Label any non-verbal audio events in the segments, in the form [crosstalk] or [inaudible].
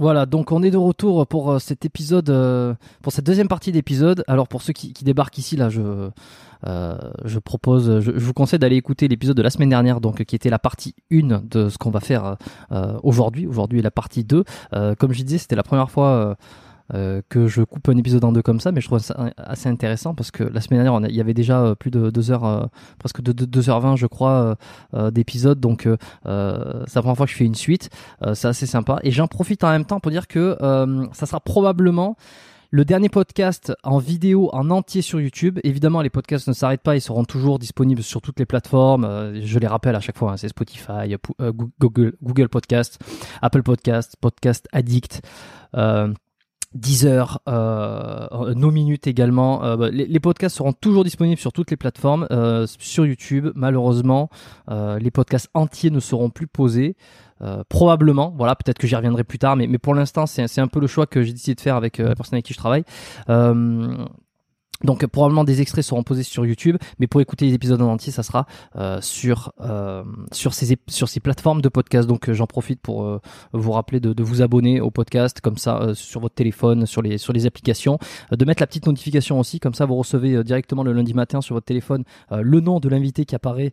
Voilà, donc on est de retour pour euh, cet épisode, euh, pour cette deuxième partie d'épisode. Alors pour ceux qui, débarquent ici, là, je, euh, propose, je, vous conseille d'aller écouter l'épisode de la semaine dernière, donc qui était la partie 1 de ce qu'on va faire aujourd'hui. Aujourd'hui la partie 2. Euh, comme je disais, c'était la première fois. Euh, que je coupe un épisode en deux comme ça, mais je trouve ça assez intéressant parce que la semaine dernière, il y avait déjà euh, plus de 2 heures, euh, presque de 2h20, je crois, euh, d'épisodes. Donc, c'est la première fois que je fais une suite. C'est assez sympa. Et j'en profite en même temps pour dire que ça sera probablement le dernier podcast en vidéo en entier sur YouTube. Évidemment, les podcasts ne s'arrêtent pas, ils seront toujours disponibles sur toutes les plateformes. Je les rappelle à chaque fois, hein, c'est Spotify, Google, Podcast, Apple Podcast, Podcast Addict. Deezer, euh, nos minutes également. Euh, bah, les, podcasts seront toujours disponibles sur toutes les plateformes. Euh, sur YouTube, malheureusement, euh, les podcasts entiers ne seront plus posés. Probablement, voilà, peut-être que j'y reviendrai plus tard, mais, mais pour l'instant, c'est un peu le choix que j'ai décidé de faire avec la personne avec qui je travaille. Donc probablement des extraits seront posés sur YouTube, mais pour écouter les épisodes en entier, ça sera euh, sur euh, sur ces sur ces plateformes de podcast. Donc euh, j'en profite pour vous rappeler de, vous abonner au podcast comme ça sur votre téléphone, sur les sur les applications, de mettre la petite notification aussi, comme ça vous recevez directement le lundi matin sur votre téléphone le nom de l'invité qui apparaît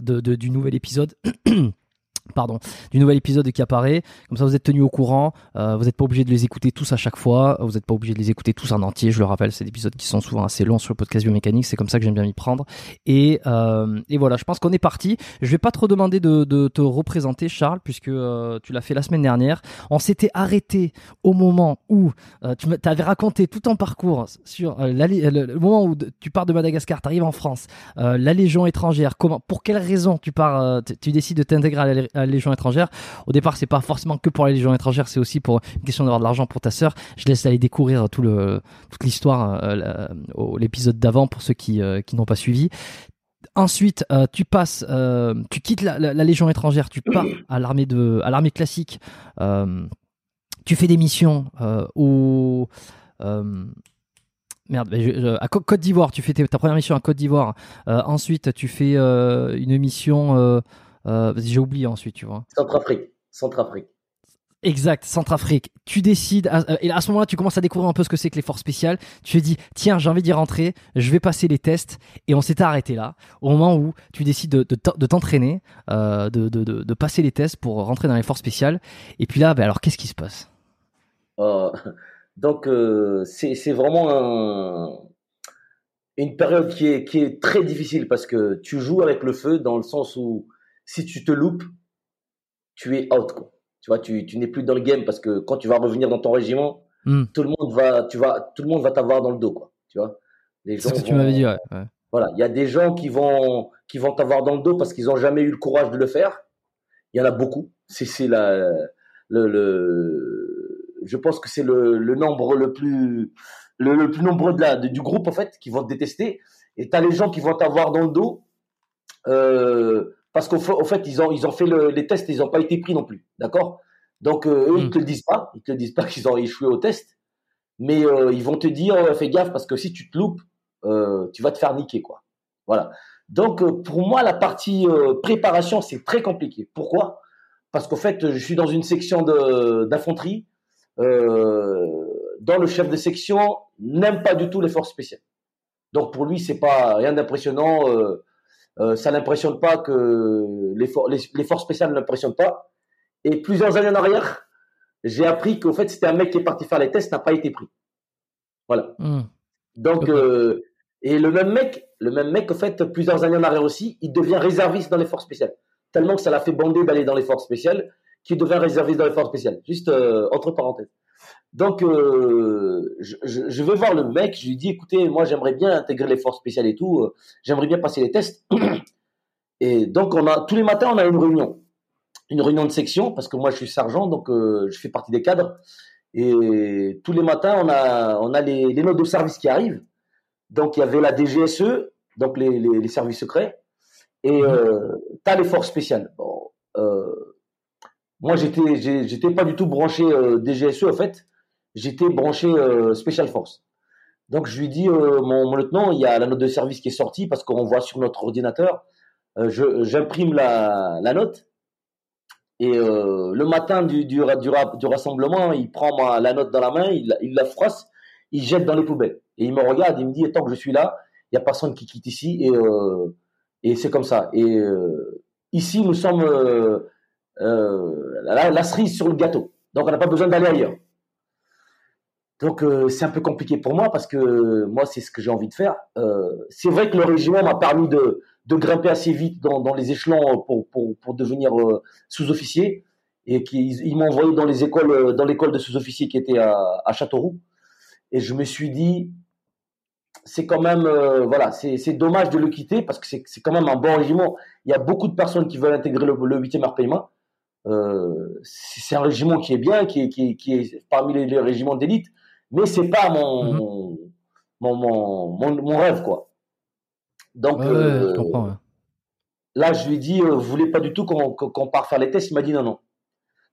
de- du nouvel épisode. [clears throat] pardon, du nouvel épisode qui apparaît. Comme ça, vous êtes tenu au courant. Euh, vous n'êtes pas obligé de les écouter tous à chaque fois. Vous n'êtes pas obligé de les écouter tous en entier. Je le rappelle, c'est des épisodes qui sont souvent assez longs sur le podcast biomécanique. C'est comme ça que j'aime bien m'y prendre. Et, euh, voilà, je pense qu'on est parti. Je vais pas trop demander de, te représenter, Charles, puisque euh, tu l'as fait la semaine dernière. On s'était arrêté au moment où tu avais raconté tout ton parcours sur le, moment où tu pars de Madagascar, tu arrives en France, la Légion étrangère. Comment, pour quelles raisons tu pars, tu décides de t'intégrer à la Légion étrangère. Au départ, c'est pas forcément que pour la Légion étrangère, c'est aussi pour une question d'avoir de l'argent pour ta sœur. Je laisse aller découvrir tout le, toute l'histoire, euh, l'épisode d'avant pour ceux qui, euh, qui n'ont pas suivi. Ensuite, euh, tu passes, euh, tu quittes la, la, la, Légion étrangère, tu pars à l'armée de, à l'armée classique. Euh, tu fais des missions au Merde, je, je, à Côte d'Ivoire, tu fais ta première mission à Côte d'Ivoire. ensuite, tu fais une mission euh, J'ai oublié ensuite, tu vois. Centrafrique. Centrafrique. Exact, Centrafrique. Tu décides, à, et à ce moment-là, tu commences à découvrir un peu ce que c'est que les forces spéciales. Tu te dis, tiens, j'ai envie d'y rentrer, je vais passer les tests. Et on s'était arrêté là, au moment où tu décides de, de, t'entraîner, euh, de, de, de, passer les tests pour rentrer dans les forces spéciales. Et puis là, ben alors, qu'est-ce qui se passe? Euh, Donc, euh, c'est vraiment un, une période qui est, qui est très difficile parce que tu joues avec le feu dans le sens où si tu te loupes, tu es out. Quoi. Tu vois, tu, tu n'es plus dans le game parce que quand tu vas revenir dans ton régiment, mm. tout le monde va, tu vas, tout le monde va t'avoir dans le dos, quoi. Tu vois? Les gens. Ce que tu m'avais dit, ouais. Voilà, il y a des gens qui vont, qui vont t'avoir dans le dos parce qu'ils n'ont jamais eu le courage de le faire. Il y en a beaucoup. C'est, c'est la, le, le, je pense que c'est le, le nombre le plus, le, le plus nombreux de la, de, du groupe en fait qui vont te détester. Et tu as les gens qui vont t'avoir dans le dos. Euh, parce qu'au fait, ils ont, ils ont fait le, les tests, ils n'ont pas été pris non plus. D'accord? Donc, euh, eux, ils ne hmm. te le disent pas. Ils te le disent pas [laughs] qu'ils ont échoué au test. Mais euh, ils vont te dire, fais gaffe, parce que si tu te loupes, euh, tu vas te faire niquer. quoi. Voilà. Donc, pour moi, la partie préparation, c'est très compliqué. Pourquoi? Parce qu'au fait, je suis dans une section d'infanterie dont le chef de section n'aime pas du tout les forces spéciales. Donc, pour lui, c'est pas rien d'impressionnant euh, ça n'impressionne pas que les, forces spéciales n'impressionnent pas. Et plusieurs années en arrière, j'ai appris qu'au fait, c'était un mec qui est parti faire les tests, n'a pas été pris. Voilà. Mmh. Donc, euh, et le même mec, le même mec, au fait, plusieurs années en arrière aussi, il devient réserviste dans les forces spéciales. Tellement que ça l'a fait bander d'aller dans les forces spéciales, qu'il devient réserviste dans les forces spéciales. Juste euh, entre parenthèses. Donc, euh, je, je, vais voir le mec, je lui dis, écoutez, moi j'aimerais bien intégrer les forces spéciales et tout, euh, j'aimerais bien passer les tests. [clears throat] Et donc, on a tous les matins, on a une réunion, une réunion de section, parce que moi je suis sergent, donc euh, je fais partie des cadres. Et tous les matins, on a, on a les, les notes de service qui arrivent. Donc, il y avait la DGSE, donc les, les, les services secrets, et mhm. tu as les forces spéciales. Bon, moi, j'étais, j'étais pas du tout branché DGSE, en fait j'étais branché euh, Special Force. Donc je lui dis, euh, mon, mon, lieutenant, il y a la note de service qui est sortie parce qu'on voit sur notre ordinateur. Euh, j'imprime la, la, note et euh, le matin du, du, du, rassemblement, il prend la note dans la main, il, la froisse, il jette dans les poubelles. Et il me regarde, il me dit, tant que je suis là, il n'y a personne qui quitte ici et, et c'est comme ça. Et ici, nous sommes la cerise sur le gâteau. Donc on n'a pas besoin d'aller ailleurs. Donc euh, c'est un peu compliqué pour moi parce que moi c'est ce que j'ai envie de faire. Euh, c'est vrai que le régiment m'a permis de, de, grimper assez vite dans, dans les échelons pour, pour, pour devenir euh, sous-officier et qu'ils ils m'ont envoyé dans les écoles euh, dans l'école de sous-officier qui était à, à, Châteauroux et je me suis dit c'est quand même euh, voilà c'est dommage de le quitter parce que c'est quand même un bon régiment. Il y a beaucoup de personnes qui veulent intégrer le, le 8e RPMA. c'est un régiment qui est bien, qui est, qui est parmi les régiments d'élite mais c'est pas mon, mmh. mon, mon, mon, mon, rêve, quoi. Donc, ouais, euh, je comprends, ouais. là, je lui ai dit, euh, vous voulez pas du tout qu'on qu part faire les tests? Il m'a dit non, non.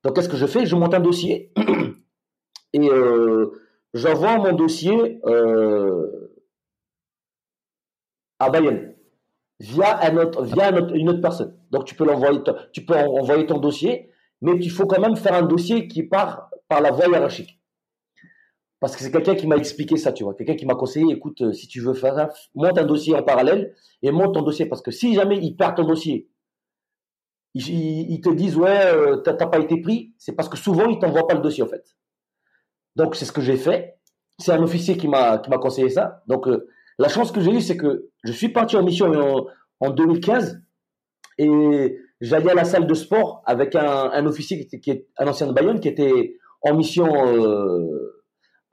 Donc, qu'est-ce que je fais? Je monte un dossier [clears throat] et euh, j'envoie mon dossier à Bayonne via, un autre, via un autre, une autre personne. Donc, tu peux l'envoyer, tu peux envoyer ton dossier, mais il faut quand même faire un dossier qui part par la voie hiérarchique. Parce que c'est quelqu'un qui m'a expliqué ça, tu vois. Quelqu'un qui m'a conseillé, écoute, euh, si tu veux faire ça, monte un dossier en parallèle et monte ton dossier. Parce que si jamais il perd ton dossier, ils, te disent ouais, euh, t'as pas été pris, c'est parce que souvent ils t'envoient pas le dossier en fait. Donc c'est ce que j'ai fait. C'est un officier qui m'a conseillé ça. Donc euh, la chance que j'ai eue, c'est que je suis parti en mission en, en 2015 et j'allais à la salle de sport avec un, un officier qui, qui, est un ancien de Bayonne qui était en mission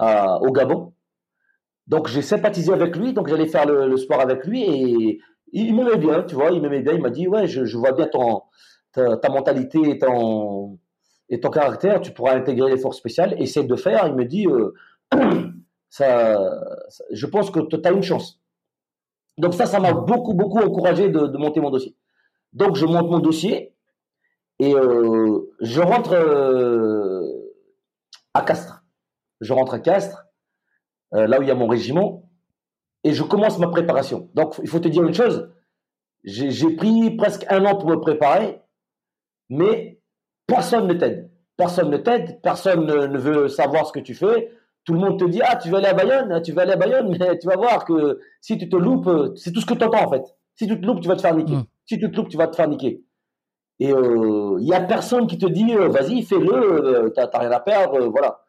au Gabon. Donc j'ai sympathisé avec lui, donc j'allais faire le, sport avec lui et il m'aimait bien, tu vois, il m'aimait bien. Il m'a dit ouais, je, vois bien ton ta, mentalité et ton, et ton caractère, tu pourras intégrer les forces spéciales. Essaye de faire. Il me dit, euh, [clears throat] ça, je pense que tu as une chance. Donc ça, ça m'a beaucoup, beaucoup encouragé de, monter mon dossier. Donc je monte mon dossier et euh, je rentre euh, à Castres. Je rentre à Castres, là où il y a mon régiment, et je commence ma préparation. Donc il faut te dire une chose, j'ai pris presque un an pour me préparer mais personne ne t'aide. Personne ne t'aide, personne ne, veut savoir ce que tu fais. Tout le monde te dit Ah, tu vas aller à Bayonne, hein, tu vas aller à Bayonne, [laughs] mais tu vas voir que si tu te loupes, c'est tout ce que tu entends en fait. Si tu te loupes, tu vas te faire niquer. Hmm. Si tu te loupes, tu vas te faire niquer. Et il euh, n'y a personne qui te dit euh, Vas-y, fais-le, euh, tu n'as rien à perdre, voilà.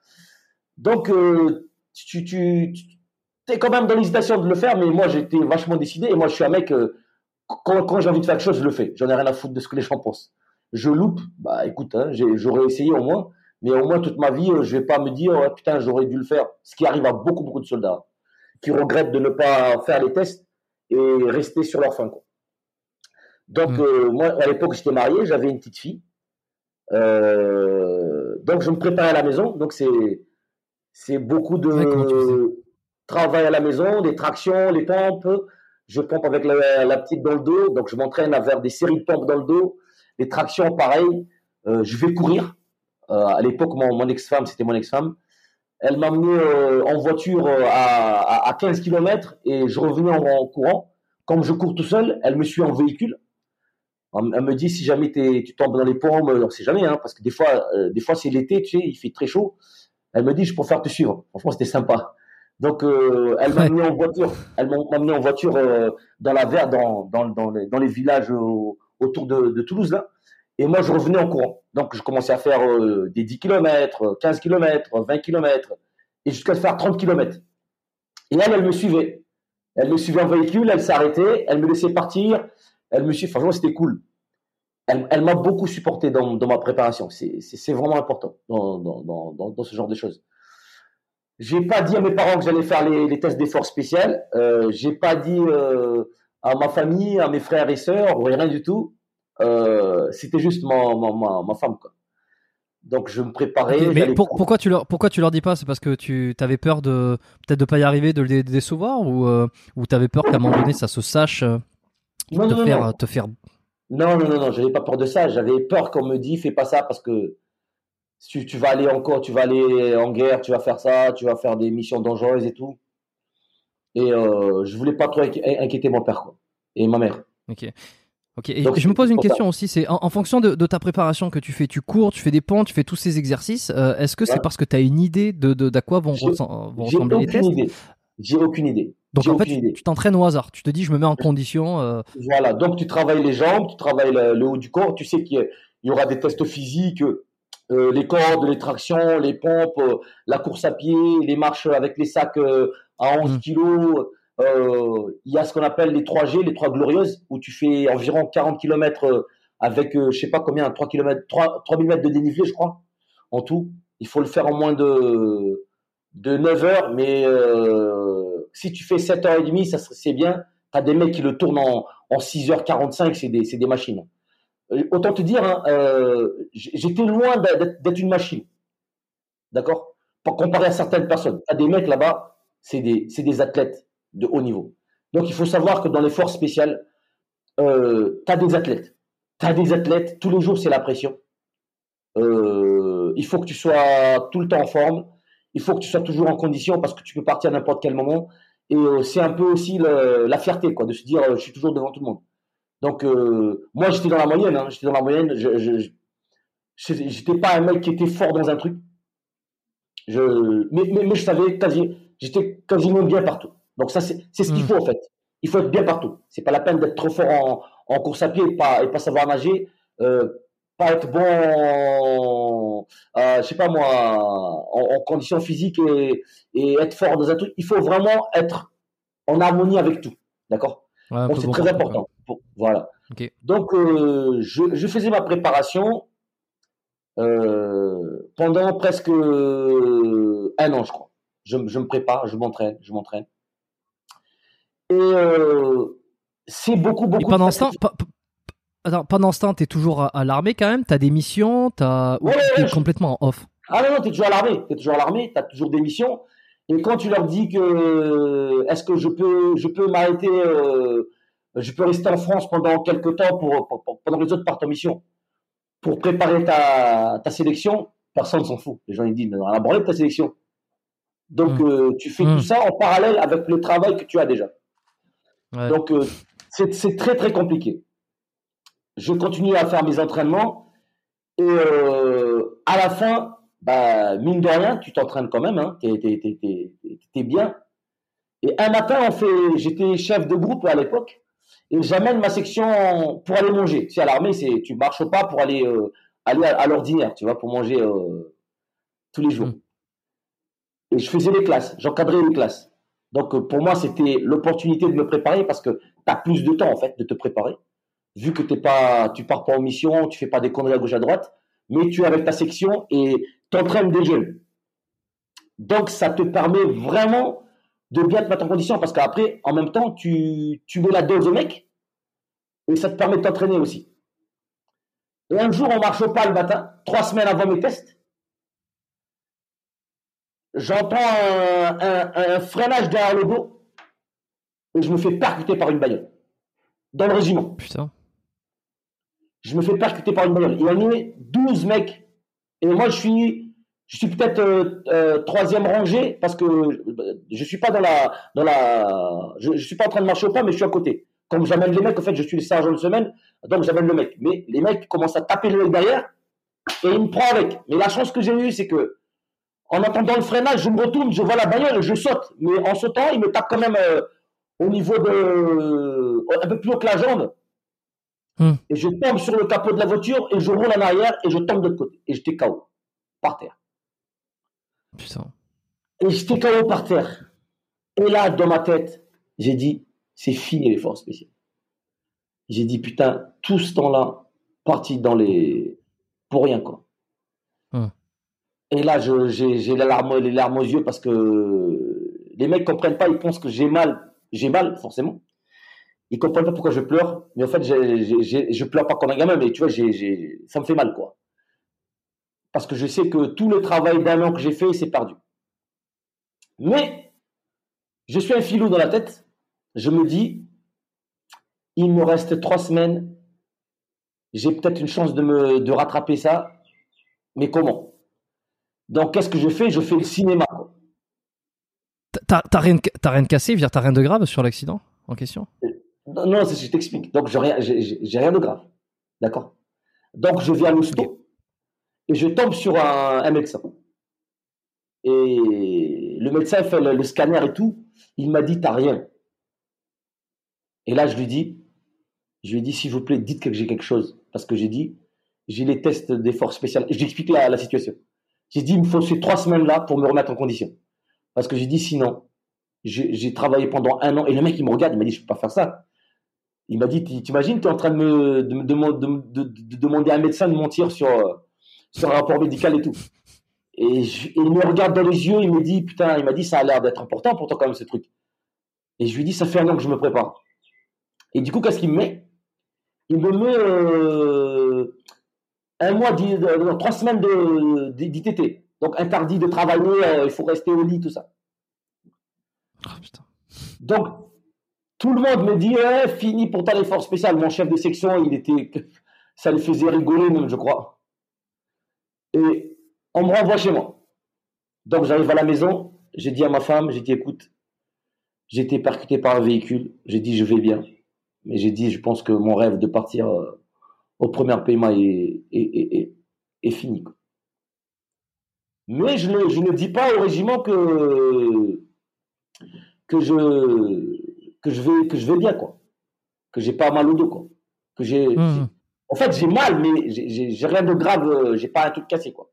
Donc, tu, tu, es quand même dans l'hésitation de le faire, mais moi j'étais vachement décidé. Et moi, je suis un mec, quand, quand j'ai envie de faire quelque chose, je le fais. J'en ai rien à foutre de ce que les gens pensent je loupe, bah écoute, hein, j'aurais essayé au moins, mais au moins toute ma vie, euh, je vais pas me dire putain j'aurais dû le faire. Ce qui arrive à beaucoup beaucoup de soldats qui regrettent de ne pas faire les tests et rester sur leur fin. Donc mm. euh, moi à l'époque j'étais marié, j'avais une petite fille, euh, donc je me préparais à la maison. Donc c'est c'est beaucoup de travail à la maison, des tractions, les pompes. Je pompe avec la, la petite dans le dos, donc je m'entraîne à faire des séries de pompes dans le dos les tractions, pareil. Euh, je vais courir. Euh, à l'époque, mon, ex-femme, c'était mon ex-femme. Elle m'a amené euh, en voiture à, à, 15 km et je revenais en, courant. Comme je cours tout seul, elle me suit en véhicule. Elle me dit si jamais tu tombes dans les pommes, on sait jamais, hein, parce que des fois, des fois c'est l'été, tu sais, il fait très chaud. Elle me dit je préfère te suivre. Franchement, c'était sympa. Donc, elle m'a amené en voiture. Elle m'a amené en voiture dans la verre, dans, dans, dans, les, dans les villages autour de, Toulouse là. Et moi, je revenais en courant. Donc, je commençais à faire euh, des 10 km, 15 km, 20 km, et jusqu'à faire 30 km. Et elle, elle me suivait. Elle me suivait en véhicule, elle s'arrêtait, elle me laissait partir. Elle me suivait. Franchement, c'était cool. Elle, m'a beaucoup supporté dans, ma préparation. C'est vraiment important dans, dans, ce genre de choses. J'ai pas dit à mes parents que j'allais faire les, tests d'effort spécial. Euh, j'ai pas dit euh, à ma famille, à mes frères et sœurs, rien du tout. Euh, c'était juste ma, ma, ma, femme. Quoi. Donc je me préparais. mais pourquoi tu leur pourquoi tu leur dis pas? C'est parce que tu avais peur de peut-être de pas y arriver, de les décevoir, ou euh, ou avais peur qu'à un moment donné ça se sache, euh, non, te, non, faire, non. te faire. Non non non non, j'avais pas peur de ça. J'avais peur qu'on me dise fais pas ça parce que tu, tu vas aller encore, tu vas aller en guerre, tu vas faire ça, tu vas faire des missions dangereuses et tout. Et euh, je voulais pas trop inquiéter mon père quoi, et ma mère. Ok. Ok. Et je me pose une question aussi. C'est en, fonction de, ta préparation que tu fais, tu cours, tu fais des ponts, tu fais tous ces exercices. Euh, est-ce que c'est parce que tu as une idée de, de, quoi vont, ressembler les tests J'ai aucune idée. Donc en fait, tu t'entraînes au hasard. Tu te dis, je me mets en condition. Euh, voilà. Donc tu travailles les jambes, tu travailles le, haut du corps. Tu sais qu'il y, aura des tests physiques. Euh, les cordes, les tractions, les pompes, la course à pied, les marches avec les sacs à 11 mm. kilos. Euh, il y a ce qu'on appelle les 3G, les 3 glorieuses, où tu fais environ 40 km euh, avec, euh, je sais pas combien, 3 km, 3, 3000 mètres de dénivelé, je crois, en tout. Il faut le faire en moins de, de 9 heures, mais si tu fais 7h30, ça c'est bien. Tu as des mecs qui le tournent en, en 6h45, c'est des, des, machines. Autant te dire, hein, j'étais loin d'être une machine. D'accord? Comparé à certaines personnes. Tu as des mecs là-bas, c'est des, des, athlètes de haut niveau. Donc il faut savoir que dans les forces spéciales, euh, tu as des athlètes. Tu as des athlètes, tous les jours c'est la pression. Euh, il faut que tu sois tout le temps en forme. Il faut que tu sois toujours en condition parce que tu peux partir à n'importe quel moment. Et euh, c'est un peu aussi la fierté quoi, de se dire je suis toujours devant tout le monde. Donc moi j'étais dans la moyenne. Hein. j'étais dans la moyenne. Je, j'étais pas un mec qui était fort dans un truc. Je, mais, mais, mais je savais quasi, j'étais quasiment bien partout. Donc ça, c'est ce qu'il hmm. faut en fait. Il faut être bien partout. C'est pas la peine d'être trop fort en, en, course à pied et pas, et pas savoir nager. euh, pas être bon, en, euh, je sais pas moi, en, en conditions physiques et, et, être fort dans un truc. Il faut vraiment être en harmonie avec tout, d'accord? Ouais, peu c'est bon très important. Bon, voilà. Donc euh, je, je faisais ma préparation euh, pendant presque un an, je crois. Je, je me prépare, je m'entraîne, je m'entraîne. Et c'est beaucoup, beaucoup. Et pendant ce temps, attends, pendant ce temps, t'es toujours à, à l'armée quand même? T'as des missions? T'as ou Ouais, complètement off? Ah non, non, t'es toujours à l'armée, t'es toujours à l'armée, t'as toujours des missions. Et quand tu leur dis que est-ce que je peux, je peux m'arrêter, euh, je peux rester en France pendant quelques temps pour, pour- pour- pendant que les autres partent en mission pour préparer ta, ta sélection, personne s'en fout. Les gens ils disent, mais on a branlé de ta sélection. Donc Mm. euh, tu fais tout ça en parallèle avec le travail que tu as déjà. Ouais. Donc, euh, c'est très, très compliqué. Je continue à faire mes entraînements et euh, à la fin, bah, mine de rien, tu t'entraînes quand même, hein, t'es, bien. Et un matin, on fait, j'étais chef de groupe à l'époque et j'amène ma section pour aller manger. Tu sais, à l'armée, c'est, tu marches pas pour aller, euh, aller à, à l'ordinaire, tu vois, pour manger euh, tous les jours. Mm. Et je faisais les classes, j'encadrais les classes. Donc, pour moi, c'était l'opportunité de me préparer parce que tu as plus de temps, en fait, de te préparer. Vu que t'es pas, tu pars pas en mission, tu fais pas des conneries à gauche à droite, mais tu es avec ta section et t'entraînes des jeunes. Donc, ça te permet vraiment de bien te mettre en condition parce qu'après, en même temps, tu, tu mets la dose au mec et ça te permet de t'entraîner aussi. Et un jour, on marche pas le matin, trois semaines avant mes tests, j'entends un, freinage derrière le dos et je me fais percuter par une bagnole. Dans le régiment. Putain. Je me fais percuter par une bagnole. Il en a 12 mecs. Et moi, je suis, je suis peut-être euh, euh, troisième rangée parce que euh, je suis pas dans la, dans la, je, je suis pas en train de marcher au pas, mais je suis à côté. Comme j'amène les mecs, en fait, je suis le sergent de semaine, donc j'amène le mec. Mais les mecs commencent à taper le mec derrière et il me prend avec. Mais la chance que j'ai eue, c'est que en attendant le freinage, je me retourne, je vois la bagnole je saute. Mais en sautant, il me tape quand même au niveau de, un peu plus haut que la jambe. Hmm. Et je tombe sur le capot de la voiture et je roule en arrière et je tombe de l'autre côté. Et j'étais KO, par terre. Putain. Et j'étais KO par terre. Et là, dans ma tête, j'ai dit, c'est fini les forces spéciales. J'ai dit, putain, tout ce temps-là, parti dans les... pour rien, quoi. Hmm. Et là, j'ai les larmes, les larmes aux yeux parce que les mecs comprennent pas, ils pensent que j'ai mal. J'ai mal, forcément. Ils comprennent pas pourquoi je pleure. Mais en fait, j'ai- j'ai- je pleure pas comme un gamin, mais tu vois, ça me fait mal, quoi. Parce que je sais que tout le travail d'un an que j'ai fait, c'est perdu. Mais, je suis un filou dans la tête. Je me dis, il me reste trois semaines. J'ai peut-être une chance de me de rattraper ça. Mais comment? Donc, qu'est-ce que je fais? Je fais le cinéma. T'as rien, t'as rien cassé, t'as rien de grave sur l'accident en question? Non, non, je t'explique. Donc, j'ai rien, rien de grave. D'accord? Donc, je viens à l'hosto et je tombe sur un, un médecin. Et le médecin fait le, le scanner et tout. Il m'a dit, t'as rien. Et là, je lui dis, je lui ai dit, s'il vous plaît, dites que j'ai quelque chose. Parce que j'ai dit, j'ai les tests des forces spéciales. Je lui explique la, la situation. J'ai dit, il me faut ces trois semaines-là pour me remettre en condition. Parce que j'ai dit, sinon, j'ai j'ai travaillé pendant un an. Et le mec, il me regarde, il m'a dit, je peux pas faire ça. Il m'a dit, tu- t'imagines, tu es en train de me, de, me demand- de, me- de- de demander à un médecin de mentir sur, euh, sur un rapport médical et tout. Et, je- il me regarde dans les yeux, il me dit, putain, il m'a dit, ça a l'air d'être important pour toi quand même ce truc. Et je lui dis, ça fait un an que je me prépare. Et du coup, qu'est-ce qu'il me met? Il me met euh, un mois, non, trois semaines de- d'ITT. Donc interdit de travailler, euh, il faut rester au lit, tout ça. Ah, putain. Donc, tout le monde me dit, eh, fini pour toi l'effort spécial. Mon chef de section, il était, ça le faisait rigoler même, je crois. Et on me renvoie chez moi. Donc, j'arrive à la maison, j'ai dit à ma femme, j'ai dit, écoute, j'ai été percuté par un véhicule, j'ai dit, je vais bien. Mais j'ai dit, je pense que mon rêve de partir euh, au premier paiement est, est, est, est- fini. Mais je ne, je ne dis pas au régiment que, que je que je vais que je vais bien quoi que j'ai pas mal au dos quoi que j'ai Mhm. En fait, j'ai mal, mais j'ai rien de grave, euh, j'ai pas un truc cassé, quoi.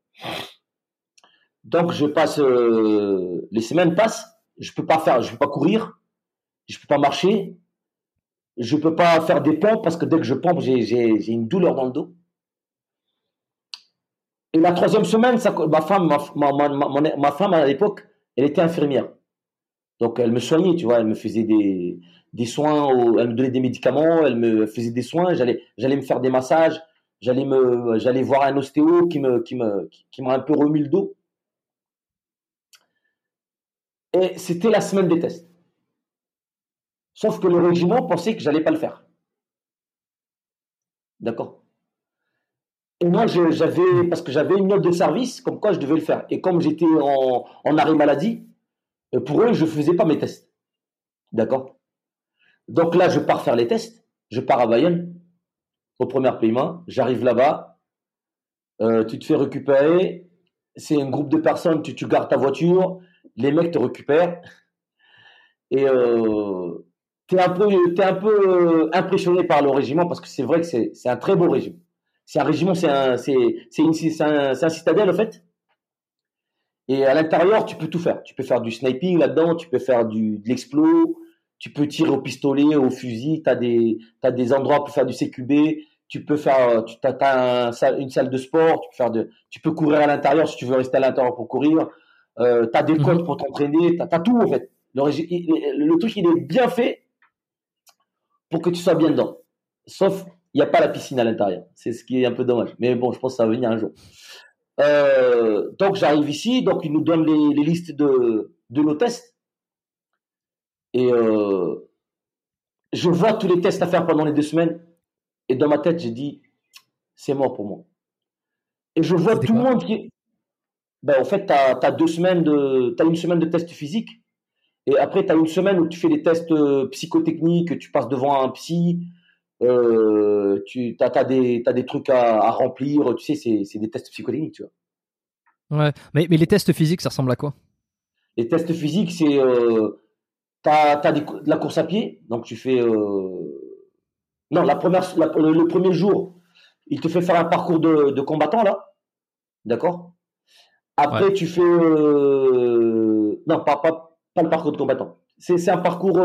Donc, je passe, euh, les semaines passent, je peux pas faire, je peux pas courir, je peux pas marcher, je peux pas faire des pompes parce que dès que je pompe, j'ai une douleur dans le dos. Et la troisième semaine, ça, ma femme, ma, ma, ma, ma femme à l'époque, elle était infirmière. Donc, elle me soignait, tu vois, elle me faisait des, des soins, elle me donnait des médicaments, elle me faisait des soins, j'allais, j'allais me faire des massages, j'allais me, j'allais voir un ostéo qui me, qui me, qui m'a un peu remis le dos. Et c'était la semaine des tests. Sauf que le régiment pensait que j'allais pas le faire. D'accord? Et moi, j'avais, parce que j'avais une note de service, comme quoi je devais le faire. Et comme j'étais en, en arrêt maladie, pour eux, je faisais pas mes tests. D'accord? Donc là, je pars faire les tests. Je pars à Bayonne au premier paiement. J'arrive là-bas. Euh, tu te fais récupérer. C'est un groupe de personnes. Tu, tu gardes ta voiture. Les mecs te récupèrent. Et euh, tu es un peu, un peu euh, impressionné par le régiment parce que c'est vrai que c'est un très beau régime. C'est un régiment, c'est un, un, un citadelle en fait? Et à l'intérieur, tu peux tout faire. Tu peux faire du sniping là-dedans, tu peux faire du, de l'explo, tu peux tirer au pistolet, au fusil, tu as des, as des endroits pour faire du CQB, tu peux faire, tu as, une salle de sport, tu peux, faire de, tu peux courir à l'intérieur si tu veux rester à l'intérieur pour courir, euh, tu as des mhm. codes pour t'entraîner, tu as, tout en fait. Le, le, truc, il est bien fait pour que tu sois bien dedans. Sauf, il n'y a pas la piscine à l'intérieur. C'est ce qui est un peu dommage. Mais bon, je pense que ça va venir un jour. Euh, donc, j'arrive ici, donc ils nous donnent les, les listes de, de nos tests. Et euh, je vois tous les tests à faire pendant les deux semaines. Et dans ma tête, j'ai dit, c'est mort pour moi. Et je vois tout le monde qui. Ben, en fait, tu as, deux semaines de. As une semaine de tests physiques. Et après, tu as une semaine où tu fais des tests euh, psychotechniques, tu passes devant un psy, euh, tu as, des, as des trucs à, remplir, tu sais, c'est des tests psychotechniques, tu vois. Ouais, mais, mais les tests physiques, ça ressemble à quoi? Les tests physiques, c'est. Euh, tu as, de la course à pied, donc tu fais. Euh... Non, la première, le, premier jour, il te fait faire un parcours de, de combattant, là. D'accord? Après, tu fais. Euh... Non, pas, pas, pas, le parcours de combattant. C'est un parcours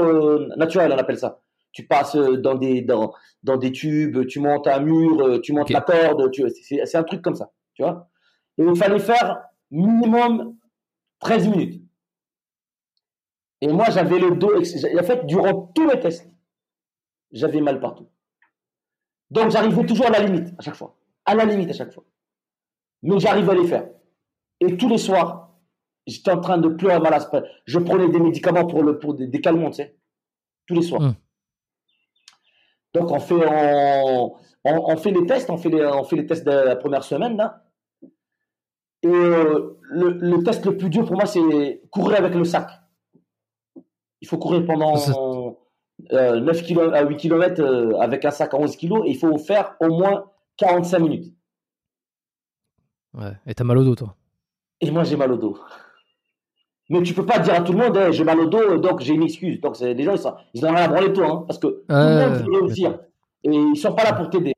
naturel, on appelle ça. Tu passes dans des, dans, dans des tubes, tu montes un mur, euh, tu montes la corde, c'est un truc comme ça. Tu vois Et il fallait faire minimum 13 minutes. Et moi, j'avais le dos. En fait, durant tous les tests, j'avais mal partout. Donc, j'arrivais toujours à la limite à chaque fois. À la limite à chaque fois. Mais j'arrivais à les faire. Et tous les soirs, j'étais en train de pleurer mal à Je prenais des médicaments pour, le, pour des, calmants, tu sais. Tous les soirs. Hum. Donc, on fait, on, on, fait les tests. On fait les, on fait les tests de la première semaine, là. Et euh, le, le test le plus dur pour moi, c'est courir avec le sac. Il faut courir pendant 9 km, à 8 km euh, avec un sac à 11 kg et il faut faire au moins 45 minutes. Ouais, et t'as mal au dos, toi? Et moi, j'ai mal au dos. Mais tu peux pas dire à tout le monde, eh, j'ai mal au dos, donc j'ai une excuse. Donc les gens, ils, ils ont rien à branler toi, hein, parce que tout le monde veut réussir. Et ils sont pas là pour t'aider.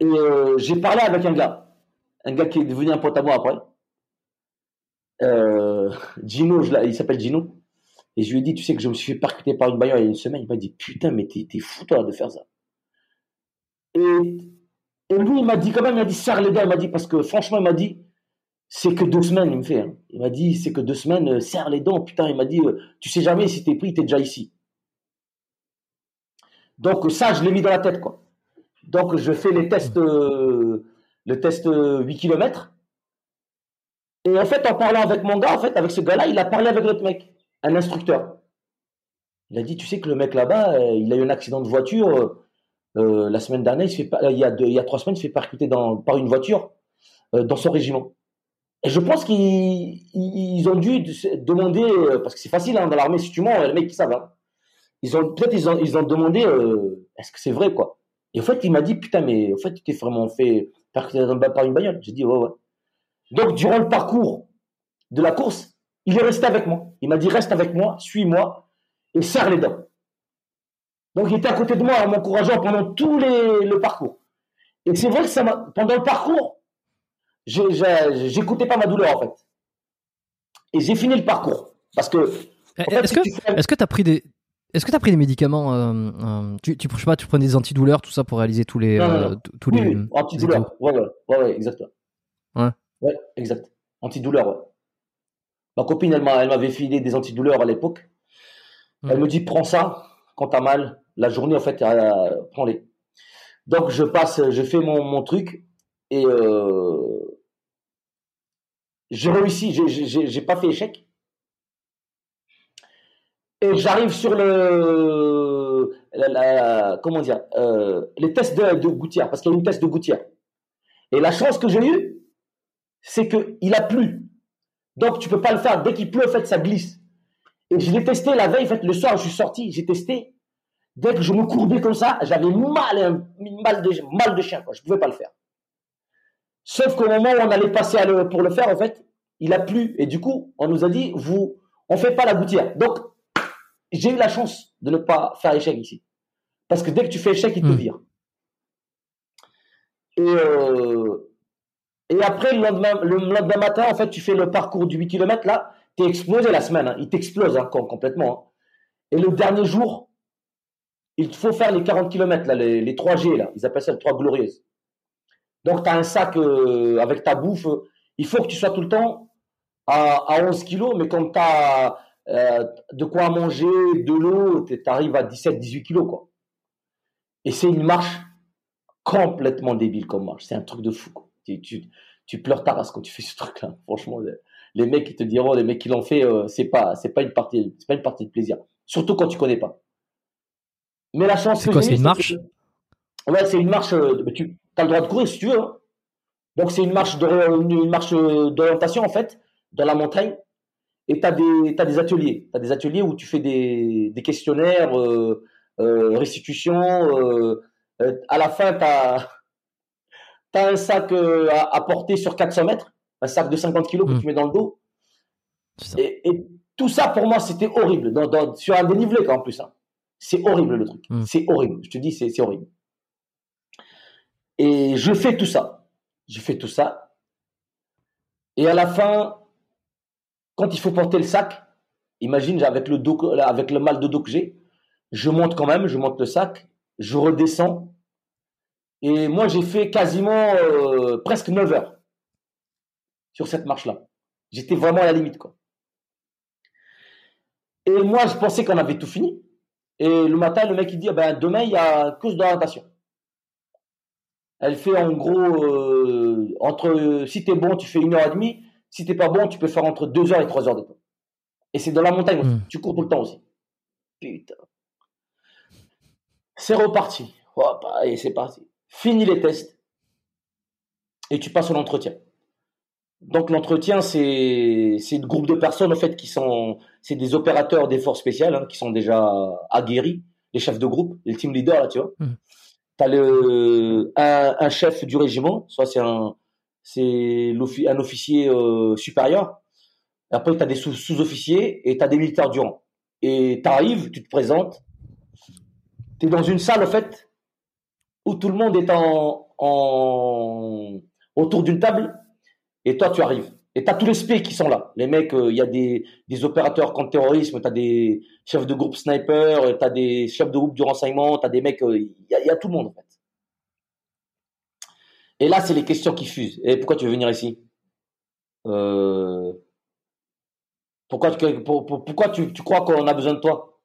Et euh, j'ai parlé avec un gars, un gars qui est devenu un pote à moi après. Euh, Gino, il s'appelle Gino. Et je lui ai dit, tu sais que je me suis fait percuter par une bagnole il y a une semaine. Il m'a dit, putain, mais t'es, fou toi de faire ça. Et, et lui, il m'a dit quand même, il m'a dit, serre les dents. Il m'a dit, parce que franchement, il m'a dit, c'est que deux semaines, il me fait. Hein. Il m'a dit, c'est que deux semaines, euh, serre les dents. Putain, il m'a dit, euh, tu sais jamais si t'es pris, t'es déjà ici. Donc ça, je l'ai mis dans la tête, quoi. Donc je fais les tests, le test 8 km. Et en fait, en parlant avec mon gars, en fait, avec ce gars-là, il a parlé avec l'autre mec un instructeur. Il a dit, tu sais que le mec là-bas, euh, il a eu un accident de voiture. La semaine dernière, il, y a trois semaines, il se fait percuter par une voiture dans son régiment. Et je pense qu'ils ont dû demander, parce que c'est facile hein, dans l'armée, si tu mens, les mecs, ils savent. Hein. Ils ont, peut-être ils ont, ils ont demandé, est-ce que c'est vrai, quoi. Et en fait, il m'a dit, putain, mais en fait, tu t'es vraiment fait percuter par une bagnole. J'ai dit, ouais, ouais. Donc, durant le parcours de la course, il est resté avec moi. Il m'a dit reste avec moi, suis-moi et serre les dents. Donc il était à côté de moi en m'encourageant pendant tout les, le parcours. Et c'est vrai que ça pendant le parcours, j'écoutais pas ma douleur en fait. Et j'ai fini le parcours. Parce que. Est-ce que tu as pris des. Est-ce que tu as pris des médicaments euh, euh, tu, tu, je sais pas, tu prenais des antidouleurs, tout ça pour réaliser tous les. Euh, tous les antidouleurs. Ouais, ouais, ouais, ouais, exact. Ouais. Ouais, exact. Antidouleurs, ouais. Ma copine, elle m'avait filé des antidouleurs à l'époque. Elle hmm. me dit, prends ça quand t'as mal. La journée, en fait, prends-les. Donc, je passe, je fais mon, mon truc et euh, j'ai réussi. J'ai pas fait échec. Et j'arrive sur le, comment dire, euh, les tests de, Gouttière, parce qu'il y a une test de Gouttière. Et la chance que j'ai eue, c'est qu'il a plu. Donc, tu peux pas le faire. Dès qu'il pleut, en fait, ça glisse. Et je l'ai testé la veille, en fait, le soir, je suis sorti, j'ai testé. Dès que je me courbais comme ça, j'avais mal, mal de, mal de chien, quoi. Je pouvais pas le faire. Sauf qu'au moment où on allait passer pour le faire, en fait, il a plu. Et du coup, on nous a dit, vous, on fait pas la gouttière. Donc, j'ai eu la chance de ne pas faire échec ici. Parce que dès que tu fais échec, il te hmm. vire. Et, euh, et après, le lendemain, le lendemain matin, en fait, tu fais le parcours du 8 km, là, tu es explosé la semaine. Hein. Il t'explose hein, complètement. Hein. Et le dernier jour, il faut faire les 40 km, là, les, les 3G, là. Ils appellent ça les 3 glorieuses. Donc, tu as un sac euh, avec ta bouffe. Il faut que tu sois tout le temps à, à 11 kilos, mais quand tu as euh, de quoi manger, de l'eau, tu arrives à 17-18 kilos. Quoi. Et c'est une marche complètement débile comme marche. C'est un truc de fou. Quoi. Tu, tu, tu, pleures ta race quand tu fais ce truc-là. [laughs] Franchement, les mecs qui te diront, les mecs qui l'ont fait, euh, c'est pas, c'est pas une partie, c'est pas une partie de plaisir. Surtout quand tu connais pas. Mais la chance. C'est quoi, c'est une marche? Ouais, c'est une marche. tu as le droit de courir si tu veux. Hein. Donc c'est une marche d'orientation en fait dans la montagne. Et tu as, des ateliers. Tu as des ateliers où tu fais des, questionnaires, euh, euh, restitution. Euh, à la fin, tu as, un sac à, porter sur 400 mètres, un sac de 50 kilos que mmh. tu mets dans le dos. Et, tout ça, pour moi, c'était horrible. sur un dénivelé, en plus. Hein. C'est horrible le truc. Mmh. C'est horrible. Je te dis, c'est horrible. Et je fais tout ça. Je fais tout ça. Et à la fin, quand il faut porter le sac, imagine avec le, mal de dos que j'ai, je monte quand même, je monte le sac, je redescends. Et moi, j'ai fait quasiment euh, presque 9 heures sur cette marche-là. J'étais vraiment à la limite. Et moi, je pensais qu'on avait tout fini. Et le matin, le mec, il dit, ah ben, demain, il y a course d'orientation. Elle fait en gros, euh, entre, si tu es bon, tu fais une heure et demie. Si t'es pas bon, tu peux faire entre 2 heures et 3 heures de temps. Et c'est dans la montagne hmm. Tu cours tout le temps aussi. Putain. C'est reparti. et c'est parti. Fini les tests. Et tu passes à l'entretien. Donc l'entretien, c'est c'est le groupe de personnes en fait qui sont c'est des opérateurs des forces spéciales hein, qui sont déjà aguerris, les chefs de groupe, les team leaders là, tu vois. Hmm. Tu as le un, chef du régiment, soit c'est un c'est un officier euh, supérieur. Après, tu as des sous-officiers et tu as des militaires du rang. Et tu arrives, tu te présentes, tu es dans une salle, en fait, où tout le monde est en, autour d'une table, et toi, tu arrives. Et tu as tous les spé qui sont là. Les mecs, euh, il y a des, opérateurs contre terrorisme, tu as des chefs de groupe sniper, tu as des chefs de groupe du renseignement, tu as des mecs, euh, il y, a tout le monde, en fait. Et là, c'est les questions qui fusent. Et pourquoi tu veux venir ici? Euh, Pourquoi, tu, pourquoi tu, crois qu'on a besoin de toi?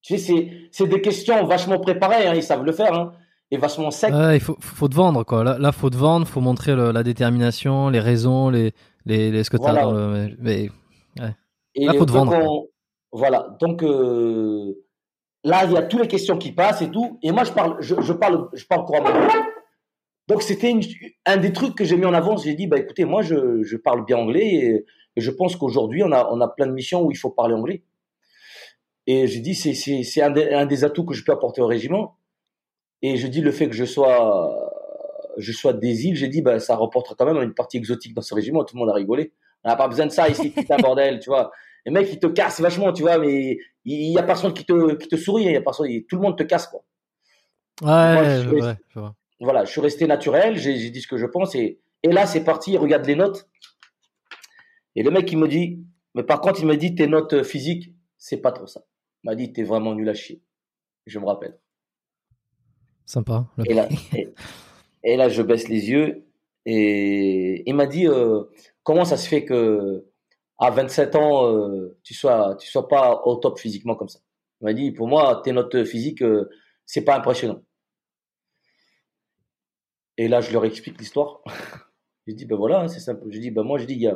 Tu sais, c'est des questions vachement préparées, hein, ils savent le faire, hein, et vachement secs. il faut, faut te vendre, quoi. Là, il faut te vendre, faut montrer la détermination, les raisons, les, les, ce que tu as. mais, Et là, faut te vendre. voilà, donc euh, là, il y a toutes les questions qui passent et tout. Et moi, je parle, je, je parle, je parle couramment. Donc c'était un des trucs que j'ai mis en avant. J'ai dit, bah écoutez, moi je, je parle bien anglais et, je pense qu'aujourd'hui on a, on a plein de missions où il faut parler anglais. Et j'ai dit, c'est, c'est, c'est un, un, des atouts que je peux apporter au régiment. Et je dis le fait que je sois, je sois des îles, j'ai dit, bah ça reportera quand même une partie exotique dans ce régiment. Tout le monde a rigolé. On n'a pas besoin de ça ici, c'est un [laughs] bordel, tu vois. les mecs, ils te cassent vachement, tu vois, mais il y a personne qui te, qui te sourit, il y a personne, tout le monde te casse, quoi. Ouais, ouais, Voilà, je suis resté naturel, j'ai dit ce que je pense, et, et là, c'est parti, regarde les notes. Et le mec, il me dit, mais par contre, il me dit, tes notes physiques, c'est pas trop ça. Il m'a dit, t'es vraiment nul à chier. Je me rappelle. Sympa. Et là, et, [laughs] là, je baisse les yeux et il m'a dit, euh, comment ça se fait que à 27 ans, euh, tu sois, tu sois pas au top physiquement comme ça? Il m'a dit, pour moi, tes notes physiques, euh, c'est pas impressionnant. Et là, je leur explique l'histoire. [laughs] j'ai dit, ben voilà, c'est simple. J'ai dit, ben moi, j'ai dit,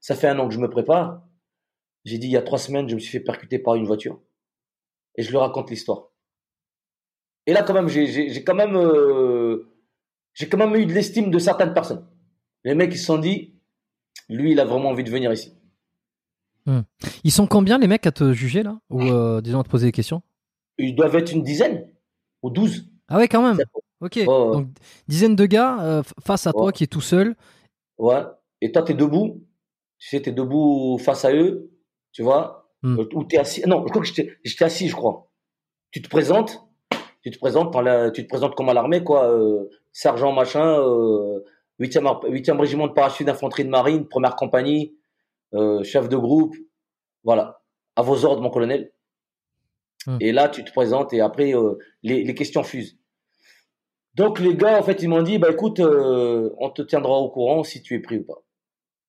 ça fait un an que je me prépare. J'ai dit, il y a trois semaines, je me suis fait percuter par une voiture. Et je leur raconte l'histoire. Et là, quand même, j'ai quand même, euh, j'ai quand même eu de l'estime de certaines personnes. Les mecs, ils se sont dit, lui, il a vraiment envie de venir ici. Hmm. Ils sont combien les mecs à te juger là? Ou euh, disons à te poser des questions? Ils doivent être une dizaine ou douze. Ah ouais, quand même. Ok. Donc dizaine de gars euh, face à toi qui est tout seul. Ouais. Et toi, tu es debout. Tu sais, tu es debout face à eux. Tu vois hmm. Ou tu es assis. Non, je crois que j'étais assis, je crois. Tu te présentes. Tu te présentes, tu te présentes comme à l'armée, quoi. Euh, sergent machin, 8e, euh, 8e régiment de parachute d'infanterie de marine, première compagnie, euh, chef de groupe, voilà, à vos ordres, mon colonel. Hum. Et là, tu te présentes et après, euh, les, les, questions fusent. Donc, les gars, en fait, ils m'ont dit, bah écoute, euh, on te tiendra au courant si tu es pris ou pas.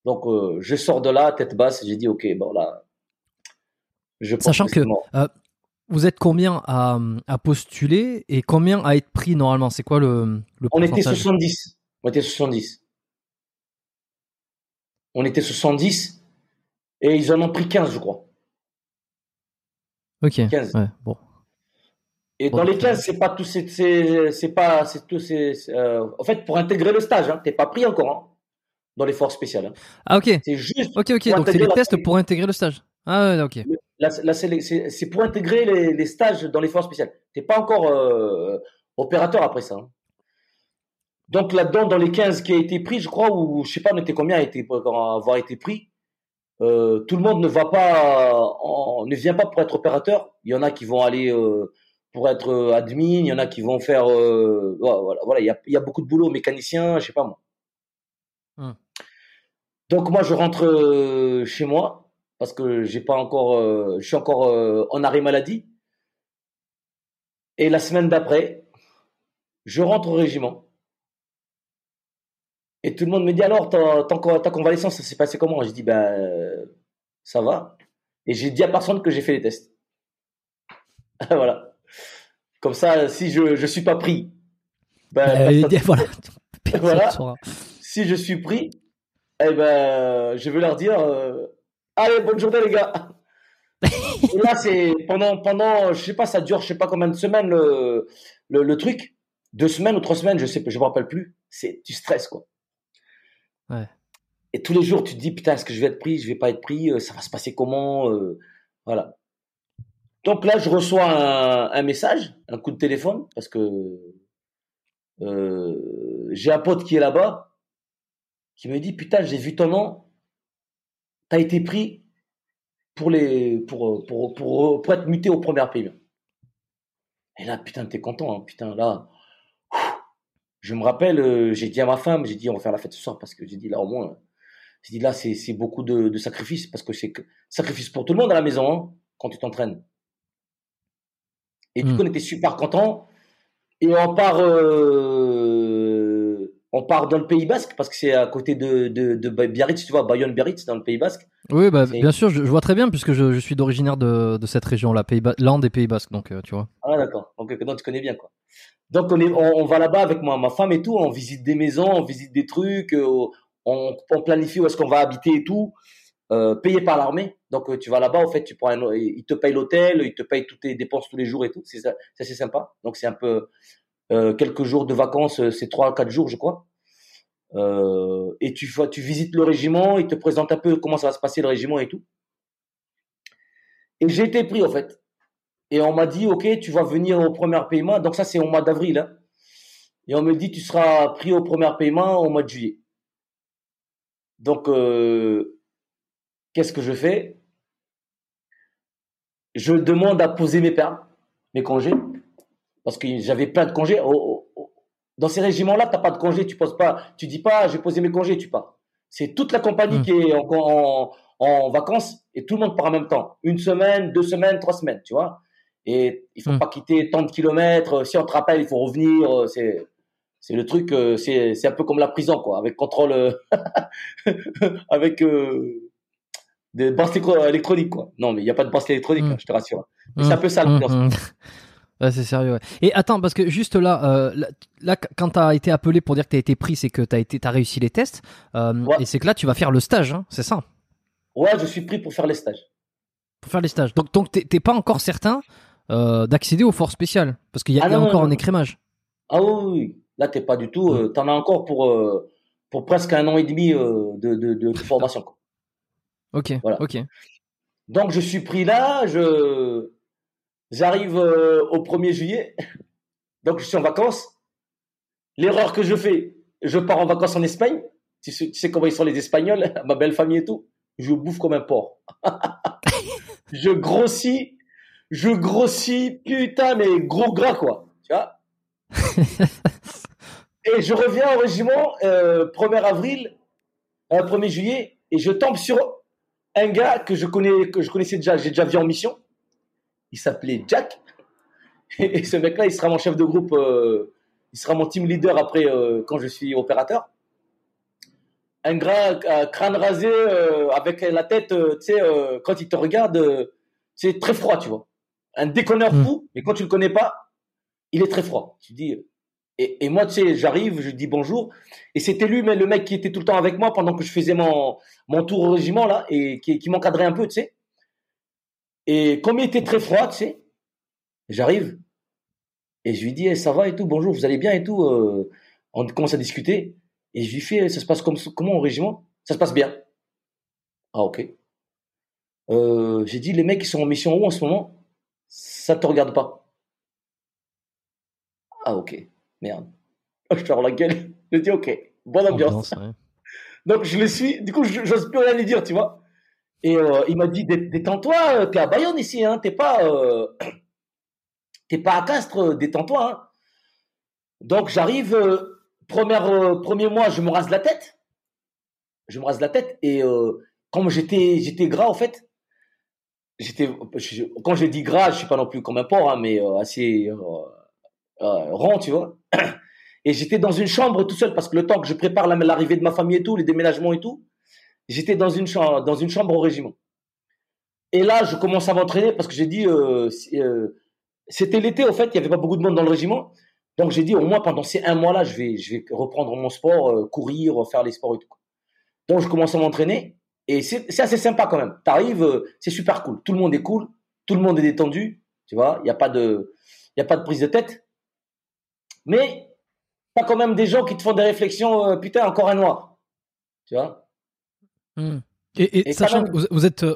Donc, je sors de là, tête basse, j'ai dit, ok, bon là. Je Sachant que, vous êtes combien à, à, postuler et combien à être pris normalement? C'est quoi le, le On était 70. On était 70. On était 70 et ils en ont pris 15, je crois. Ok. 15. Ouais, bon. Et dans les 15, c'est pas tout, c'est pas, c'est tout, c'est, euh, en fait, pour intégrer le stage, hein, t'es pas pris encore hein, dans les forces spéciales. Hein. Ah ok. C'est juste. Ok ok. Donc c'est les tests pour intégrer le stage. Ah ouais, ok. C'est pour intégrer les, les, stages dans les forces spéciales. T'es pas encore euh, opérateur après ça. Hein. Donc là-dedans, dans les 15 qui a été pris, je crois, ou je sais pas, on était combien a été, avoir été pris. Euh, tout le monde ne va pas, ne vient pas pour être opérateur. Il y en a qui vont aller euh, pour être admin, il y en a qui vont faire, voilà, voilà, il y a, il y a beaucoup de boulot, mécanicien, je sais pas moi. Hum. Donc moi, je rentre chez moi parce que j'ai pas encore, je suis encore en arrêt maladie. Et la semaine d'après, je rentre au régiment. Et tout le monde me dit alors, ta, ta, convalescence, ça s'est passé comment? J'ai dit, ben, ça va. Et j'ai dit à personne que j'ai fait les tests. [laughs] voilà. Comme ça, si je ne suis pas pris, ben, euh, voilà. [laughs] Si je suis pris, eh ben, je vais leur dire, euh, allez, bonne journée les gars. [laughs] Et là, c'est pendant, pendant, je sais pas, ça dure, je sais pas combien de semaines le, le, le truc. Deux semaines ou trois semaines, je sais, je me rappelle plus. C'est, tu stresses quoi. Et tous les jours, tu te dis, putain, est-ce que je vais être pris, je vais pas être pris, euh, ça va se passer comment euh, Voilà. Donc là, je reçois un, message, un coup de téléphone, parce que euh, j'ai un pote qui est là-bas, qui me dit, putain, j'ai vu ton nom, t'as été pris pour, les, pour, pour, pour, pour être muté au premier pays. Et là, putain, t'es content, hein, putain, là, je me rappelle, euh, j'ai dit à ma femme, j'ai dit on va faire la fête ce soir parce que j'ai dit là au moins, j'ai dit là c'est beaucoup de, de sacrifices parce que c'est sacrifice pour tout le monde à la maison hein, quand tu t'entraînes. Et du hmm. coup on était super contents et on part, euh, on part dans le Pays Basque parce que c'est à côté de, de, de Biarritz, tu vois, Bayonne Biarritz dans le Pays Basque. Oui, bah, bien sûr, je, vois très bien puisque je, je suis d'originaire de, de cette région-là, Pays des Pays Basques, donc euh, tu vois. Ah d'accord, donc, donc tu connais bien quoi. Donc on, est, on, va là-bas avec moi, ma femme et tout, on visite des maisons, on visite des trucs, euh, on, on planifie où est-ce qu'on va habiter et tout, euh, payé par l'armée. Donc euh, tu vas là-bas, en fait, tu prends un, ils te payent l'hôtel, ils te payent toutes tes dépenses tous les jours et tout. C'est ça, c'est sympa. Donc c'est un peu euh, quelques jours de vacances, euh, c'est trois quatre jours, je crois. Euh, et tu, tu visites le régiment, ils te présentent un peu comment ça va se passer le régiment et tout. Et j'ai été pris en fait. Et on m'a dit, OK, tu vas venir au premier paiement. Donc ça, c'est au mois d'avril. Hein. Et on me dit, tu seras pris au premier paiement au mois de juillet. Donc, euh, qu'est-ce que je fais? Je demande à poser mes pertes, mes congés, parce que j'avais plein de congés. Dans ces régiments-là, tu n'as pas de congés, tu poses pas, tu dis pas, j'ai posé mes congés, tu pars. C'est toute la compagnie hmm. qui est en, en, vacances et tout le monde part en même temps. Une semaine, deux semaines, trois semaines, tu vois. Et il faut hmm. pas quitter tant de kilomètres. Si on te rappelle, il faut revenir. C'est c'est le truc, euh, c'est c'est un peu comme la prison, quoi, avec contrôle, euh, [laughs] avec euh, des banques électroniques, quoi. Non, mais il n'y a pas de banque électronique, hmm. hein, je te rassure. C'est un peu ça. Ouais, c'est sérieux. Ouais. Et attends, parce que juste là, euh, là, quand t'as été appelé pour dire que t'as été pris, c'est que t'as été, t'as réussi les tests, euh, et c'est que là tu vas faire le stage, hein, c'est ça? Ouais, je suis pris pour faire les stages. Pour faire les stages. Donc, donc t'es pas encore certain euh, d'accéder au fort spécial, parce qu'il y a, ah encore un écrémage. Ah oui, oui. là t'es pas du tout. T'en as encore pour pour presque un an et demi de, de, de, [laughs] formation. Quoi. Ok. Voilà. Ok. Donc je suis pris là, je J'arrive euh, au 1er juillet, donc je suis en vacances. L'erreur que je fais, je pars en vacances en Espagne. Tu sais, comment ils sont les Espagnols, [laughs] ma belle famille et tout. Je bouffe comme un porc. [laughs] je grossis, je grossis, putain, mais gros gras quoi. Tu vois? [laughs] Et je reviens au régiment euh, 1er avril, euh, 1er juillet, et je tombe sur un gars que je connais, que je connaissais déjà, j'ai déjà vu en mission il s'appelait Jack. Et ce mec-là, il sera mon chef de groupe, euh, il sera mon team leader après euh, quand je suis opérateur. Un gras, crâne rasé, euh, avec la tête, tu sais, quand il te regarde, c'est très froid, tu vois. Un déconneur hmm. fou, mais quand tu le connais pas, il est très froid. Tu dis. Et, moi, tu sais, j'arrive, je dis bonjour, et c'était lui, mais le mec qui était tout le temps avec moi pendant que je faisais mon, mon tour au régiment là, et qui, qui m'encadrait un peu, tu sais. Et comme il était très froid, tu sais, j'arrive et je lui dis eh, ça va et tout, bonjour, vous allez bien et tout. Euh, on commence à discuter et je lui fais ça se passe comme comment au régiment? Ça se passe bien. Ah ok. Euh, j'ai dit les mecs qui sont en mission où en ce moment? Ça te regarde pas. Ah ok, merde. [laughs] Je te la gueule. [laughs] Je dis ok, bonne ambiance. [laughs] Donc je le suis. Du coup, j'ose plus rien lui dire, tu vois. Et euh, il m'a dit détends-toi, euh, t'es à Bayonne ici, hein, t'es pas, euh, [clears throat] pas à Castres, détends-toi. Hein. Donc j'arrive, premier, mois, je me rase la tête, je me rase la tête et comme j'étais, j'étais gras en fait, j'étais, quand je dis gras, je suis pas non plus comme un porc, hein, mais assez rond, tu vois. [clears throat] Et j'étais dans une chambre tout seul parce que le temps que je prépare l'arrivée de ma famille et tout, les déménagements et tout, J'étais dans une chambre, au régiment. Et là, je commence à m'entraîner parce que j'ai dit, euh, euh, c'était l'été, au fait, il y avait pas beaucoup de monde dans le régiment. Donc j'ai dit, au moins pendant ces un mois-là, je vais, reprendre mon sport, euh, courir, faire les sports et tout. Donc je commence à m'entraîner et c'est assez sympa quand même. T'arrives, c'est super cool. Tout le monde est cool, tout le monde est détendu, tu vois. Il n'y a pas de, a pas de prise de tête. Mais t'as quand même des gens qui te font des réflexions. putain, encore un noir, tu vois? Hmm. Et, sachant que vous, êtes, euh,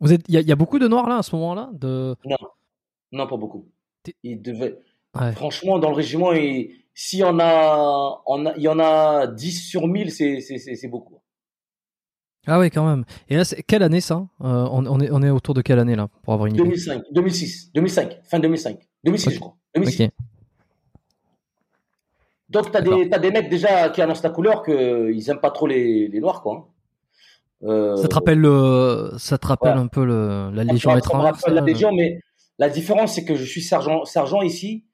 vous êtes, il y, a beaucoup de noirs là à ce moment-là de... Non, non pas beaucoup. Il devait. Franchement, dans le régiment, s'il y en a, il y en a 10 sur 1000, c'est beaucoup. Ah oui, quand même. Et là, quelle année ça euh, on, est, on est autour de quelle année là pour avoir une 2005, 2006, 2005, fin 2005, 2006 je crois. 2006. Donc t'as des, as des mecs déjà qui annoncent la couleur qu'ils aiment pas trop les, les noirs quoi. Euh, ça te rappelle le, ça te rappelle un peu le, la Légion étrangère. la Légion, mais la différence c'est que je suis sergent, sergent ici.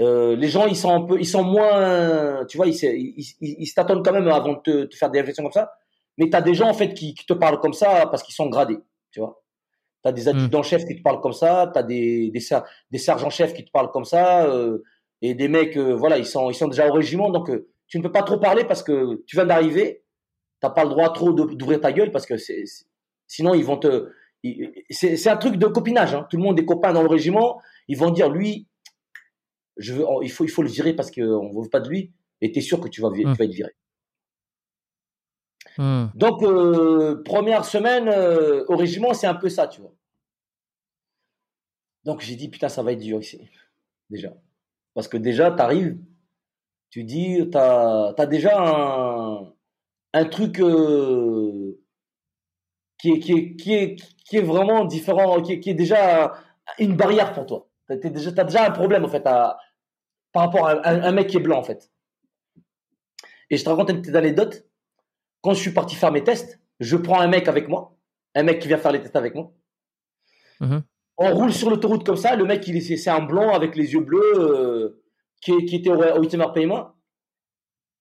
Euh, les gens ils sont un peu, ils sont moins, tu vois, ils, ils, ils, t'attendent quand même avant de te, te, faire des réflexions comme ça. Mais tu as des gens en fait qui, qui te parlent comme ça parce qu'ils sont gradés, tu vois. Tu as des hmm. adjudants-chefs qui te parlent comme ça, tu as des, des, des sergents-chefs qui te parlent comme ça, euh, et des mecs, euh, voilà, ils sont, ils sont déjà au régiment, donc euh, tu ne peux pas trop parler parce que tu viens d'arriver, t'as pas le droit trop d'ouvrir ta gueule parce que c'est, sinon ils vont te. C'est un truc de copinage. Hein. Tout le monde est copain dans le régiment. Ils vont dire lui, je veux, il faut il faut le virer parce qu'on ne veut pas de lui. Et tu es sûr que tu vas, tu vas être viré. Hmm. Donc euh, première semaine euh, au régiment, c'est un peu ça, tu vois. Donc j'ai dit putain ça va être dur ici déjà parce que déjà tu arrives, tu dis tu as, as déjà un un truc euh, qui est, qui est, qui est, qui est vraiment différent, qui est, qui est déjà une barrière pour toi. Tu as déjà, déjà un problème, en fait, à, par rapport à un, mec qui est blanc, en fait. Et je te raconte une petite anecdote. Quand je suis parti faire mes tests, je prends un mec avec moi, un mec qui vient faire les tests avec moi. Mm-hmm. On roule sur l'autoroute comme ça. Le mec, il c'est un blanc avec les yeux bleus euh, qui, qui, était au, au 8 paiement.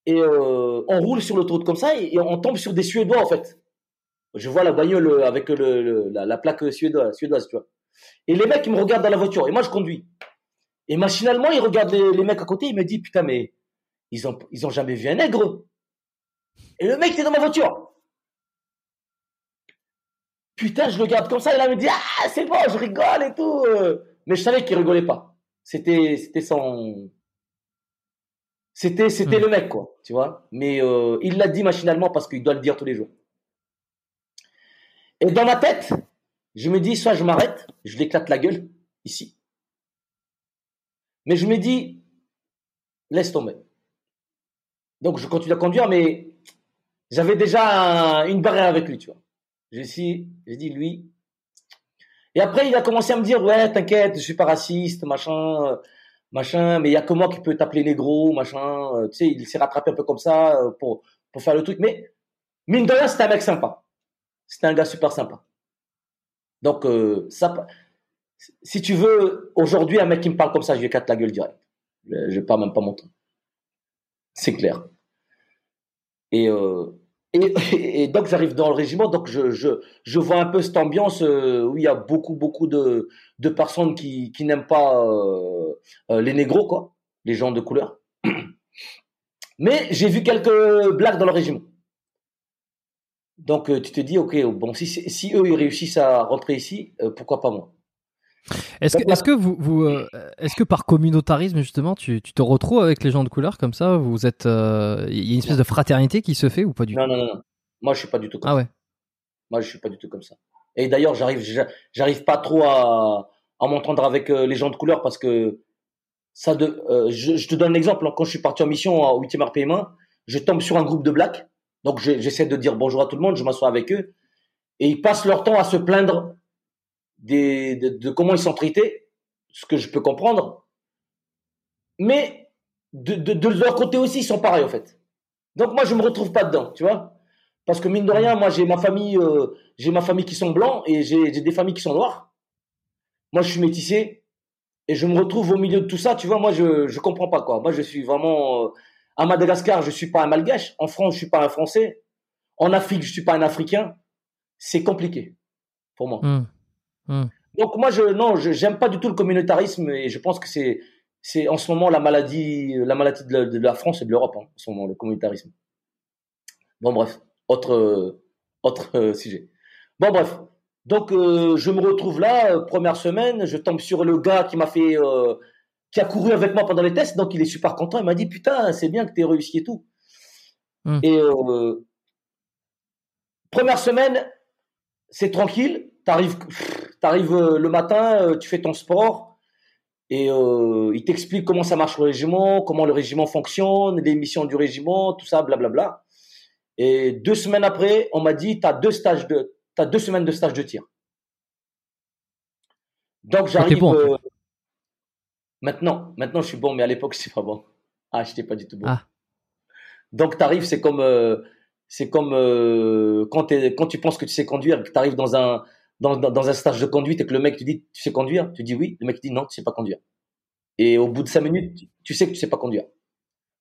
Et euh, on roule sur l'autoroute comme ça et, on tombe sur des Suédois, en fait. Je vois la bagnole avec le, la, plaque suédoise, suédoise, tu vois. Et les mecs, ils me regardent dans la voiture. Et moi, je conduis. Et machinalement, ils regardent les, mecs à côté. Ils me disent, putain, mais ils ont, ils ont jamais vu un nègre. Et le mec, est dans ma voiture. Putain, je le garde comme ça. Et là, il me dit, ah, c'est bon, je rigole et tout. Mais je savais qu'il rigolait pas. C'était son, c'était, c'était hmm. le mec, quoi. Tu vois. Mais euh, il l'a dit machinalement parce qu'il doit le dire tous les jours. Et dans ma tête, je me dis, soit je m'arrête, je l'éclate la gueule, ici. Mais je me dis, laisse tomber. Donc je continue à conduire, mais j'avais déjà une barrière avec lui, tu vois. J'ai dit, j'ai dit, lui. Et après, il a commencé à me dire, ouais, t'inquiète, je suis pas raciste, machin, machin, mais il y a que moi qui peux t'appeler négro, machin. Euh, tu sais, il s'est rattrapé un peu comme ça euh, pour, pour faire le truc. Mais, mine de rien, c'était un mec sympa. C'était un gars super sympa. Donc, euh, ça, si tu veux, aujourd'hui, un mec qui me parle comme ça, je lui éclate la gueule direct. Je, je pas même pas mon C'est clair. Et, euh, et, donc, j'arrive dans le régiment, donc je, vois un peu cette ambiance euh, où il y a beaucoup, beaucoup de, personnes qui, qui n'aiment pas euh, euh, les négros, quoi, les gens de couleur. [clears throat] Mais j'ai vu quelques blagues dans le régiment. Donc, tu te dis, ok, bon, si, si eux, ils réussissent à rentrer ici, pourquoi pas moi? Est-ce que, est-ce que vous, vous euh, est-ce que par communautarisme justement, tu, tu, te retrouves avec les gens de couleur comme ça? Vous êtes, euh, il y a une espèce de fraternité qui se fait ou pas du tout? Non, non, non. Moi, je suis pas du tout comme ah ça. ouais. Moi, je suis pas du tout comme ça. Et d'ailleurs, j'arrive, j'arrive pas trop à, à m'entendre avec euh, les gens de couleur parce que ça de, je, te donne un exemple. Quand je suis parti en mission au 8e RPM1, je tombe sur un groupe de blacks. Donc, j'essaie de dire bonjour à tout le monde, je m'assois avec eux. Et ils passent leur temps à se plaindre de, comment ils sont traités, ce que je peux comprendre. Mais de, de, leur côté aussi, ils sont pareils en fait. Donc moi, je me retrouve pas dedans, tu vois. Parce que mine de rien, moi, j'ai ma famille, euh, j'ai ma famille qui sont blancs et j'ai des familles qui sont noires. Moi, je suis métissé et je me retrouve au milieu de tout ça, tu vois. Moi, je je comprends pas quoi. Moi, je suis vraiment euh, à Madagascar, je suis pas un Malgache. En France, je suis pas un Français. En Afrique, je suis pas un Africain. C'est compliqué pour moi. Hmm. Hmm. Donc moi, je non, je j'aime pas du tout le communautarisme et je pense que c'est c'est en ce moment la maladie la maladie de la, France et de l'Europe hein, en ce moment le communautarisme. Bon bref, autre autre euh, sujet. Bon bref, donc euh, je me retrouve là euh, première semaine, je tombe sur le gars qui m'a fait qui a couru avec moi pendant les tests, donc il est super content. Il m'a dit putain, c'est bien que tu aies réussi et tout. Hmm. Et première semaine, c'est tranquille. T'arrives tu euh, le matin, euh, tu fais ton sport et euh, il t'explique comment ça marche le régiment, comment le régiment fonctionne, les missions du régiment, tout ça, blablabla. Et deux semaines après, on m'a dit, tu as deux stages de, as deux semaines de stage de tir. Donc j'arrive. Bon. maintenant, maintenant je suis bon, mais à l'époque [laughs] suis pas bon. Ah, j'étais pas du tout bon. Ah. Donc tu arrives, c'est comme, c'est comme quand, quand tu penses que tu sais conduire, que tu arrives dans un, dans, dans, un stage de conduite et que le mec te dit tu sais conduire, tu dis oui, le mec te dit non, tu sais pas conduire. Et au bout de cinq minutes, tu sais que tu sais pas conduire.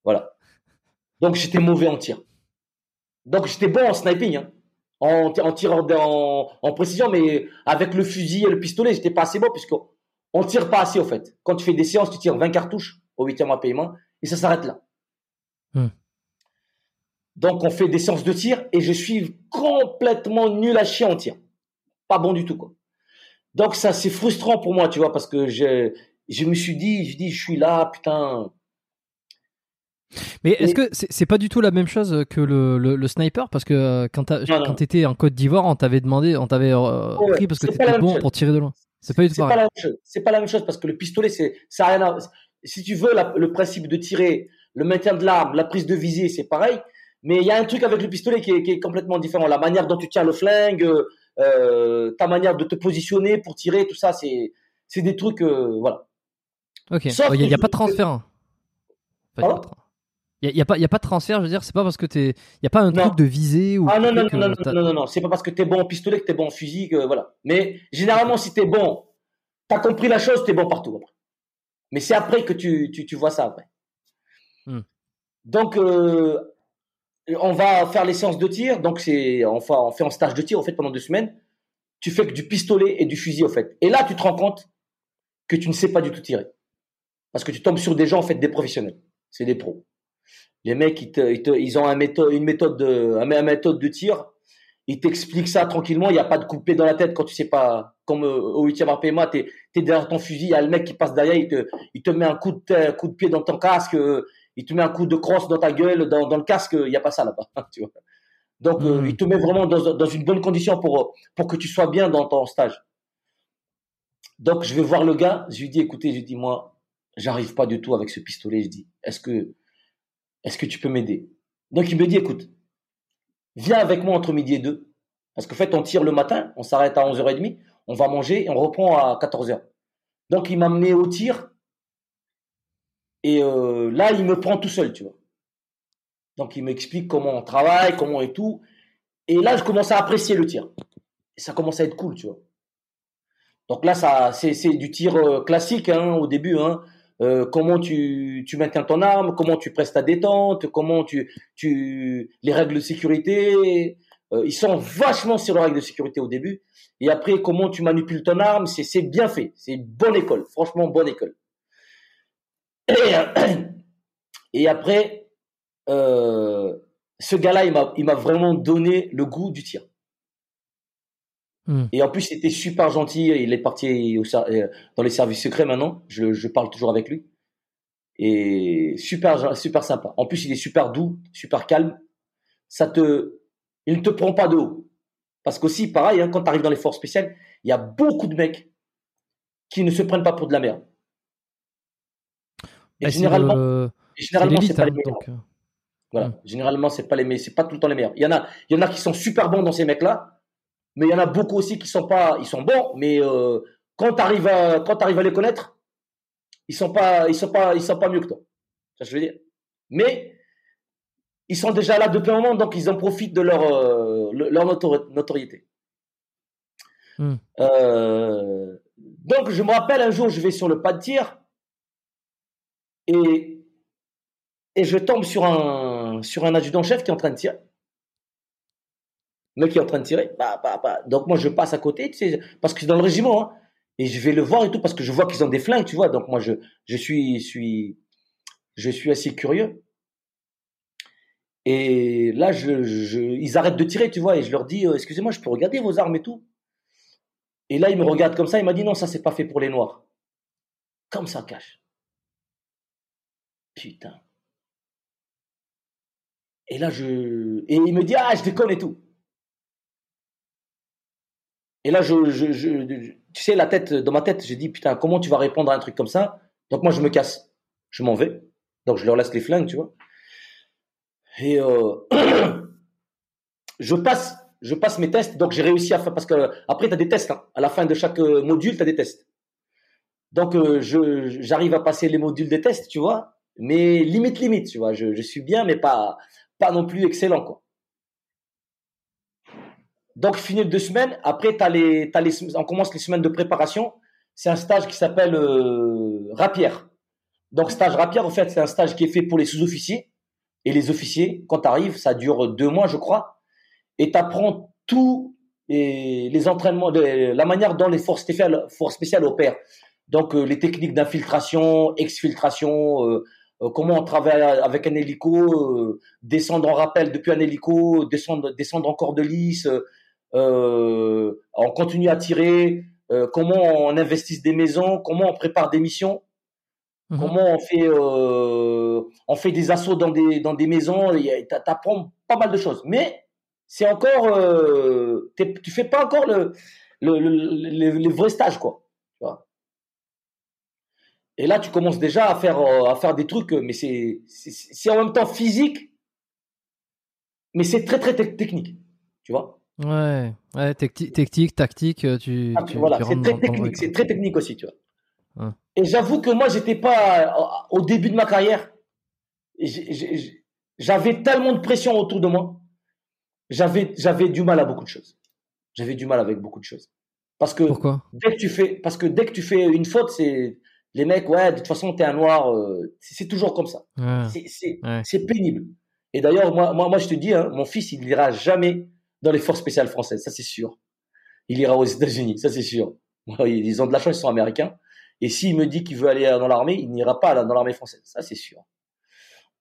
Voilà. Donc j'étais mauvais en tir. Donc j'étais bon en sniping, hein. en, en tir en, en, précision, mais avec le fusil et le pistolet, j'étais pas assez bon puisque on tire pas assez au fait. Quand tu fais des séances, tu tires 20 cartouches au huitième mois paiement et ça s'arrête là. Hmm. Donc on fait des séances de tir et je suis complètement nul à chier en tir pas bon du tout quoi. Donc ça c'est frustrant pour moi, tu vois, parce que je je me suis dit, je dis je suis là, putain. Mais est-ce que c'est pas du tout la même chose que le, le, sniper? Parce que euh, quand tu étais en Côte d'Ivoire, on t'avait demandé, on t'avait euh, pris parce que t'étais bon pour tirer de loin. C'est pas du tout Pas la même chose. C'est pas la même chose parce que le pistolet, c'est ça a rien à... Si tu veux, le principe de tirer, le maintien de l'arme, la prise de visée, c'est pareil. Mais il y a un truc avec le pistolet qui est, qui est, complètement différent. La manière dont tu tiens le flingue, euh, ta manière de te positionner pour tirer, tout ça, c'est c'est des trucs, euh, voilà. Ok. Il n'y a, que y a pas de transfert. hein. Enfin, y a a, a pas, y a pas de transfert, je veux dire, c'est pas parce que t'es, y a pas un Non. truc de visée ou. Ah non, non, que non, non, non, non, non, c'est pas parce que t'es bon en pistolet que t'es bon en fusil, que voilà. Mais généralement, si t'es bon, t'as compris la chose, t'es bon partout après. Mais c'est après que tu, tu, tu vois ça après. Hmm. Donc, euh, on va faire les séances de tir. Donc, c'est, enfin, on fait en stage de tir, en fait, pendant deux semaines. Tu fais que du pistolet et du fusil, en fait. Et là, tu te rends compte que tu ne sais pas du tout tirer. Parce que tu tombes sur des gens, en fait, des professionnels. C'est des pros. Les mecs, ils, te, ils, te- ils ont un méthode, une méthode de, un, un méthode de tir. Ils t'expliquent ça tranquillement. Il n'y a pas de coupé dans la tête quand tu sais pas. Comme euh, au 8e RPMA, t'es es derrière ton fusil. Il y a le mec qui passe derrière. Il te, il te met un coup de, un coup de pied dans ton casque. euh, Il te met un coup de crosse dans ta gueule, dans, dans le casque. Il n'y a pas ça là-bas. [laughs] Tu vois. Donc, euh, Mhm. il te met vraiment dans, dans une bonne condition pour, pour que tu sois bien dans ton stage. Donc, je vais voir le gars. Je lui dis, écoutez, je lui dis, moi, j'arrive pas du tout avec ce pistolet. Je dis, est-ce que, est-ce que tu peux m'aider? Donc il me dit, écoute, viens avec moi entre midi et deux. Parce qu'en fait, on tire le matin, on s'arrête à 11h30, on va manger et on reprend à 14h. Donc il m'a amené au tir. Et euh, là, il me prend tout seul, tu vois. Donc il m'explique comment on travaille, comment et tout. Et là, je commence à apprécier le tir. Et ça commence à être cool, tu vois. Donc là, ça, c'est, du tir euh, classique hein, au début. Hein. Euh, comment tu, tu maintiens ton arme, comment tu prestes ta détente, comment tu, tu les règles de sécurité. Ils sont vachement sur les règles de sécurité au début. Et après, comment tu manipules ton arme, c'est bien fait. C'est une bonne école, franchement, bonne école. Et, euh, et après, euh, ce gars-là, il m'a, vraiment donné le goût du tir. Hmm. Et en plus, il était super gentil. Il est parti au euh, dans les services secrets maintenant. Je, je parle toujours avec lui. Et super, super sympa. En plus, il est super doux, super calme. Ça te, il ne te prend pas de haut. Parce qu'aussi, pareil, hein, quand tu arrives dans les forces spéciales, il y a beaucoup de mecs qui ne se prennent pas pour de la merde. Et Bah, c'est généralement, le- et généralement, c'est pas hein, les meilleurs. donc, euh, Voilà. Mm. Généralement, c'est pas les meilleurs, c'est pas tout le temps les meilleurs. Il y en a, il y en a qui sont super bons dans ces mecs-là, mais il y en a beaucoup aussi qui sont pas, ils sont bons, mais euh, quand tu arrives à, quand t'arrives à les connaître, ils sont pas, ils sont pas, ils sont pas mieux que toi. Ça, je veux dire? Mais ils sont déjà là depuis un moment, donc ils en profitent de leur, euh, le- leur notori- notoriété. Mm. Euh, donc, je me rappelle un jour, je vais sur le pas de tir et et je tombe sur un sur un adjudant-chef qui est en train de tirer. Mec qui est en train de tirer. Bah, bah, bah. Donc moi je passe à côté, tu sais, parce que c'est dans le régiment, hein, et je vais le voir et tout parce que je vois qu'ils ont des flingues, tu vois. Donc moi je je suis suis je suis assez curieux. Et là je ils arrêtent de tirer, tu vois, et je leur dis euh, excusez-moi, je peux regarder vos armes et tout. Et là il me regarde comme ça, il m'a dit non, ça c'est pas fait pour les noirs. Comme ça cache. Putain. Et là, je. Et il me dit, ah, je déconne et tout. Et là, je, je, tu sais, la tête, dans ma tête, je dis, putain, comment tu vas répondre à un truc comme ça? Donc, moi, je me casse. Je m'en vais. Donc, je leur laisse les flingues, tu vois. Et euh, [clears throat] je passe. Je passe mes tests, donc j'ai réussi à faire parce que après tu as des tests hein. à la fin de chaque euh, module, tu as des tests. Donc euh, j'arrive à passer les modules des tests, tu vois, mais limite limite, tu vois, je, suis bien mais pas pas non plus excellent quoi. Donc fini deux semaines, après les les on commence les semaines de préparation, c'est un stage qui s'appelle euh, rapière. Donc stage rapière en fait, c'est un stage qui est fait pour les sous-officiers et les officiers quand tu arrives, ça dure deux mois je crois et tu apprends tous les, les entraînements, la manière dont les forces spéciales, opèrent. Donc, euh, les techniques d'infiltration, exfiltration, euh, comment on travaille avec un hélico, euh, descendre en rappel depuis un hélico, descendre, descendre en corde lisse, euh, on continue à tirer, euh, comment on investit des maisons, comment on prépare des missions, Mhm. comment on fait, euh, on fait des assauts dans des, dans des maisons, tu apprends pas mal de choses. Mais c'est encore, euh, tu fais pas encore le, le, le, le- le vrai stage, quoi. Tu. Et là, tu commences déjà à faire, euh, à faire des trucs, mais c'est, c'est, en même temps physique, mais c'est très, très te- technique. Tu vois. Ouais, ouais, technique, tactique, euh, tu, ah, voilà, c'est très technique, c'est très technique aussi, tu vois. Et j'avoue que moi, j'étais pas au début de ma carrière. J'avais tellement de pression autour de moi. J'avais, j'avais du mal à beaucoup de choses. J'avais du mal avec beaucoup de choses. Parce que Pourquoi? dès que tu fais, parce que dès que tu fais une faute, c'est les mecs, ouais, de toute façon, t'es un noir. Euh, c'est toujours comme ça. C'est pénible. Et d'ailleurs, moi, moi, moi, je te dis, hein, mon fils, il ira jamais dans les forces spéciales françaises, ça c'est sûr. Il ira aux États-Unis, ça c'est sûr. Ils ont de la chance, ils sont américains. Et s'il me dit qu'il veut aller dans l'armée, il n'ira pas dans l'armée française, ça c'est sûr.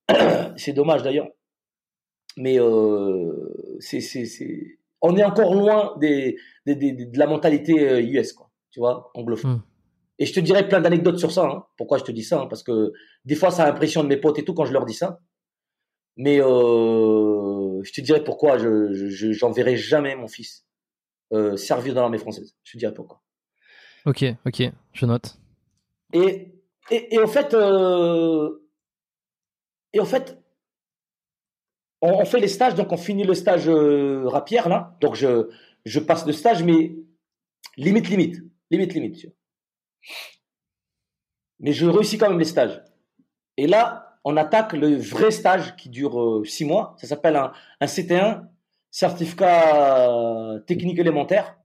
[clears throat] c'est dommage d'ailleurs. Mais euh, c'est, on est encore loin des, des, de la mentalité US, euh, quoi, tu vois, anglophone. Hmm. Et je te dirais plein d'anecdotes sur ça. Hein. Pourquoi je te dis ça hein, Parce que des fois, ça impressionne mes potes et tout quand je leur dis ça. Mais euh, je te dirais pourquoi je j'enverrai jamais mon fils euh, servir dans l'armée française. Je te dirais pourquoi. Ok, ok, je note. Et, et, en fait, euh, et en fait, on, fait les stages, donc on finit le stage euh, rapière là. Donc je, je passe le stage, mais limite, limite, limite, limite. Mais je réussis quand même les stages. Et là, on attaque le vrai stage qui dure euh, six mois. Ça s'appelle un, un, CT1, certificat technique élémentaire,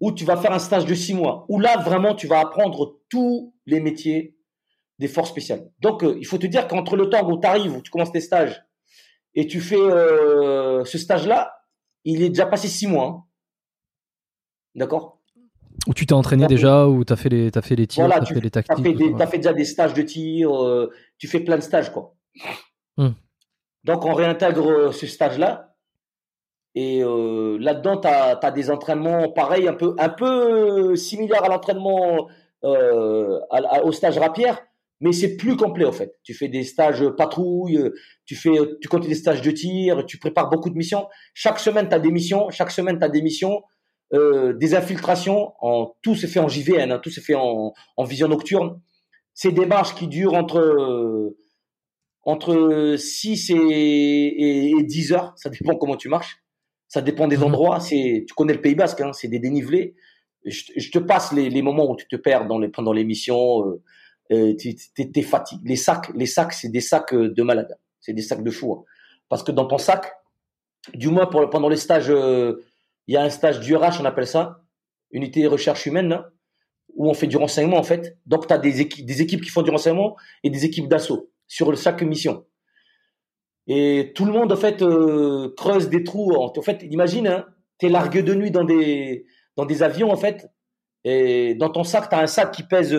où tu vas faire un stage de six mois. Où là, vraiment, tu vas apprendre tous les métiers des forces spéciales. Donc, euh, il faut te dire qu'entre le temps où tu arrives, où tu commences tes stages, et tu fais euh, ce stage-là, il est déjà passé six mois. Hein. D'accord? Où tu t'es entraîné déjà, où tu as, fait les, as fait les tirs, tu as fait les tactiques. Tu as, fait déjà des stages de tir, euh, tu fais plein de stages. quoi. Hmm. Donc on réintègre euh, ce stage-là. Et là-dedans, tu as, des entraînements pareils, un peu, un peu similaires à l'entraînement au stage rapière, mais c'est plus complet en fait. Tu fais des stages patrouille, tu fais, tu comptes des stages de tir, tu prépares beaucoup de missions. Chaque semaine, tu as des missions. Chaque semaine, tu as des missions, euh, des infiltrations. En, tout se fait en JVN, hein, tout se fait en, en vision nocturne. C'est des marches qui durent entre entre 6 et, et, 10 heures. Ça dépend comment tu marches. Ça dépend des mhm. endroits. C'est, tu connais le Pays Basque, hein, c'est des dénivelés. Je, te passe les, les, moments où tu te perds dans les, pendant les missions. Euh, euh, t'es fatigué. Les sacs, les sacs, c'est des sacs euh, de malade. C'est des sacs de fou. Hein. Parce que dans ton sac, du moins pour, pendant les stages, euh, il y a un stage du RH, on appelle ça, unité recherche humaine, hein, où on fait du renseignement en fait. Donc tu as des équipes, qui font du renseignement et des équipes d'assaut sur chaque mission. Et tout le monde en fait euh, creuse des trous. En, fait, imagine, hein, tu es largué de nuit dans des dans des avions en fait, et dans ton sac, tu as un sac qui pèse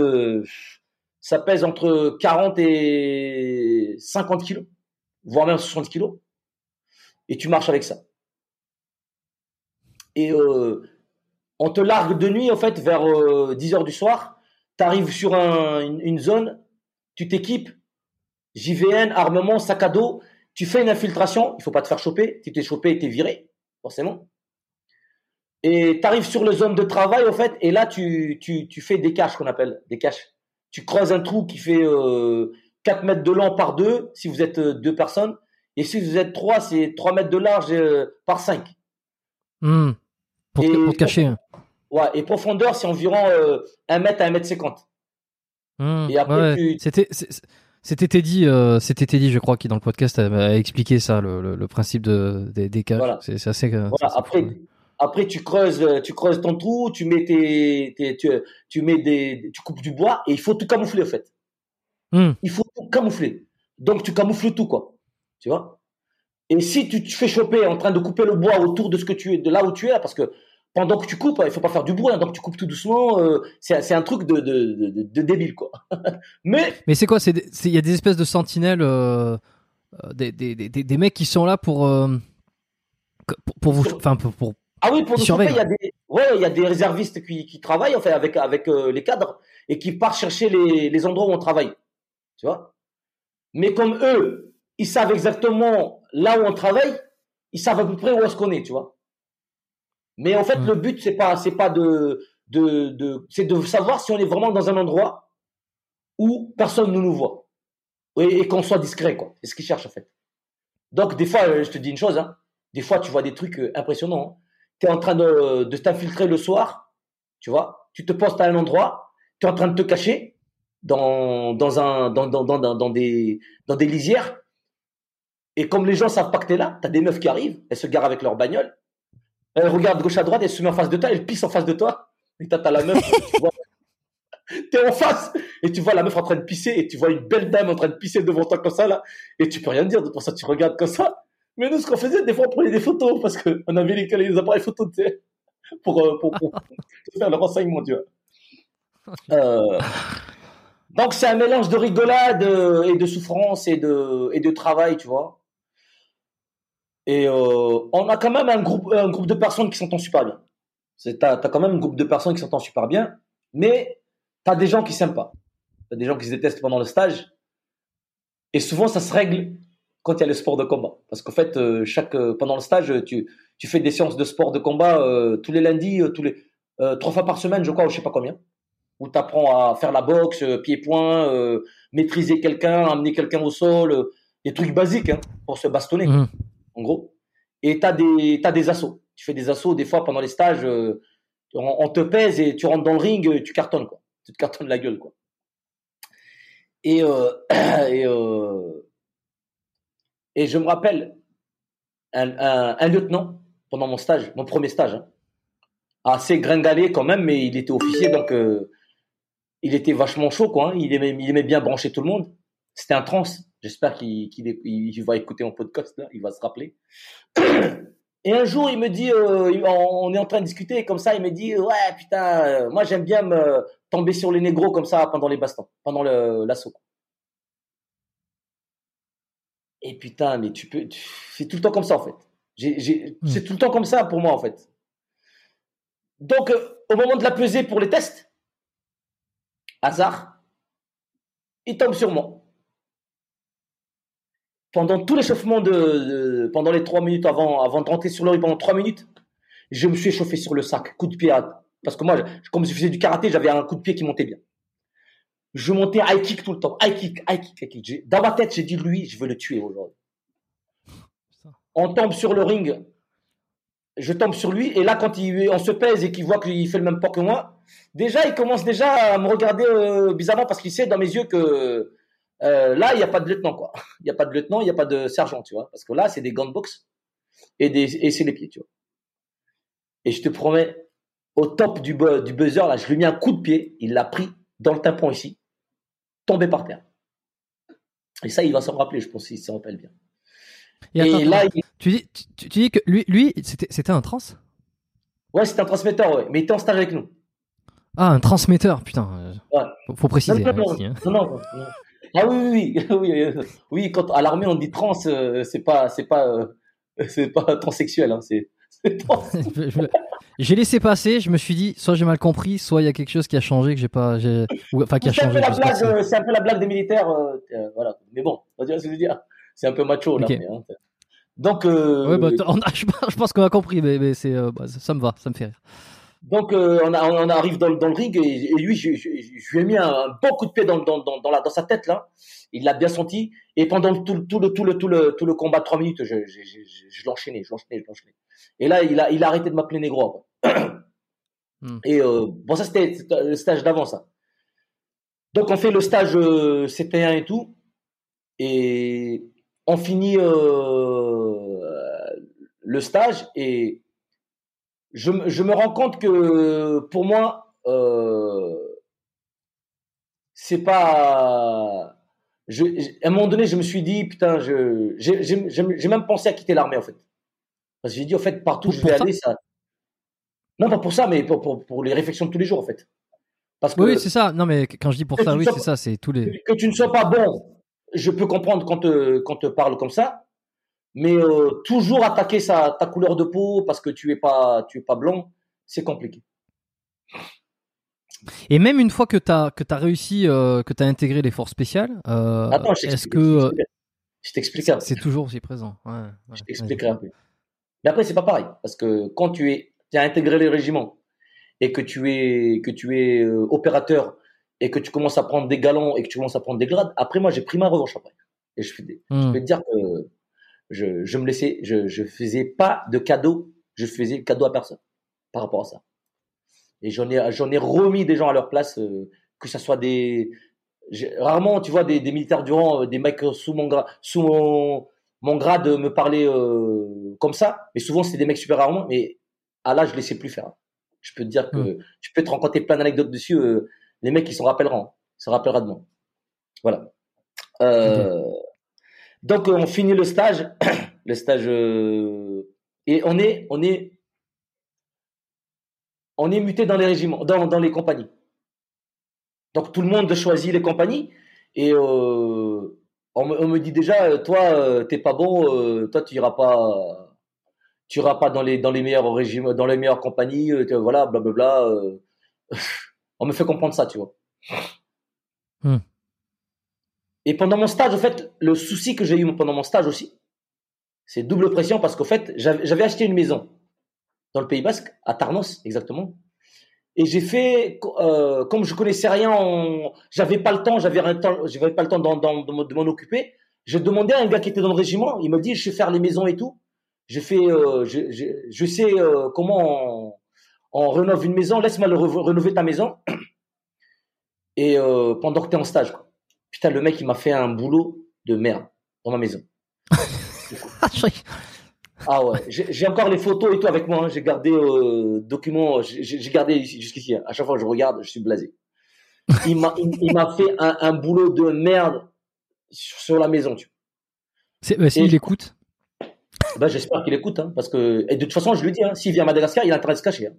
ça pèse entre 40 et 50 kilos, voire même 60 kilos, et tu marches avec ça. Et euh, on te largue de nuit, en fait, vers 10 euh, heures du soir, tu arrives sur une, zone, tu t'équipes, JVN, armement, sac à dos, tu fais une infiltration, il faut pas te faire choper, tu t'es chopé, tu es viré, forcément. Et tu arrives sur la zone de travail, en fait, et là, tu, fais des caches, qu'on appelle, des caches tu creuses un trou qui fait 4 euh, mètres de long par 2 si vous êtes deux personnes. Et si vous êtes trois, c'est 3 mètres de large par 5. Hmm. Pour, te, cacher. Ouais, et profondeur, c'est environ 1 mètre à 1 mètre 50. Hmm. Et après, C'était. C'était Teddy, c'était Teddy, je crois, qui dans le podcast a, expliqué ça, le, principe de, des, caches. Voilà. C'est assez. Après, après, tu creuses, euh, tu creuses ton trou, tu mets tes, tu, tu, mets des, tu coupes du bois et il faut tout camoufler en fait. Hmm. Il faut tout camoufler. Donc tu camoufles tout quoi. Tu vois? Et si tu te fais choper en train de couper le bois autour de ce que tu es, de là où tu es, parce que pendant que tu coupes, il faut pas faire du bruit, hein, donc tu coupes tout doucement. Euh, c'est un truc de, de, de, débile quoi. [laughs] mais mais c'est quoi il y a des espèces de sentinelles, euh, des, des, des, des, mecs qui sont là pour pour, pour vous, enfin pour, pour ah oui, pour nous il y a des, ouais, il y a des réservistes qui, qui travaillent en fait avec avec euh, les cadres et qui partent chercher les, les endroits où on travaille, tu vois? Mais comme eux, ils savent exactement là où on travaille, ils savent à peu près où est-ce qu'on est, tu vois. Mais en fait, le but c'est pas c'est pas de de, de c'est de savoir si on est vraiment dans un endroit où personne ne nous voit et, et qu'on soit discret quoi. C'est ce qu'ils cherchent en fait. Donc des fois, euh, je te dis une chose, hein, des fois tu vois des trucs euh, impressionnants. Hein tu es en train de, de t'infiltrer le soir, tu vois, tu te postes à un endroit, tu es en train de te cacher dans, dans, un, dans, dans, dans, dans, des, dans des lisières. Et comme les gens savent pas que tu es là, tu as des meufs qui arrivent, elles se garent avec leur bagnole, elles regardent gauche à droite, elles se mettent en face de toi, elles pissent en face de toi. Et t'as la meuf, tu vois, [laughs] t'es en face et tu vois la meuf en train de pisser et tu vois une belle dame en train de pisser devant toi comme ça là. Et tu peux rien dire de pour ça tu regardes comme ça. Mais nous ce qu'on faisait des fois on prenait des photos parce que on avait les, les appareils photos tu sais, pour, euh, pour, pour, [laughs] faire le renseignement tu vois. [laughs] Euh, donc c'est un mélange de rigolade euh, et de souffrance et de et de travail tu vois et euh, on a quand même un groupe un groupe de personnes qui s'entendent super bien t'as as quand même un groupe de personnes qui s'entendent super bien mais T'as des gens qui s'aiment pas. T'as des gens qui se détestent pendant le stage. Et souvent, ça se règle quand il y a le sport de combat. Parce qu'en fait, euh, chaque, euh, pendant le stage, tu, tu fais des séances de sport de combat euh, tous les lundis, tous les, trois fois par semaine, je crois, ou je sais pas combien. Où tu apprends à faire la boxe, pied-point, maîtriser quelqu'un, amener quelqu'un au sol, des trucs basiques hein, pour se bastonner, mmh. En gros. Et tu as des, as des assauts. Tu fais des assauts, des fois, pendant les stages, on, on, te pèse et tu rentres dans le ring, tu cartonnes. Quoi tu te cartonnes la gueule, quoi. Et, euh, [clears throat] et, euh, je me rappelle un, lieutenant pendant mon stage, mon premier stage, hein, assez gringalé quand même, mais il était officier, donc euh, il était vachement chaud, quoi. Hein. il, aimait, il aimait bien brancher tout le monde. C'était un trans. J'espère qu'il va écouter mon podcast, là, il va se rappeler. Et un jour, il me dit, euh, on est en train de discuter comme ça, il me dit, ouais, putain, euh, moi j'aime bien me tomber sur les négros comme ça pendant les bastons, pendant l'assaut. Et putain, mais tu peux, c'est tout le temps comme ça en fait. Hmm. C'est tout le temps comme ça pour moi en fait. Donc, euh, au moment de la peser pour les tests, hasard, il tombe sur moi pendant tout l'échauffement de, pendant les trois minutes avant, avant de rentrer sur le pendant trois minutes, je me suis échauffé sur le sac, coup de pied à, parce que moi, comme je faisais du karaté, j'avais un coup de pied qui montait bien. Je montais high kick tout le temps, high kick, high kick, high kick. Dans ma tête, j'ai dit lui, je veux le tuer aujourd'hui. On tombe sur le ring, je tombe sur lui, et là, quand il, on se pèse et qu'il voit qu'il fait le même pas que moi, déjà, il commence déjà à me regarder euh, bizarrement parce qu'il sait dans mes yeux que euh, là, il n'y a pas de lieutenant, quoi. [laughs] Il n'y a pas de lieutenant, il n'y a pas de sergent, tu vois. Parce que là, c'est des gants de boxe et, des, et c'est les pieds, tu vois. Et je te promets, au top du, du buzzer, là, je lui ai mis un coup de pied, il l'a pris dans le tympan ici, tombé par terre. Et ça, il va s'en rappeler, je pense, s'il s'en rappelle bien. Et, là, tu, dis, tu, dis que lui, lui c'était un trans? Ouais, c'était un transmetteur, ouais. Mais il était en stage avec nous. Ah, un transmetteur, putain. Ouais. Faut, préciser. non, hein. non, non, ah oui, oui, oui, [laughs] oui, quand à l'armée on dit trans, euh, c'est pas, c'est pas, euh, [laughs] c'est pas transsexuel, hein, c'est. [laughs] j'ai laissé passer, je me suis dit, soit j'ai mal compris, soit il y a quelque chose qui a changé que j'ai pas, enfin qui a changé. Euh, c'est un peu la blague des militaires, voilà. Mais bon, tu vois ce que je veux dire? C'est un peu macho là. Hein, donc. bah, je pense qu'on a compris, mais, mais c'est, bah, ça me va, ça me fait rire. Donc euh, on, on, arrive dans, le ring et, lui, je, lui ai mis un, bon coup de pied dans, dans, dans, la, dans sa tête là. Il l'a bien senti et pendant tout, tout, le, tout, le, tout, le, tout le combat de trois minutes, je, l'enchaînais, je l'enchaînais, je l'enchaînais. Et là, il a, il a arrêté de m'appeler négro. [coughs] Hmm. Et euh, bon, ça c'était le stage d'avant ça. Donc on fait le stage euh, CP1 et tout et on finit euh, le stage et je, je, me rends compte que pour moi, euh, c'est pas. Je, à un moment donné, je me suis dit, putain, je, j'ai même pensé à quitter l'armée en fait. Parce que j'ai dit, en fait, partout où je vais aller, ça. Non, pas pour ça, mais pour, pour, pour, les réflexions de tous les jours en fait. Parce que, oui, c'est ça. Non, mais quand je dis pour ça, oui, c'est ça, c'est tous les. Que tu ne sois pas bon, je peux comprendre quand te, quand te parle comme ça mais euh, toujours attaquer sa, ta couleur de peau parce que tu es pas, tu es pas blanc, c'est compliqué. Et même une fois que tu as, que as réussi, euh, que tu as intégré les forces spéciales, euh, est-ce que. Je t'explique C'est toujours aussi présent. Ouais, je t'expliquerai un peu. Mais après, c'est pas pareil. Parce que quand tu es, tu as intégré les régiments et que tu es, que tu es opérateur et que tu commences à prendre des galons et que tu commences à prendre des grades, après, moi, j'ai pris ma revanche après. Et je, je hmm. vais te dire que je, je me laissais, je, je faisais pas de cadeaux je faisais cadeau à personne par rapport à ça. Et j'en ai, j'en ai remis des gens à leur place, euh, que ce soit des, rarement, tu vois, des, des militaires du rang, des mecs sous mon grade, sous mon, mon grade me parler euh, comme ça, mais souvent c'était des mecs super rarement, mais à là je laissais plus faire. Je peux te dire que hmm. je peux te raconter plein d'anecdotes dessus. Euh, les mecs ils s'en rappelleront, ils se rappellera de moi. Voilà. Euh, donc on finit le stage, [clears throat] le stage et on est on est on est muté dans les régiments, dans, les compagnies. Donc tout le monde choisit les compagnies et euh, on, me, dit déjà, euh, toi, euh, t'es pas bon, toi tu iras pas, tu iras pas dans les dans meilleurs régimes, dans les meilleures compagnies, voilà, blablabla. [laughs] on me fait comprendre ça, tu vois. Hmm. Et pendant mon stage, en fait, le souci que j'ai eu pendant mon stage aussi, c'est double pression parce qu'en fait, j'avais acheté une maison dans le Pays Basque, à Tarnos exactement. Et j'ai fait, euh, comme je connaissais rien, j'avais pas le temps, j'avais pas le temps de m'en occuper. J'ai demandé à un gars qui était dans le régiment, il me dit, je sais faire les maisons et tout. Euh, je, je, je, sais euh, comment on, on, rénove une maison. Laisse-moi rénover ta maison. Et pendant que t'es en stage, quoi. Putain, le mec il m'a fait un boulot de merde dans ma maison. [laughs] Ah ouais, j'ai encore les photos et tout avec moi. Hein. J'ai gardé euh, documents, j'ai gardé jusqu'ici. Hein. À chaque fois que je regarde, je suis blasé. Il m'a il, fait un, un, boulot de merde sur, la maison. Tu vois. Bah, s'il écoute. Bah, j'espère qu'il écoute, hein, parce que et de toute façon, je lui dis, hein, s'il vient à Madagascar, il a intérêt de se cacher.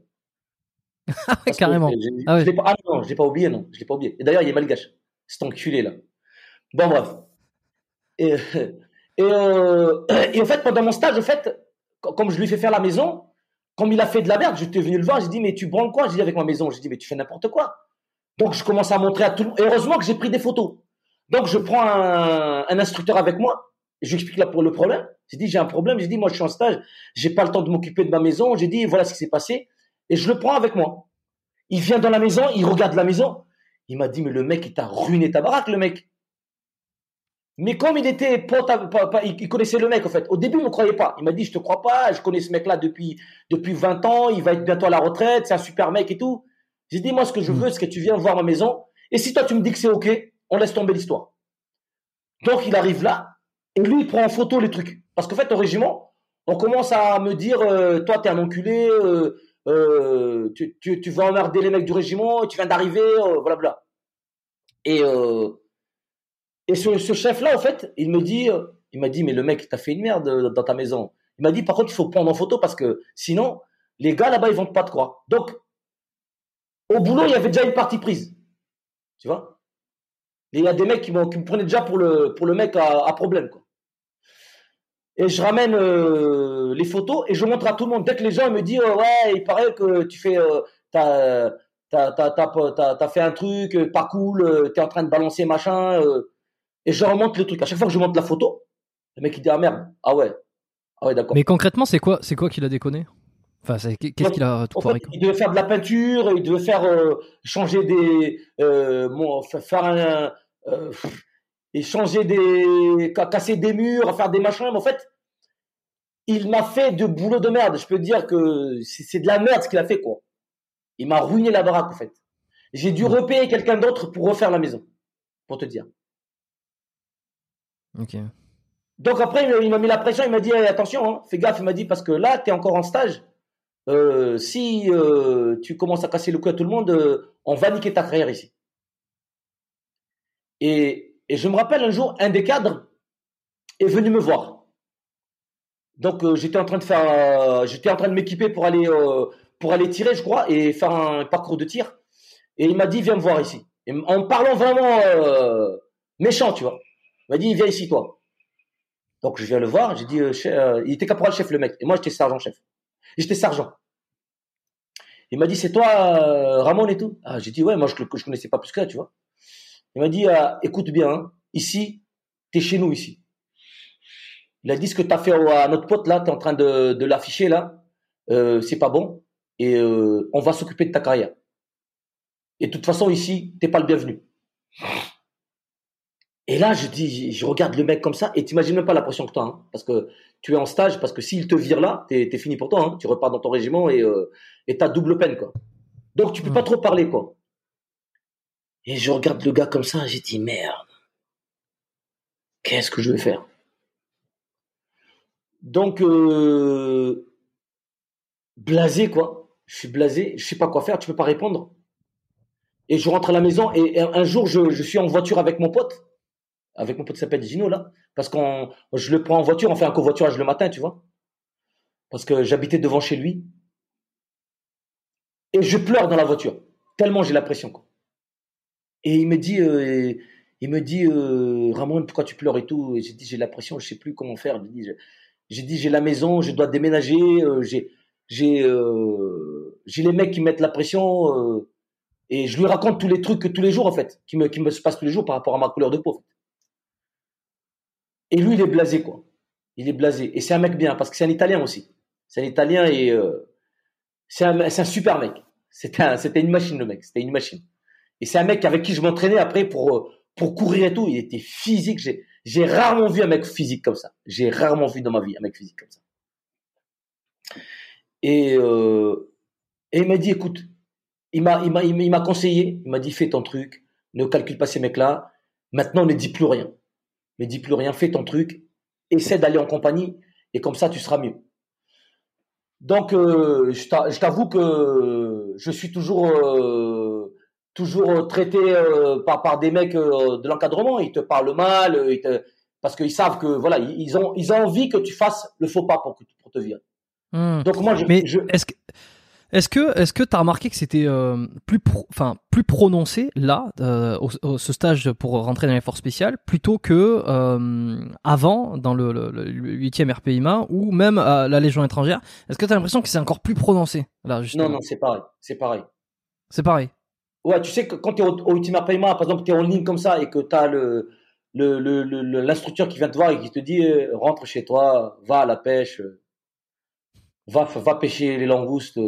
[laughs] Ah ouais, carrément. ah, ouais. pas, ah non, je l'ai pas oublié, non, je l'ai pas oublié. Et d'ailleurs, il est malgache, cet enculé là. Bon bref. Et, et, euh, et en fait, pendant mon stage, en fait, comme je lui fais faire la maison, comme il a fait de la merde, j'étais venu le voir, j'ai dit, mais tu branles quoi? J'ai dit avec ma maison, j'ai dit, mais tu fais n'importe quoi. Donc, je commence à montrer à tout le monde. Heureusement que j'ai pris des photos. Donc, je prends un, un instructeur avec moi. Je lui explique là pour le problème. J'ai dit, j'ai un problème. J'ai dit, moi, je suis en stage. J'ai pas le temps de m'occuper de ma maison. J'ai dit, voilà ce qui s'est passé. Et je le prends avec moi. Il vient dans la maison, il regarde la maison. Il m'a dit, mais le mec, il t'a ruiné ta baraque, le mec. Mais comme il était pote, il connaissait le mec en fait. Au début, il me croyait pas. Il m'a dit, je te crois pas, je connais ce mec-là depuis depuis 20 ans, il va être bientôt à la retraite, c'est un super mec et tout. J'ai dit, moi, ce que je hmm. veux, c'est que tu viennes voir ma maison. Et si toi, tu me dis que c'est ok, on laisse tomber l'histoire. Donc, il arrive là et lui, il prend en photo les trucs. Parce qu'en fait, au régiment, on commence à me dire, euh, toi, t'es un enculé, euh, euh, tu, vas emmerder les mecs du régiment, tu viens d'arriver, voilà, bla. Et et ce, chef-là, en fait, il me dit, euh, il m'a dit, mais le mec, t'as fait une merde euh, dans ta maison. Il m'a dit, par contre, il faut prendre en photo parce que sinon, les gars là-bas, ils vont pas te croire. Donc, au boulot, il y avait déjà une partie prise. Tu vois? Il y a des mecs qui, qui me prenaient déjà pour le, pour le mec à, à problème. Quoi. Et je ramène euh, les photos et je montre à tout le monde. Dès que les gens me disent, ouais, il paraît que tu fais, euh, t'as, t'as, t'as, t'as, t'as, fait un truc, pas cool, t'es en train de balancer machin et je remonte le truc. À chaque fois que je monte la photo, le mec il dit ah merde, ah ouais, ah ouais d'accord. Mais concrètement, c'est quoi, c'est quoi qu'il a déconné? Enfin, qu'est-ce qu'il a tout fait, Il devait faire de la peinture, il devait faire euh, changer des, euh, bon, faire un, euh, et changer des, casser des murs, faire des machins. Mais en fait, il m'a fait de boulot de merde. Je peux dire que c'est de la merde ce qu'il a fait quoi. Il m'a ruiné la baraque en fait. J'ai dû repayer quelqu'un d'autre pour refaire la maison, pour te dire. Donc après, il m'a mis la pression, il m'a dit attention, hein, fais gaffe, il m'a dit parce que là, tu es encore en stage. Euh, si euh, tu commences à casser le cou à tout le monde, euh, on va niquer ta carrière ici. Et, et, je me rappelle un jour, un des cadres est venu me voir. Donc j'étais en train de faire, j'étais en train de m'équiper pour aller pour aller tirer, je crois, et faire un parcours de tir. Et il m'a dit viens me voir ici. En parlant vraiment méchant, tu vois. Il m'a dit, viens ici, toi. Donc, je viens le voir. J'ai dit, euh, euh, il était caporal chef, le mec. Et moi, j'étais sergent chef. J'étais sergent. Il m'a dit, c'est toi, euh, Ramon et tout? Ah, j'ai dit, ouais, moi, je, je connaissais pas plus que ça, tu vois. Il m'a dit, écoute bien, hein. ici, t'es chez nous, ici. Il a dit ce que t'as fait à notre pote, là, t'es en train de, de l'afficher, là. c'est pas bon. Et on va s'occuper de ta carrière. Et de toute façon, ici, t'es pas le bienvenu. Et là, je dis, je regarde le mec comme ça, et t'imagines même pas la pression que tu as, hein, parce que tu es en stage, parce que s'il te vire là, t'es es fini pour toi, hein, tu repars dans ton régiment et euh, t'as double peine, quoi. Donc tu peux pas trop parler, quoi. Et je regarde le gars comme ça, j'ai dit merde, qu'est-ce que je vais faire? Donc euh, blasé, quoi. Je suis blasé, je sais pas quoi faire, tu peux pas répondre. Et je rentre à la maison et un jour, je, suis en voiture avec mon pote. Avec mon pote qui s'appelle Gino là, parce qu'on, je le prends en voiture, on fait un covoiturage le matin, tu vois, parce que j'habitais devant chez lui, et je pleure dans la voiture, tellement j'ai la pression quoi. Et il me dit, euh, il me dit, euh, Ramon, pourquoi tu pleures et tout? Et j'ai dit, j'ai la pression, je sais plus comment faire. J'ai dit, j'ai la maison, je dois déménager, euh, j'ai, j'ai, j'ai les mecs qui mettent la pression. et je lui raconte tous les trucs tous les jours en fait, qui me, qui me se passent tous les jours par rapport à ma couleur de peau. Et lui, il est blasé, quoi. Il est blasé. Et c'est un mec bien, parce que c'est un Italien aussi. C'est un Italien et c'est un, un, super mec. C'était une machine, le mec. C'était une machine. Et c'est un mec avec qui je m'entraînais après pour, euh, pour courir et tout. Il était physique. J'ai rarement vu un mec physique comme ça. J'ai rarement vu dans ma vie un mec physique comme ça. Et, euh, et il m'a dit, écoute, il m'a il m'a il m'a conseillé. Il m'a dit, fais ton truc. Ne calcule pas ces mecs-là. Maintenant, ne dis plus rien mais dis plus rien, fais ton truc, essaie d'aller en compagnie, et comme ça, tu seras mieux. Donc, euh, je t'avoue que je suis toujours, toujours traité euh, par, par des mecs de l'encadrement. Ils te parlent mal, parce qu'ils savent que voilà, ils ont, ils ont envie que tu fasses le faux pas pour, pour te virer. Hmm. Donc moi, je, mais est-ce que est-ce que est-ce que t'as remarqué que c'était euh, plus enfin plus prononcé là euh, au, ce stage pour rentrer dans les forces spéciales plutôt que euh, avant dans le, le, 8e RPIMA ou même à la Légion étrangère? Est-ce que t'as l'impression que c'est encore plus prononcé là Non non c'est pareil c'est pareil. C'est pareil? Ouais tu sais que quand t'es au, au 8e RPIMA par exemple t'es en ligne comme ça et que t'as le l'instructeur qui vient te voir et qui te dit rentre chez toi va à la pêche va va pêcher les langoustes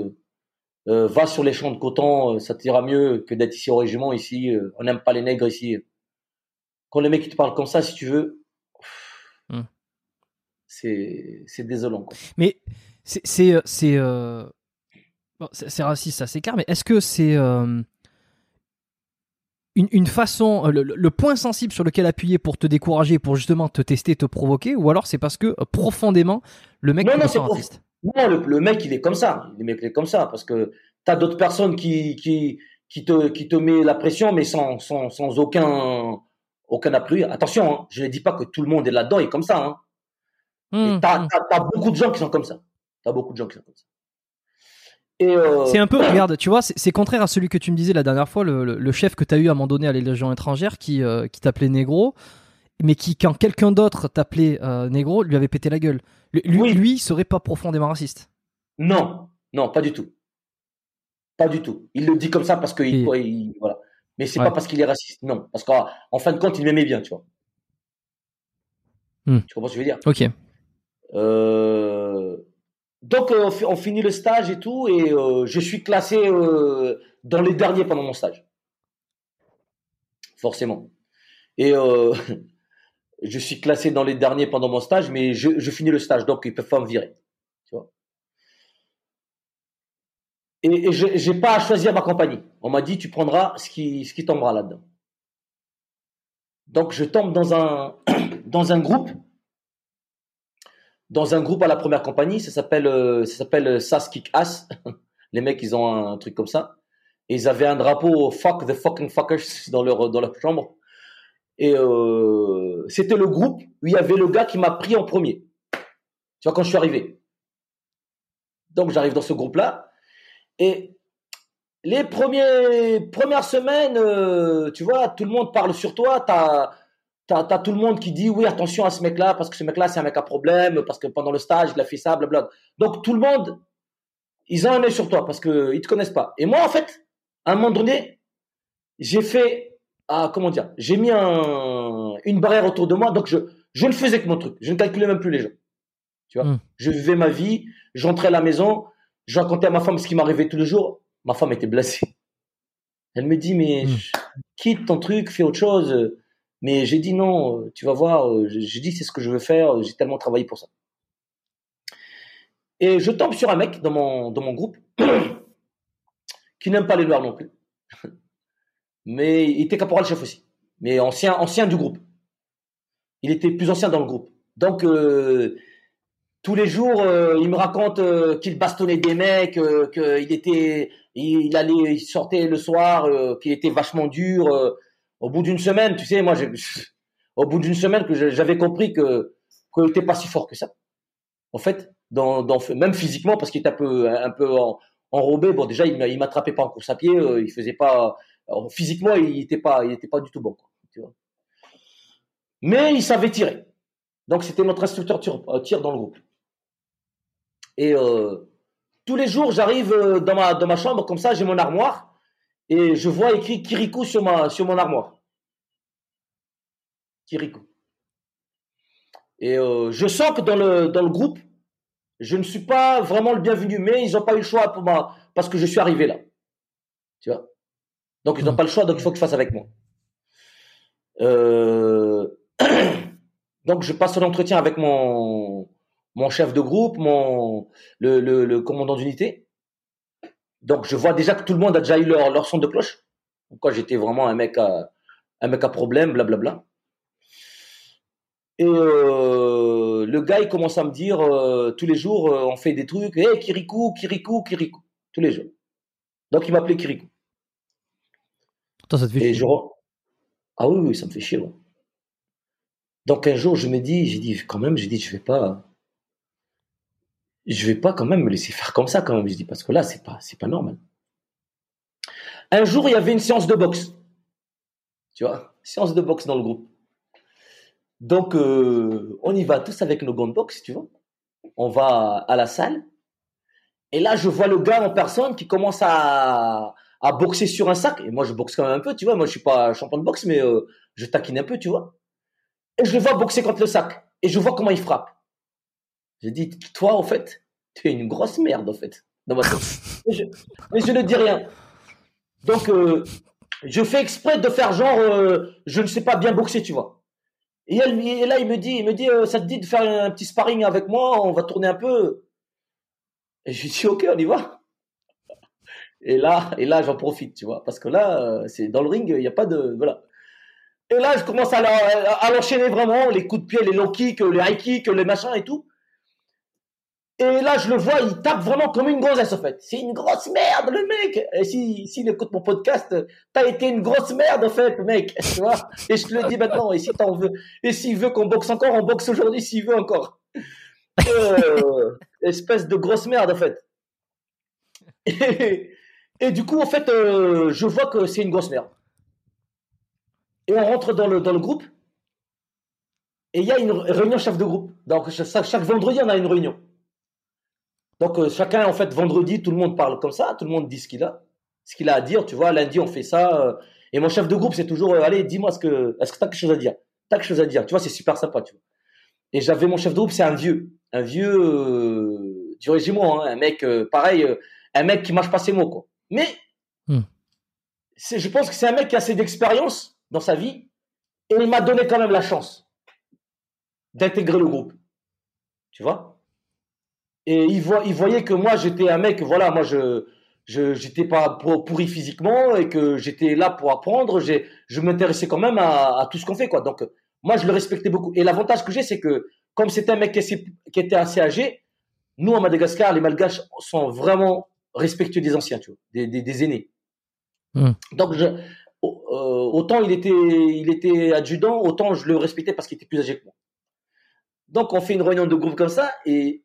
euh, va sur les champs de coton, euh, ça t'ira mieux que d'être ici au régiment. Ici, euh, on n'aime pas les nègres ici. Quand les mecs te parlent comme ça, si tu veux, hmm. c'est c'est désolant. Quoi. Mais c'est c'est c'est bon, raciste, ça c'est clair. Mais est-ce que c'est une, une, façon, le, point sensible sur lequel appuyer pour te décourager, pour justement te tester, te provoquer, ou alors c'est parce que profondément le mec non, non, raciste non, le, mec, il est comme ça. Le mec, il est comme ça parce que tu as d'autres personnes qui, qui, qui, te, qui te met la pression, mais sans, sans, sans aucun, aucun appui. Attention, hein, je ne dis pas que tout le monde est là-dedans et comme ça. Hein. Mmh, tu as, mmh. beaucoup de gens qui sont comme ça. Tu as beaucoup de gens qui sont comme ça. Euh, c'est un peu, regarde, tu vois, c'est contraire à celui que tu me disais la dernière fois, le, le, chef que tu as eu à un moment donné à les Légions étrangères qui, euh, qui t'appelait négro mais qui, quand quelqu'un d'autre t'appelait euh, négro, lui avait pété la gueule. Lui, lui serait pas profondément raciste. Non, non, pas du tout. Pas du tout. Il le dit comme ça parce que il, voilà. Mais c'est pas parce qu'il est raciste, non. Parce qu'en fin de compte, il m'aimait bien, tu vois. Hmm. Tu comprends ce que je veux dire? Ok. Euh, donc, euh, on finit le stage et tout, et je suis classé dans les derniers pendant mon stage. Forcément. Et [laughs] je suis classé dans les derniers pendant mon stage, mais je, finis le stage, donc ils peuvent pas me virer. Et je n'ai pas à choisir ma compagnie. On m'a dit, tu prendras ce qui, ce qui tombera là-dedans. Donc je tombe dans un, [clears throat] dans un groupe, dans un groupe à la première compagnie, ça s'appelle, euh, ça s'appelle SAS Kick Ass. [laughs] Les mecs, ils ont un truc comme ça. Et ils avaient un drapeau fuck the fucking fuckers [laughs] dans leur, dans leur chambre. Et euh, c'était le groupe où il y avait le gars qui m'a pris en premier. Tu vois, quand je suis arrivé. Donc j'arrive dans ce groupe-là. Et les premières semaines, euh, tu vois, tout le monde parle sur toi. Tu as, as, tout le monde qui dit oui, attention à ce mec-là, parce que ce mec-là, c'est un mec à problème, parce que pendant le stage, il a fait ça, blablabla. Donc tout le monde, ils ont un œil sur toi parce qu'ils ne te connaissent pas. Et moi, en fait, à un moment donné, j'ai fait comment dire, j'ai mis une barrière autour de moi, donc je, je ne faisais que mon truc. Je ne calculais même plus les gens. Tu vois, hmm. je vivais ma vie, j'entrais à la maison, je racontais à ma femme ce qui m'arrivait tous les jours. Ma femme était blessée. Elle me dit, mais hmm. quitte ton truc, fais autre chose. Mais j'ai dit non, tu vas voir, j'ai dit c'est ce que je veux faire, j'ai tellement travaillé pour ça. Et je tombe sur un mec dans mon, groupe [clears throat] qui n'aime pas les noirs non plus. [laughs] Mais il était caporal chef aussi. Mais ancien, ancien du groupe. Il était plus ancien dans le groupe. Donc, euh, tous les jours, euh, il me raconte euh, qu'il bastonnait des mecs, qu'il était, il, allait, il sortait le soir, qu'il était vachement dur. Au bout d'une semaine, tu sais, moi, au bout d'une semaine que j'avais compris que qu'il n'était pas si fort que ça. En fait, même physiquement, parce qu'il était un peu, enrobé. Bon, déjà, il m'attrapait pas en course à pied, il faisait pas, physiquement, il n'était pas, pas du tout bon. Mais il savait tirer. Donc, c'était notre instructeur tir, tir dans le groupe. Et euh, tous les jours, j'arrive euh, dans ma chambre, comme ça, j'ai mon armoire, et je vois écrit Kirikou sur, ma, sur mon armoire. Kirikou. Et euh, je sens que dans le, dans le groupe, je ne suis pas vraiment le bienvenu, mais ils n'ont pas eu le choix pour parce que je suis arrivé là. Tu vois? Donc, ils n'ont hmm. pas le choix, donc il faut que je fasse avec moi. [clears throat] donc, je passe l'entretien avec mon, mon chef de groupe, mon, le, le, commandant d'unité. Donc, je vois déjà que tout le monde a déjà eu leur, leur son de cloche. Quoi, j'étais vraiment un mec à, un mec à problème, blablabla. Et euh, le gars, il commence à me dire euh, tous les jours, euh, on fait des trucs, hé, hey, Kirikou, Kirikou, Kirikou, tous les jours. Donc, il m'appelait Kirikou. Ça te fait chier. Ah oui, oui, ça me fait chier. Donc, un jour, je me dis, j'ai dit, quand même, j'ai dit, je vais pas, je vais pas quand même me laisser faire comme ça quand même. Je dis parce que là c'est pas pas normal. Un jour il y avait une séance de boxe, tu vois, séance de boxe dans le groupe. Donc euh, on y va tous avec nos gants de boxe, tu vois. On va à la salle et là je vois le gars en personne qui commence à à boxer sur un sac et moi je boxe quand même un peu, tu vois. Moi je suis pas champion de boxe mais euh, je taquine un peu, tu vois. Et je le vois boxer contre le sac et je vois comment il frappe. J'ai dit, toi, en fait, tu es une grosse merde, en fait. [laughs] mais, je, ne dis rien. Donc, euh, je fais exprès de faire genre, euh, je ne sais pas bien boxer, tu vois. Et, là, il me dit, il me dit, euh, ça te dit de faire un petit sparring avec moi, on va tourner un peu. Et je lui dis, ok, on y va. Et là, et là, j'en profite, tu vois, parce que là, c'est dans le ring, il n'y a pas de, voilà. Et là, je commence à l'enchaîner vraiment, les coups de pied, les low kicks, les high kicks, les machins et tout. Et là, je le vois, il tape vraiment comme une gonzesse, en fait. C'est une grosse merde, le mec. Et si, s'il écoute mon podcast, t'as été une grosse merde, en fait, mec. [laughs] Tu vois? Et je te le dis maintenant. Et si t'en veux, et s'il veut qu'on boxe encore, on boxe aujourd'hui s'il veut encore. Euh, espèce de grosse merde, en fait. Et, du coup, en fait, euh, je vois que c'est une grosse merde. Et on rentre dans le, dans le groupe. Et il y a une réunion chef de groupe. Donc, chaque vendredi, on a une réunion. Donc euh, chacun, en fait, vendredi, tout le monde parle comme ça, tout le monde dit ce qu'il a, ce qu'il a à dire. Tu vois, lundi, on fait ça. Euh, et mon chef de groupe, c'est toujours, euh, allez, dis-moi ce que, est-ce que t'as quelque chose à dire? T'as quelque chose à dire. Tu vois, c'est super sympa, tu vois. Et j'avais mon chef de groupe, c'est un vieux, un vieux du régiment, hein, un mec pareil, un mec qui marche pas ses mots, quoi. Mais hmm. c'est, je pense que c'est un mec qui a assez d'expérience dans sa vie et il m'a donné quand même la chance d'intégrer le groupe. Tu vois? Et il, il voyait que moi, j'étais un mec, voilà, moi, je j'étais pas pourri physiquement et que j'étais là pour apprendre. Je m'intéressais quand même à, tout ce qu'on fait, quoi. Donc, moi, je le respectais beaucoup. Et l'avantage que j'ai, c'est que comme c'était un mec qui, était assez âgé, nous, en Madagascar, les Malgaches sont vraiment respectueux des anciens, tu vois, des, des, aînés. Hmm. Donc, je, euh, autant il était, il était adjudant, autant je le respectais parce qu'il était plus âgé que moi. Donc, on fait une réunion de groupe comme ça et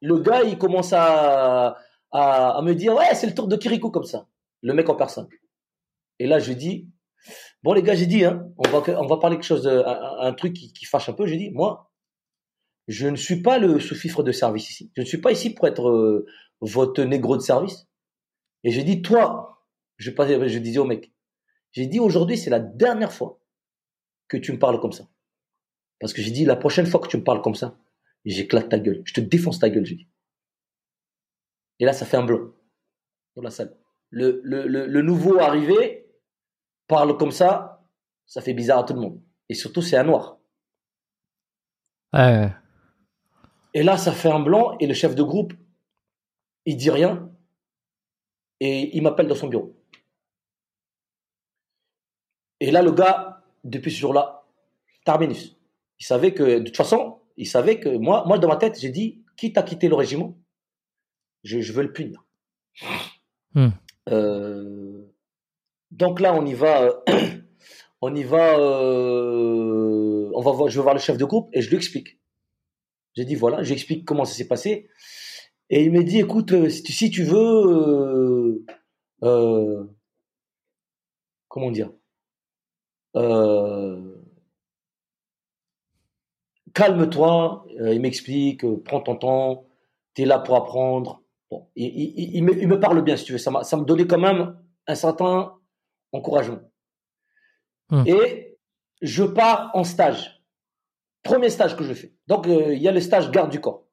le gars, il commence à, à, me dire, ouais, c'est le tour de Kirikou comme ça. Le mec en personne. Et là, je dis, bon, les gars, j'ai dit, hein, on va, on va parler quelque chose, un, truc qui, fâche un peu. J'ai dit, moi, je ne suis pas le sous-fifre de service ici. Je ne suis pas ici pour être euh, votre négro de service. Et j'ai dit, toi, je, je disais au mec, j'ai dit, aujourd'hui, c'est la dernière fois que tu me parles comme ça. Parce que j'ai dit, la prochaine fois que tu me parles comme ça, j'éclate ta gueule. Je te défonce ta gueule, j'ai dit. Et là, ça fait un blanc dans la salle. Le, le, le, nouveau arrivé parle comme ça. Ça fait bizarre à tout le monde. Et surtout, c'est un noir. Ouais. Et là, ça fait un blanc et le chef de groupe, il dit rien et il m'appelle dans son bureau. Et là, le gars, depuis ce jour-là, terminus. Il savait que, de toute façon, il savait que moi, moi dans ma tête, j'ai dit, quitte à quitter le régiment, je, je veux le punir. Hmm. Euh, donc là, on y va, euh, [clears throat] on y va, euh, on va voir, je vais voir le chef de groupe et je lui explique. J'ai dit voilà, je lui explique comment ça s'est passé. Et il me dit, écoute, si tu, si tu veux, euh, comment dire, euh, calme-toi. Euh, il m'explique, euh, prends ton temps, tu es là pour apprendre. Bon, il, il- il me, il me parle bien, si tu veux. Ça, me donnait quand même un certain encouragement. Hmm. Et je pars en stage. Premier stage que je fais. Donc, euh, il y a le stage garde du corps,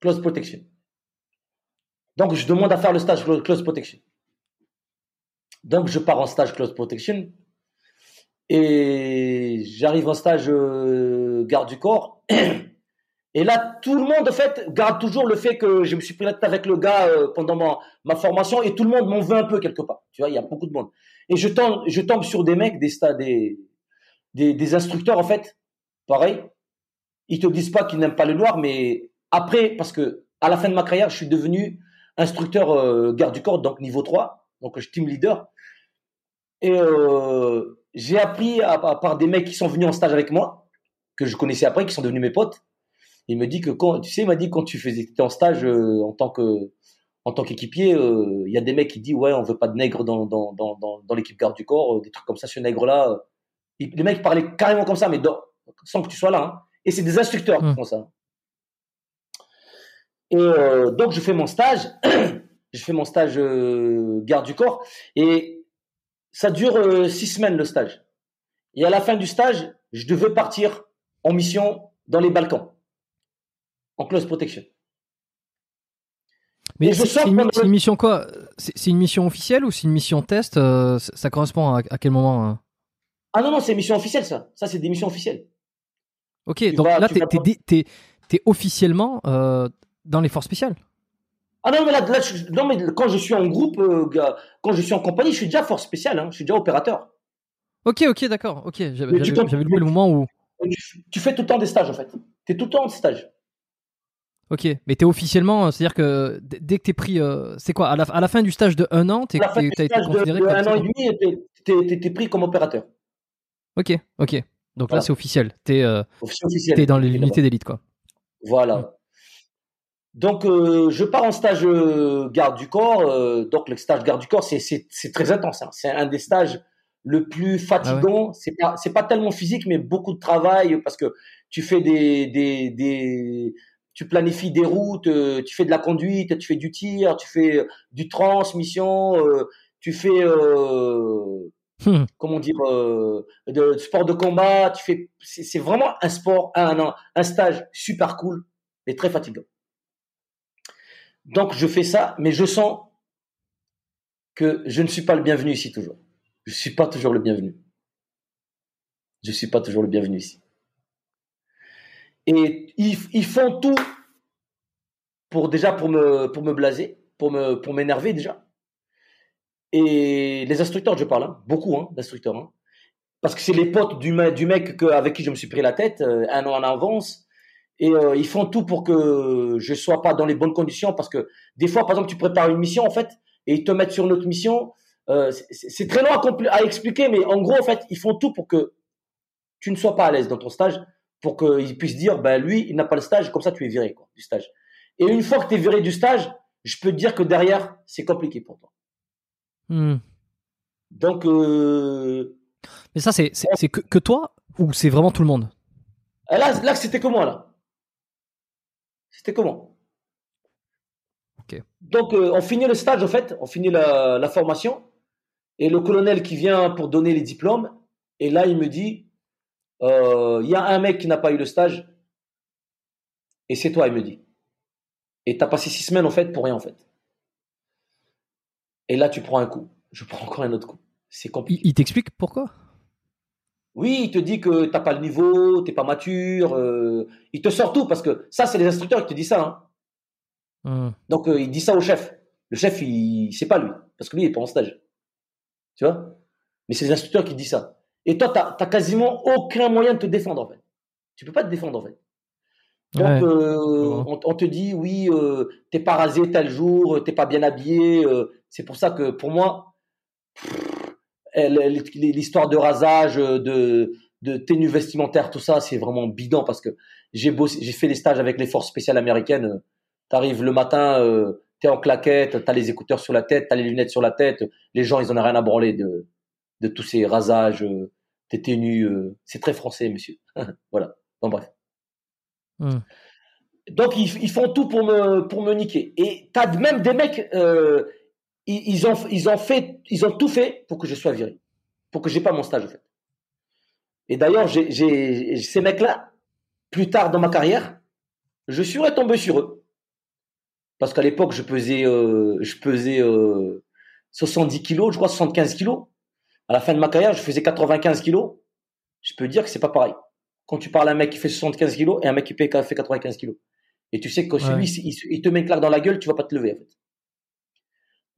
close protection. Donc, je demande à faire le stage clo- close protection. Donc, je pars en stage close protection. Et j'arrive en stage euh, garde du corps. [clears throat] Et là, tout le monde, en fait, garde toujours le fait que je me suis pris avec le gars euh, pendant ma, ma formation et tout le monde m'en veut un peu quelque part. Tu vois, il y a beaucoup de monde. Et je tombe, je tombe sur des mecs, des, des, des, des instructeurs, en fait, pareil. Ils te disent pas qu'ils n'aiment pas le noir, mais après, parce que à la fin de ma carrière, je suis devenu instructeur euh, garde du corps, donc niveau 3, donc je team leader. Et euh, j'ai appris à, à part des mecs qui sont venus en stage avec moi, que je connaissais après, qui sont devenus mes potes. Il me dit que quand, tu sais, il m'a dit quand tu faisais, étais en stage euh, en tant que, en tant qu'équipier, euh, il y a des mecs qui disent ouais, on veut pas de nègres dans dans dans dans, dans l'équipe garde du corps, euh, des trucs comme ça. Ce nègre-là, euh, il- les mecs parlaient carrément comme ça, mais dans- sans que tu sois là. hein. Et c'est des instructeurs qui Mm. font ça. Et donc je fais mon stage, [clears throat] je fais mon stage garde du corps, et ça dure euh, six semaines le stage. Et à la fin du stage, je devais partir en mission dans les Balkans, en close protection. Mais c'est une, le- une mission quoi? C'est une mission officielle ou c'est une mission test? Euh, ça correspond à, à quel moment hein? Ah non, non, c'est mission officielle ça. Ça, c'est des missions officielles. Ok, Tu donc vas- là, tu t'es officiellement euh, dans les forces spéciales. Ah non, mais là, là, je- non, mais quand je suis en groupe, euh, quand je suis en compagnie, je suis déjà force spéciale, hein, je suis déjà opérateur. Ok, ok, d'accord. Ok, j'avais tu le moment où. Tu, tu fais tout le temps des stages en fait. Tu es tout le temps en stage. Ok, mais t'es officiellement, euh, c'est-à-dire que dès que t'es pris, euh, c'est quoi à la, à la fin du stage de un an, du t'as été stage de, considéré de comme. un an et demi, t'es- t'es t'es pris comme opérateur. Ok, ok. Donc là, c'est officiel. Euh, officiel. t'es dans les unités d'élite, quoi. Voilà. Donc, euh, je pars en stage euh, garde du corps. euh, donc, le stage garde du corps, c'est- très intense. hein. C'est un des stages le plus fatigant. C'est pas c'est pas tellement physique, mais beaucoup de travail parce que tu fais des des des tu planifies des routes, euh, tu fais de la conduite, tu fais du tir, tu fais du transmission, euh, tu fais euh, Hmm. comment dire euh, de, de sport de combat. Tu fais c'est vraiment un sport, un, un un stage super cool mais très fatigant. Donc je fais ça, mais je sens que je ne suis pas le bienvenu ici toujours. Je suis pas toujours le bienvenu. Je suis pas toujours le bienvenu ici. Et ils, font tout pour déjà pour me blaser, pour m'énerver déjà. Et les instructeurs, je parle, hein, beaucoup hein, d'instructeurs, hein, parce que c'est les potes du mec que- avec qui je me suis pris la tête euh, un an en avance. Et euh, ils font tout pour que je sois pas dans les bonnes conditions, parce que des fois, par exemple, tu prépares une mission en fait, et ils te mettent sur une autre mission. Euh, c'est très long à, expliquer, mais en gros, en fait, ils font tout pour que tu ne sois pas à l'aise dans ton stage, pour qu'ils puissent dire, ben lui, il n'a pas le stage, comme ça, tu es viré quoi, du stage. Et une fois que tu es viré du stage, je peux te dire que derrière, c'est compliqué pour toi. Hmm. Donc, euh, Mais ça, c'est que, que toi ou c'est vraiment tout le monde? Là, là c'était comment là C'était comment. Donc, euh, on finit le stage, en fait, on finit la, la formation, et le colonel qui vient pour donner les diplômes, et là, il me dit, euh, il y a un mec qui n'a pas eu le stage, et c'est toi, il me dit. Et t'as passé six semaines, en fait, pour rien, en fait. Et là, tu prends un coup. Je prends encore un autre coup. C'est compliqué. il t'explique pourquoi? Oui, il te dit que t'as pas le niveau, t'es pas mature. euh, il te sort tout parce que ça, c'est les instructeurs qui te disent ça. hein. Hum. Donc euh, il dit ça au chef. Le chef, il c'est pas lui, parce que lui, il est pas en stage. Tu vois? Mais c'est les instructeurs qui disent ça. Et toi, t'as as quasiment aucun moyen de te défendre en fait. Tu peux pas te défendre en fait. Donc Ouais. euh, on, on te dit oui, t'es pas rasé tel jour, t'es pas bien habillé. c'est pour ça que pour moi, pff, l'histoire de rasage, euh, de de tenue vestimentaire, tout ça, c'est vraiment bidon parce que j'ai bossé, j'ai fait les stages avec les forces spéciales américaines. euh, T'arrives le matin, euh, t'es en claquette, t'as les écouteurs sur la tête, t'as les lunettes sur la tête. Les gens, ils en ont rien à branler de de tous ces rasages, euh, tes tenues. euh, c'est très français, monsieur. [laughs] voilà. Bon bref. Hum. Donc ils, ils font tout pour me pour me niquer. Et t'as même des mecs, ils, ils ont ils ont fait ils ont tout fait pour que je sois viré, pour que j'ai pas mon stage en fait. Et d'ailleurs j'ai ces mecs là plus tard dans ma carrière, je suis retombé sur eux parce qu'à l'époque je pesais euh, je pesais euh, 70 kilos, je crois 75 kilos. À la fin de ma carrière, je faisais 95 kilos. Je peux dire que c'est pas pareil. Quand tu parles à un mec qui fait 75 kilos et un mec qui fait 95 kilos. Et tu sais que celui, Ouais. il, il te met une claque dans la gueule, tu vas pas te lever, en fait.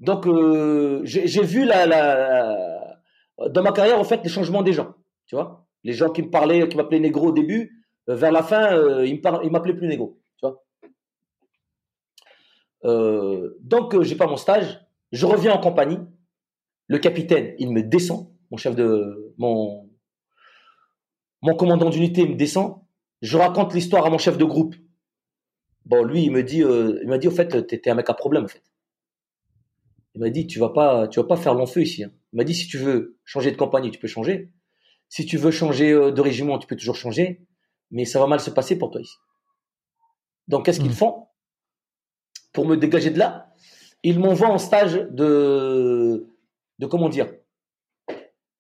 Donc, euh, j'ai vu la, dans ma carrière, en fait, les changements des gens. Tu vois? Les gens qui me parlaient, qui m'appelaient négro au début, euh, vers la fin, euh, ils m'appelaient plus négro. Tu vois? Euh, donc, j'ai pas mon stage. Je reviens en compagnie. Le capitaine, il me descend. Mon chef de, mon, mon commandant d'unité me descend. Je raconte l'histoire à mon chef de groupe. Bon, lui, il me dit, il m'a dit, au fait, t'es un mec à problème, en fait. Il m'a dit, tu vas pas, tu vas pas faire long feu ici. hein. Il m'a dit, si tu veux changer de compagnie, tu peux changer. Si tu veux changer euh, de régiment, tu peux toujours changer. Mais ça va mal se passer pour toi ici. Donc, qu'est-ce qu'ils Mm. font? Pour me dégager de là Ils m'envoient en stage de, de comment dire,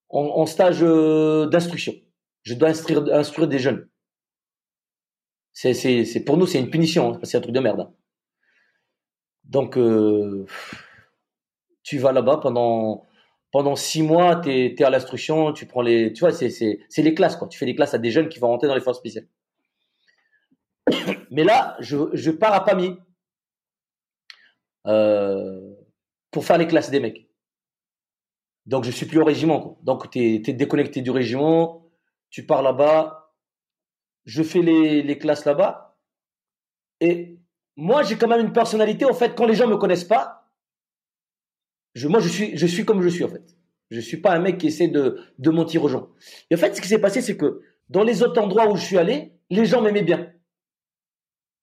en, en stage euh, d'instruction. Je dois instruire, instruire des jeunes. C'est, c'est, c'est pour nous, c'est une punition. hein. C'est un truc de merde. hein. Donc, euh, tu vas là-bas pendant six mois, t'es es à l'instruction, tu prends les, tu vois, c'est les classes quoi. Tu fais des classes à des jeunes qui vont rentrer dans les forces spéciales. Mais là, je pars à Pamiers euh, pour faire les classes des mecs. Donc je suis plus au régiment. Donc t'es es déconnecté du régiment, tu pars là-bas, je fais les, les classes là-bas. Et moi j'ai quand même une personnalité. En fait, quand les gens me connaissent pas, je, moi je suis je suis comme je suis en fait. Je suis pas un mec qui essaie de de mentir aux gens. Et en fait, ce qui s'est passé, c'est que dans les autres endroits où je suis allé, les gens m'aimaient bien.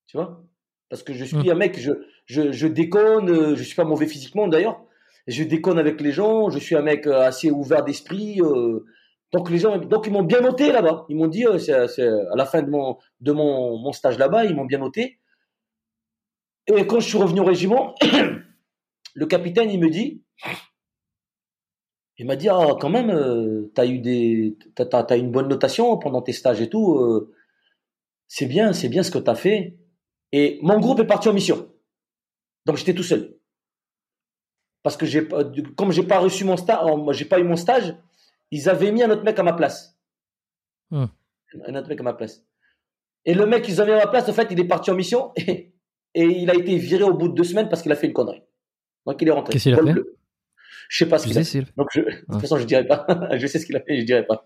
Tu vois? Parce que je suis Mm. un mec, je, je, je déconne, euh, je suis pas mauvais physiquement d'ailleurs. Je déconne avec les gens, je suis un mec euh, assez ouvert d'esprit. euh, donc les gens, donc ils m'ont bien noté là-bas. Ils m'ont dit, euh, c'est, c'est à la fin de mon de mon, mon stage là-bas, ils m'ont bien noté. Et quand je suis revenu au régiment, [clears throat] le capitaine il me dit, il m'a dit ah quand même, euh, t'as eu des, t'as, t'as, t'as une bonne notation pendant tes stages et tout. euh, c'est bien, c'est bien ce que t'as fait. Et mon groupe est parti en mission. Donc j'étais tout seul. Parce que j'ai comme j'ai pas reçu mon stage, moi j'ai pas eu mon stage, ils avaient mis un autre mec à ma place. Hmm. Un autre mec à ma place. Et le mec qu'ils avaient à ma place, en fait, il est parti en mission et, et il a été viré au bout de deux semaines parce qu'il a fait une connerie. Donc il est rentré. Qu'est-ce qu'il a fait bleu. Je sais pas ce qu'il a fait. Donc je, de toute façon, je dirais pas. [laughs] je sais ce qu'il a fait, je dirais pas.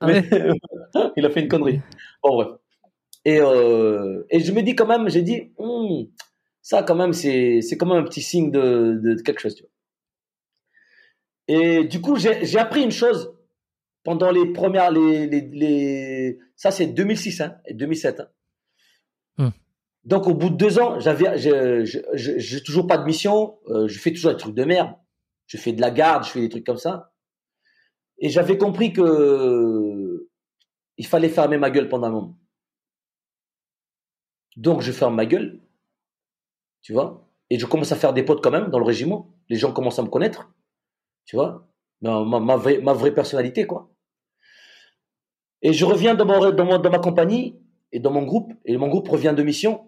Ah Mais ouais [laughs] il a fait une connerie. Bon, bref. Et, euh, et je me dis quand même, j'ai dit, Hmm, ça quand même, c'est, c'est quand même un petit signe de, de, de quelque chose. Tu vois. Et du coup, j'ai, j'ai appris une chose pendant les premières, les, les, les ça c'est 2006, hein, et 2007. hein. Hmm. Donc au bout de deux ans, j'avais, je, je, je- j'ai toujours pas de mission, euh, je fais toujours des trucs de merde, je fais de la garde, je fais des trucs comme ça. Et j'avais compris que il fallait fermer ma gueule pendant un moment. Donc je ferme ma gueule, tu vois, et je commence à faire des potes quand même dans le régiment. Les gens commencent à me connaître, tu vois, ma, ma, vraie, ma vraie personnalité, quoi. Et je reviens dans, mon, dans, mon- dans ma compagnie et dans mon groupe, et mon groupe revient de mission,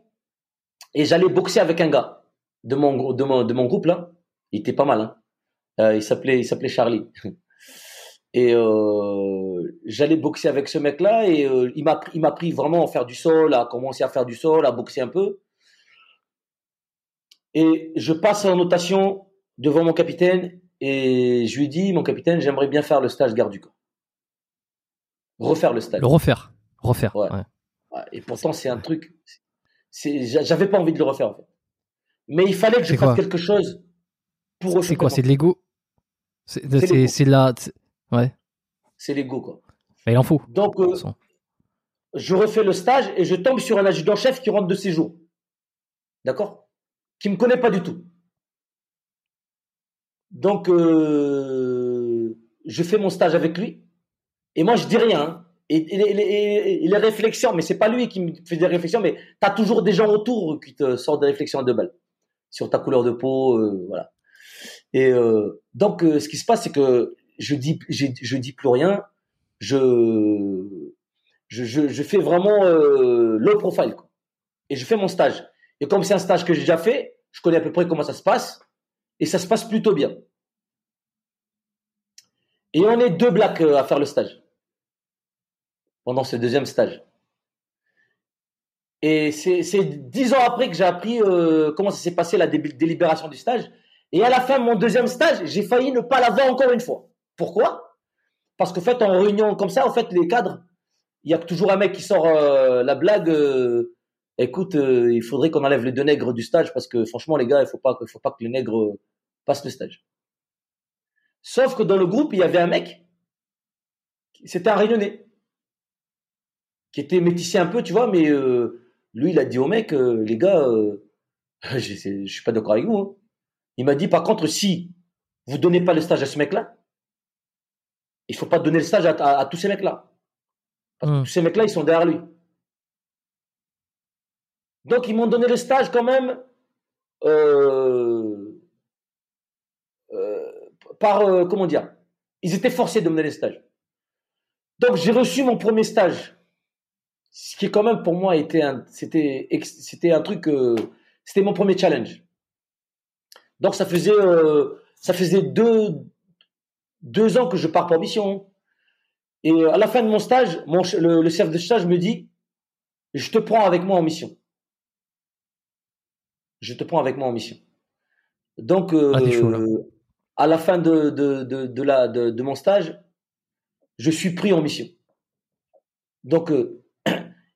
et j'allais boxer avec un gars de mon, de mon, de mon groupe là. Il était pas mal, hein. Euh, il s'appelait, il s'appelait Charlie. [laughs] Et euh, j'allais boxer avec ce mec-là et euh, il m'a il m'a pris vraiment à faire du sol, à commencer à faire du sol, à boxer un peu. Et je passe en notation devant mon capitaine et je lui dis, mon capitaine, j'aimerais bien faire le stage garde du corps. Refaire le stage. Le refaire. Refaire. Ouais. Ouais, Et pourtant, c'est un truc. J'avais pas envie de le refaire, en fait. Mais il fallait que je fasse quelque chose pour refaire. C'est quoi C'est de l'ego? C'est la. Ouais. C'est l'ego, quoi. Bah, il en faut. Donc, euh, je refais le stage et je tombe sur un adjudant-chef qui rentre de séjour. D'accord? Qui me connaît pas du tout. Donc, euh, je fais mon stage avec lui. Et moi, je dis rien. hein. Et, les réflexions, mais c'est pas lui qui me fait des réflexions, mais tu as toujours des gens autour qui te sortent des réflexions à deux balles sur ta couleur de peau, euh, voilà. Et euh, donc, euh, ce qui se passe, c'est que je dis, je, dis plus rien. Je, je, je, fais vraiment low profile. Et je fais mon stage. Et comme c'est un stage que j'ai déjà fait, je connais à peu près comment ça se passe, et ça se passe plutôt bien. Et on est deux blacks à faire le stage pendant ce deuxième stage. Et c'est dix ans après que j'ai appris euh, comment ça s'est passé la dé- délibération du stage. Et à la fin de mon deuxième stage, j'ai failli ne pas l'avoir encore une fois. Pourquoi? Parce qu'en fait, en réunion comme ça, en fait, les cadres, il y a toujours un mec qui sort euh, la blague. euh, Écoute, il faudrait qu'on enlève les deux nègres du stage parce que franchement, les gars, il faut faut pas que les nègres passent le stage. Sauf que dans le groupe, il y avait un mec, c'était un réunionnais, qui était métissé un peu, tu vois, mais euh, lui, il a dit au mec, euh, les gars, euh, [laughs] je, je suis pas d'accord avec vous. hein. Il m'a dit, par contre, si vous donnez pas le stage à ce mec-là, il faut pas donner le stage à, à- à tous ces mecs-là. Parce que Hmm. tous ces mecs-là, ils sont derrière lui. Donc, ils m'ont donné le stage quand même par, comment dire, ils étaient forcés de me donner le stage. Donc, j'ai reçu mon premier stage, ce qui quand même pour moi était un, c'était, c'était un truc, euh, c'était mon premier challenge. Donc, ça faisait, euh, ça faisait deux, deux ans que je pars pour mission. Et à la fin de mon stage, mon, le, le chef de stage me dit, je te prends avec moi en mission. Je te prends avec moi en mission. Donc, euh, Ah, chaud, à la fin de, de, de, de la, de, de mon stage, je suis pris en mission. Donc, euh,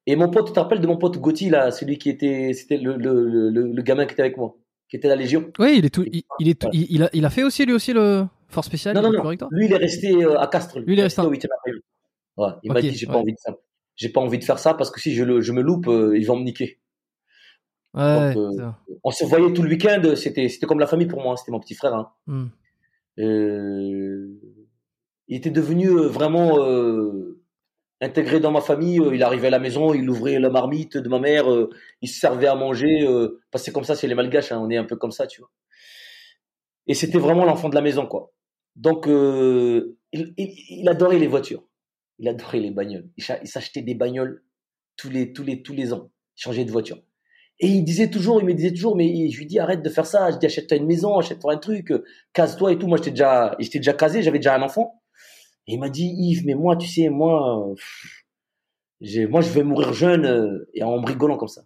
et mon pote, tu te rappelles de mon pote Gauthier, là, celui qui était, c'était le, le, le, le- gamin qui était avec moi, qui était à la Légion. Oui, il est tout. Il, il est tout- il, il a, il a fait aussi lui aussi le force spécial. Non, non, non. Lui, il est resté euh, à Castres. Lui, il est resté au en- 8e avril. Ouais, il m'a Ok, dit, j'ai ouais. pas envie de faire. J'ai pas envie de faire ça parce que si je, le, je me loupe, euh, ils vont me niquer. Ouais. Donc, euh, ça. On se voyait tout le week-end, c'était, c'était comme la famille pour moi, c'était mon petit frère. Hein. Hmm. Euh, il était devenu euh, vraiment euh, intégré dans ma famille. Euh, Il arrivait à la maison, il ouvrait la marmite de ma mère, euh, il se servait à manger. euh, parce que comme ça, c'est les malgaches, hein, on est un peu comme ça, tu vois. Et c'était vraiment l'enfant de la maison, quoi. Donc, il, adorait les voitures. Il adorait les bagnoles. Il, s'achetait des bagnoles tous les, tous les, tous les ans. Il changeait de voiture. Et il disait toujours, il me disait toujours, mais je lui dis arrête de faire ça. Je dis achète-toi une maison, achète-toi un truc, case-toi et tout. Moi, j'étais déjà, j'étais déjà casé, j'avais déjà un enfant. Et il m'a dit Yves, mais moi, tu sais, moi, pff, moi, je vais mourir jeune euh, et en me rigolant comme ça.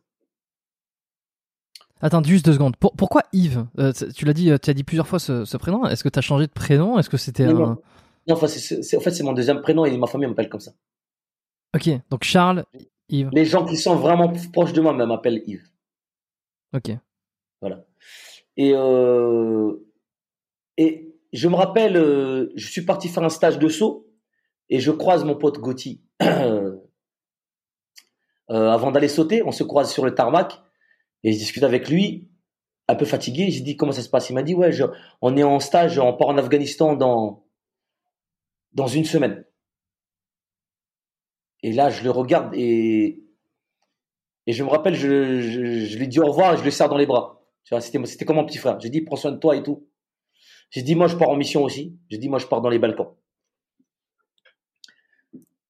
Attends, juste deux secondes. Pour- pourquoi Yves? Euh, Tu l'as dit, euh, tu as dit plusieurs fois ce, ce prénom. Est-ce que tu as changé de prénom? Est-ce que c'était Non, un. non. Non, enfin, c'est, c'est- c'est- en fait, c'est mon deuxième prénom et ma famille m'appelle comme ça. Ok, donc Charles, Yves. Les gens qui sont vraiment proches de moi m'appellent Yves. Ok. Voilà. Et, euh, et je me rappelle, euh, je suis parti faire un stage de saut et je croise mon pote Gauthier. [clears throat] Euh, avant d'aller sauter, on se croise sur le tarmac et je discute avec lui, un peu fatigué. J'ai dit comment ça se passe? Il m'a dit ouais, on est en stage, on part en Afghanistan dans dans une semaine. Et là, je le regarde et et je me rappelle, je, lui dis au revoir et je le serre dans les bras. C'était comme mon petit frère. J'ai dit, prends soin de toi et tout. J'ai dit, moi, je pars en mission aussi. J'ai dit, moi, je pars dans les Balkans.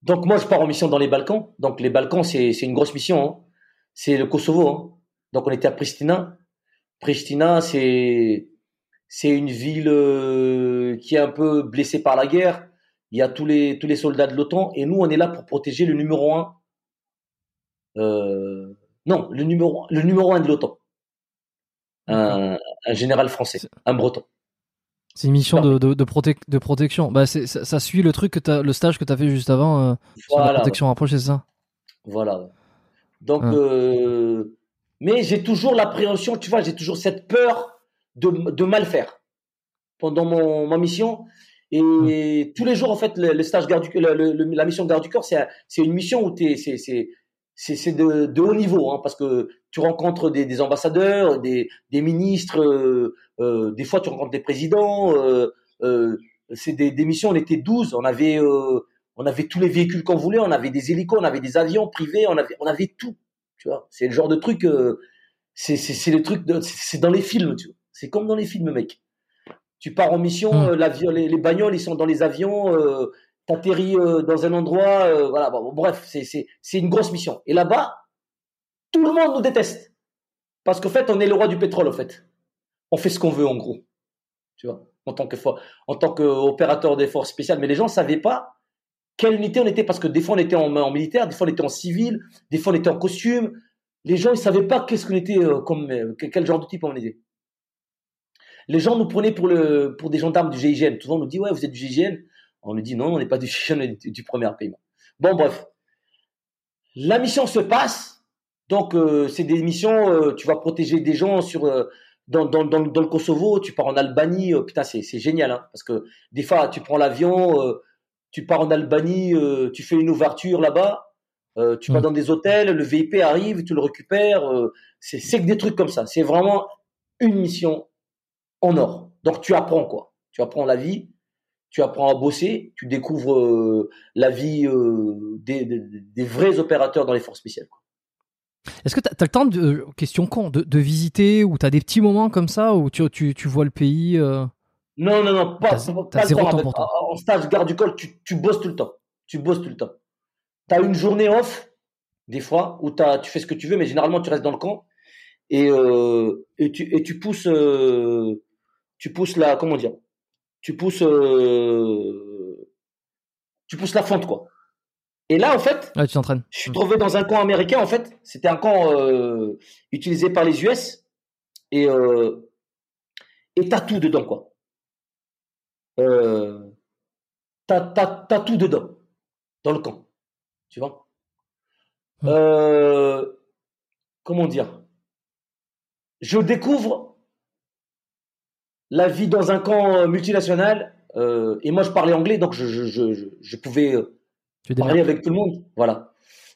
Donc, moi, je pars en mission dans les Balkans. Donc, les Balkans, c'est, une grosse mission. hein. C'est le Kosovo. hein. Donc, on était à Pristina. Pristina, c'est, c'est une ville euh, qui est un peu blessée par la guerre, il y a tous les, tous les soldats de l'OTAN, et nous, on est là pour protéger le numéro un. Euh, non, le numéro, le numéro un de l'OTAN. Un, un, général français, un breton. C'est une mission de, de, de, de protection. Bah, ça, ça, suit le truc que as, le stage que tu as fait juste avant euh, voilà. sur la protection rapprochée, c'est ça? Voilà. Donc, euh, mais j'ai toujours l'appréhension, tu vois, j'ai toujours cette peur de, de mal faire pendant mon, ma mission. Et mmh. tous les jours, en fait, le, le stage garde du, le, le, la mission garde du corps, c'est une mission où tu c'est de, de, haut niveau, hein, parce que tu rencontres des, des ambassadeurs, des, des ministres, euh, des fois tu rencontres des présidents. Euh, euh c'est des, des, missions, on était 12, on avait, euh, on avait tous les véhicules qu'on voulait, on avait des hélicos, on avait des avions privés, on avait, on avait tout. Tu vois, c'est le genre de truc, euh, c'est le truc, c'est dans les films, tu vois. C'est comme dans les films, mec. Tu pars en mission, mmh. l'avion, les, les, bagnoles, ils sont dans les avions, euh, t'atterris euh, dans un endroit, euh, voilà. Bon, bref, c'est c'est une grosse mission. Et là-bas, tout le monde nous déteste parce qu'en fait, on est le roi du pétrole, en fait. On fait ce qu'on veut, en gros. Tu vois, en tant que en tant qu'opérateur des forces spéciales. Mais les gens savaient pas quelle unité on était parce que des fois on était en, militaire, des fois on était en civil, des fois on était en costume. Les gens ils savaient pas qu'est-ce qu'on était euh, comme euh, quel genre de type on était. Les gens nous prenaient pour le pour des gendarmes du GIGN. Souvent on nous dit ouais vous êtes du GIGN. On nous dit non on n'est pas du GIGN, on est du premier paiement. Bon bref, la mission se passe. Donc euh, c'est des missions. Tu vas protéger des gens sur dans, dans, dans, dans, le Kosovo. Tu pars en Albanie. putain c'est c'est génial hein, parce que des fois tu prends l'avion tu pars en Albanie, euh, tu fais une ouverture là-bas, euh, tu vas dans des hôtels, le VIP arrive, tu le récupères. Euh, c'est que des trucs comme ça. C'est vraiment une mission en or. Donc tu apprends quoi. Tu apprends la vie, tu apprends à bosser, tu découvres la vie des, des, des, vrais opérateurs dans les forces spéciales. Est-ce que tu as, le temps, de, question con, de, de visiter ou tu as des petits moments comme ça où tu, tu, tu vois le pays non, non, non, pas, pas, le temps. En, en stage garde du col, tu, tu bosses tout le temps. Tu bosses tout le temps. Tu as une journée off, des fois, où as, tu fais ce que tu veux, mais généralement, tu restes dans le camp. Et, euh, et, tu, et tu pousses, euh, tu pousses la, comment dire, tu pousses, euh, tu pousses la fonte, quoi. Et là, en fait, ouais, tu t'entraînes. Je suis trouvé dans un camp américain, en fait. C'était un camp euh, utilisé par les US. Et euh, et t'as tout dedans, quoi euh, t'as, t'as, tout dedans, dans le camp. Tu vois? Euh, Comment dire? Je découvre la vie dans un camp multinational. Et moi, je parlais anglais, donc je, je, je, je pouvais parler avec tout le monde. Voilà.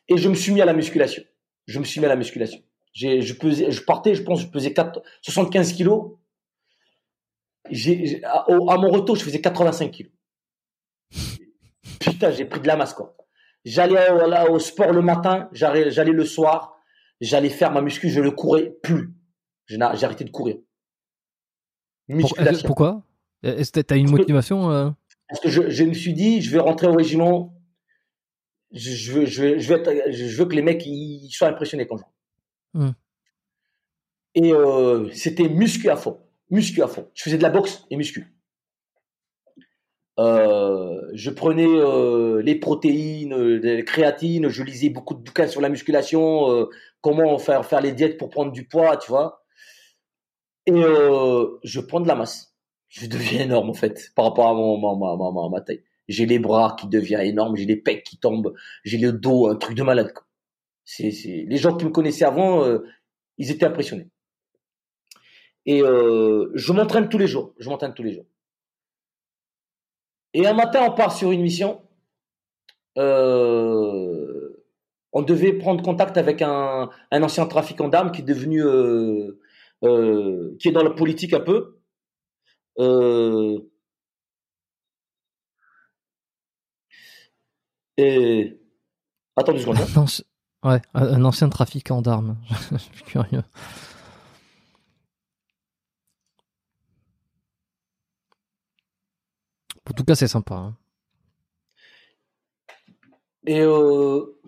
Et je me suis mis à la musculation. Je me suis mis à la musculation. J'ai, je, pesais, je partais, je pense, je pesais 4, 75 kilos j'ai, à, mon retour, je faisais 85 kilos. Putain, j'ai pris de la masse, quoi. J'allais au, au sport le matin, j'allais, j'allais le soir, j'allais faire ma muscu, je ne courais plus. J'ai, arrêté de courir. Musculation. Pourquoi? Est-ce que tu as une motivation euh? Parce que je, je, me suis dit, je vais rentrer au régiment, je, veux, je, veux, je, veux, je veux que les mecs ils soient impressionnés quand je rentre. Hum. Et euh, c'était muscu à fond muscu à fond. Je faisais de la boxe et muscu. Euh, je prenais euh, les protéines, les créatines, je lisais beaucoup de bouquins sur la musculation, comment faire faire les diètes pour prendre du poids, tu vois. Et je prends de la masse. Je deviens [laughs] énorme en fait par rapport à mon, ma, ma, ma, ma taille. J'ai les bras qui deviennent énormes, j'ai les pecs qui tombent, j'ai le dos, un truc de malade. C'est les gens qui me connaissaient avant, ils étaient impressionnés. Et euh, je m'entraîne tous les jours. Je m'entraîne tous les jours. Et un matin, on part sur une mission. Euh, on devait prendre contact avec un, un ancien trafiquant d'armes qui est devenu, euh, euh, qui est dans la politique un peu. Et attends deux secondes. Hein. ouais, un ancien trafiquant d'armes. [laughs] je suis curieux. En tout cas, c'est sympa. Hein. Et euh,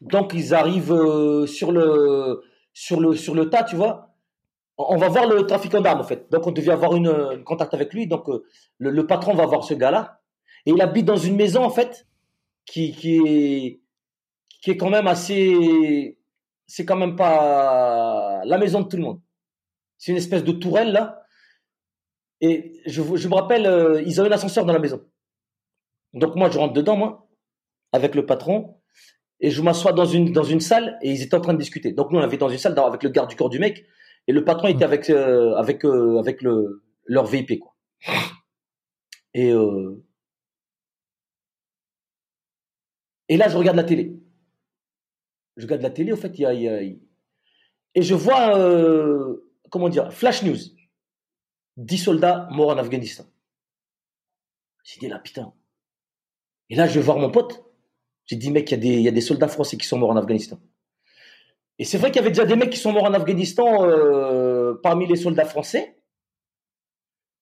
donc, ils arrivent euh, sur, le, sur, le, sur le tas, tu vois. On va voir le trafiquant d'armes, en fait. Donc, on devait avoir une, contact avec lui. Donc, euh, le, patron va voir ce gars-là. Et il habite dans une maison, en fait, qui, qui, est, qui est quand même assez. C'est quand même pas la maison de tout le monde. C'est une espèce de tourelle, là. Et je, je me rappelle, euh, ils avaient un ascenseur dans la maison. Donc moi, je rentre dedans, moi, avec le patron, et je m'assois dans une, dans une salle, et ils étaient en train de discuter. Donc nous, on avait dans une salle dans- avec le garde du corps du mec, et le patron était avec, euh, avec, euh, avec le, leur VIP, quoi. Et, euh, et là, je regarde la télé. Je regarde la télé, au fait, il y a, et je vois, euh, comment dire, Flash News. 10 soldats morts en Afghanistan. J'ai dit là, putain. Et là, je vais voir mon pote. J'ai dit, mec, il y, a des- soldats français qui sont morts en Afghanistan. Et c'est vrai qu'il y avait déjà des mecs qui sont morts en Afghanistan euh, parmi les soldats français.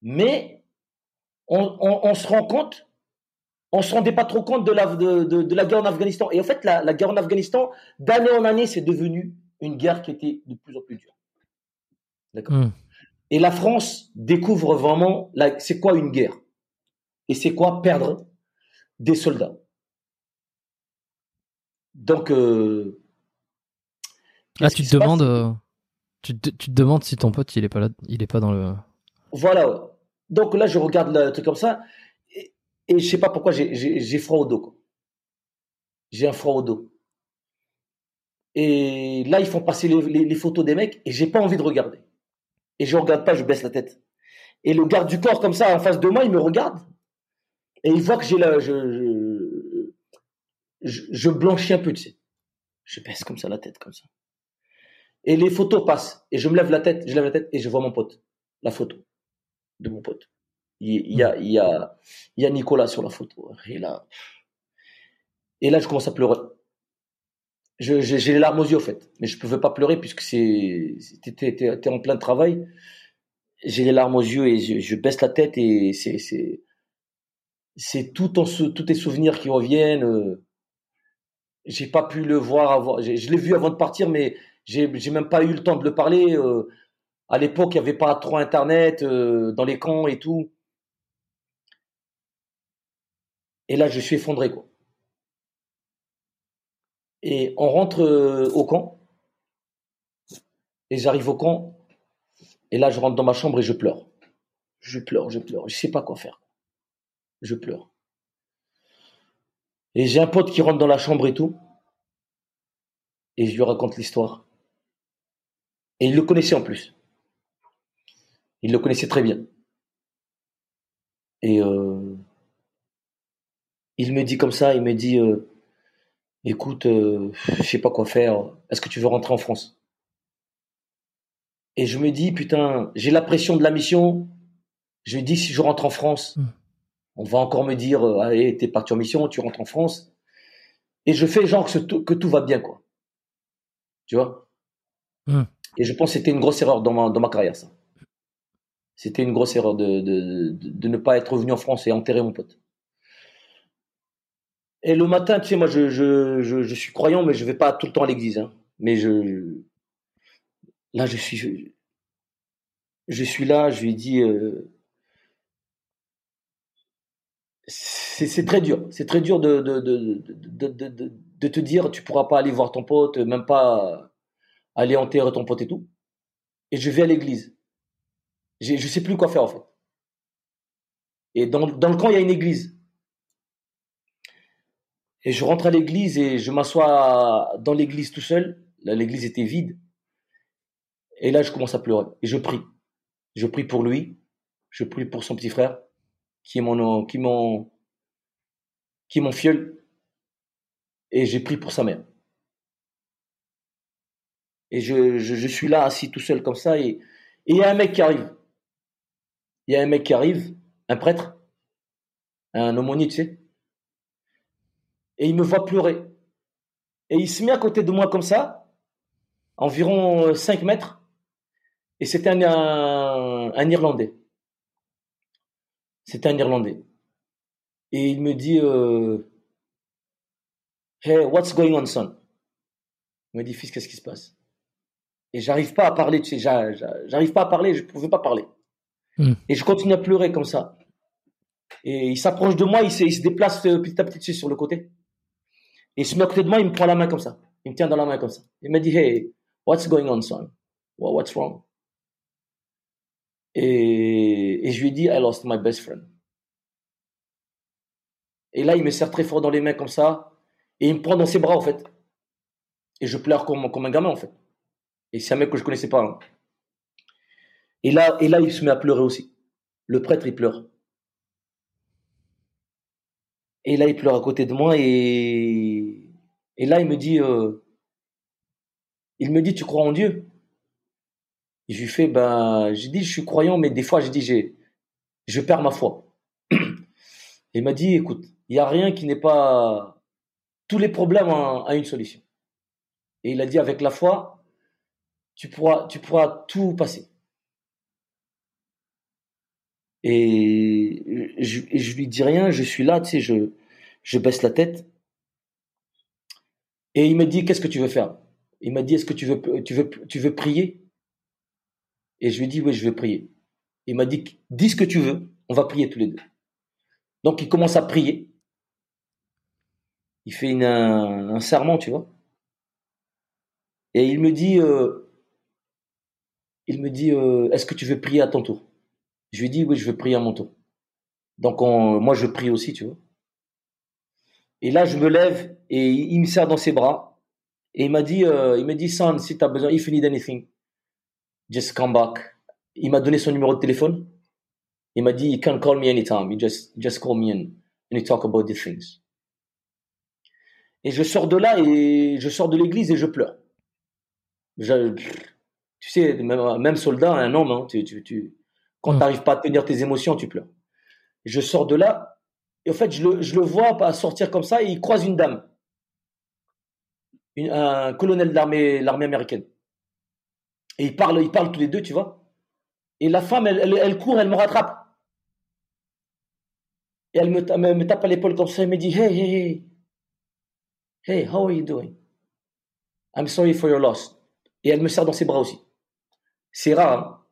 Mais on se rend compte, on se rendait pas trop compte de la, de, de- de la guerre en Afghanistan. Et en fait, la, la guerre en Afghanistan, d'année en année, c'est devenu une guerre qui était de plus en plus dure. D'accord Hmm. Et la France découvre vraiment c'est quoi une guerre? Et c'est quoi perdre des soldats? Donc, euh, Là, qu'est-ce tu te demandes, euh, tu, te, tu te demandes si ton pote il est pas là, il est pas dans le. Voilà. Donc là, je regarde le truc comme ça. Et, je sais pas pourquoi j'ai- froid au dos. J'ai un froid au dos. Et là, ils font passer les, photos des mecs et j'ai pas envie de regarder. Et je regarde pas, je baisse la tête. Et le garde du corps, comme ça, en face de moi, il me regarde. Et il voit que j'ai la. Je, je, je blanchis un peu, tu sais. Je baisse comme ça la tête, comme ça. Et les photos passent. Et je me lève la tête, je lève la tête et je vois mon pote. La photo de mon pote. Il, y, a, il, y a, il y a Nicolas sur la photo. Et là, je commence à pleurer. Je- J'ai les larmes aux yeux, en fait. Mais je ne pouvais pas pleurer puisque c'est t'es en plein travail. J'ai les larmes aux yeux et je, baisse la tête et c'est c'est c'est tout tous tes souvenirs qui reviennent. euh. J'ai pas pu le voir avant. Je l'ai vu avant de partir, mais j'ai j'ai même pas eu le temps de le parler. euh. À l'époque, il n'y avait pas trop Internet euh, dans les camps et tout. Et là, je suis effondré, quoi. Et on rentre euh, au camp. Et j'arrive au camp. Et là, je rentre dans ma chambre et je pleure. Je pleure, je pleure. Je sais pas quoi faire. Je pleure. Et j'ai un pote qui rentre dans la chambre et tout. Et je lui raconte l'histoire. Et il le connaissait en plus. Il le connaissait très bien. Et euh, il me dit comme ça, il me dit, euh, écoute, euh, je sais pas quoi faire. Est-ce que tu veux rentrer en France? Et je me dis, putain, j'ai la pression de la mission. Je me dis, si je rentre en France, Mm. on va encore me dire, euh, allez, t'es parti en mission, tu rentres en France. Et je fais genre que, tout va bien, quoi. Tu vois? Mm. Et je pense que c'était une grosse erreur dans ma, dans ma carrière, ça. C'était une grosse erreur de, de, de, de ne pas être revenu en France et enterrer mon pote. Et le matin, tu sais, moi, je, je, je, suis croyant, mais je vais pas tout le temps à l'église. Hein. Mais je, là, je suis, je, suis là, je lui dis, euh, c'est très dur. C'est très dur de, de, de, de, de, te dire, tu pourras pas aller voir ton pote, même pas aller enterrer ton pote et tout. Et je vais à l'église. Je sais plus quoi faire, en fait. Et dans, dans le camp, il y a une église. Et je rentre à l'église et je m'assois dans l'église tout seul. Là, l'église était vide. Et là, je commence à pleurer. Et je prie. Je prie pour lui. Je prie pour son petit frère, qui est mon, qui qui mon filleul. Et j'ai pris pour sa mère. Et je, je, suis là, assis tout seul comme ça. Et il y a un mec qui arrive. Il y a un mec qui arrive, un prêtre, un aumônier, tu sais. Et il me voit pleurer. Et il se met à côté de moi comme ça, environ 5 mètres. Et c'était un, un, un Irlandais. C'était un Irlandais. Et il me dit, euh, Hey, what's going on, son? Il me dit, fils, qu'est-ce qui se passe? Et j'arrive pas à parler, tu sais, j'a- j'a- j'arrive pas à parler, je pouvais pas parler. Hmm. Et je continue à pleurer comme ça. Et il s'approche de moi, il se, il se déplace euh, petit à petit sur le côté. Il se met à côté de moi, il me prend la main comme ça. Il me tient dans la main comme ça. Il me dit, hey, what's going on, son? What's wrong? Et, et je lui dis, I lost my best friend. Et là, il me serre très fort dans les mains comme ça. Et il me prend dans ses bras, en fait. Et je pleure comme, comme un gamin, en fait. Et c'est un mec que je connaissais pas. hein. Et là, et là, il se met à pleurer aussi. Le prêtre, il pleure. Et là, il pleure à côté de moi et, et là, il me dit, euh, il me dit, tu crois en Dieu? Je lui fais, ben, j'ai dit, je suis croyant, mais des fois, dit, j'ai, je perds ma foi. [clears throat] Il m'a dit, écoute, il n'y a rien qui n'est pas, tous les problèmes ont une solution. Et il a dit, avec la foi, tu pourras, tu pourras tout passer. Et je, je lui dis rien, je suis là, tu sais, je, je baisse la tête. Et il me dit, qu'est-ce que tu veux faire? Il m'a dit, est-ce que tu veux, tu veux, prier? Et je lui ai dit, oui, je veux prier. Il m'a dit, dis ce que tu veux, on va prier tous les deux. Donc il commence à prier. Il fait un, serment, tu vois. Et il me dit, euh, il me dit, euh, est-ce que tu veux prier à ton tour? Je lui ai dit, oui, je veux prier à mon tour. Donc on- moi, je prie aussi, tu vois. Et là, je me lève et il me serre dans ses bras. Et il m'a dit, euh, il me dit, son, si tu as besoin, if you need anything, just come back. Il m'a donné son numéro de téléphone. Il m'a dit, you can call me anytime. You just, just call me and, and you talk about these things. Et je sors de là et je sors de l'église et je pleure. Je- tu sais, même, même soldat, un homme, hein, tu, tu, tu, quand Mm. tu n'arrives pas à tenir tes émotions, tu pleures. Je sors de là et en fait, je le, vois sortir comme ça et il croise une dame, un colonel de l'armée, américaine. Et ils parlent, ils parlent tous les deux, tu vois. Et la femme, elle, court, elle me rattrape. Et elle me, ta- me, me tape à l'épaule comme ça, elle me dit, hey, hey, hey, hey, how are you doing? I'm sorry for your loss. Et elle me serre dans ses bras aussi. C'est rare, hein,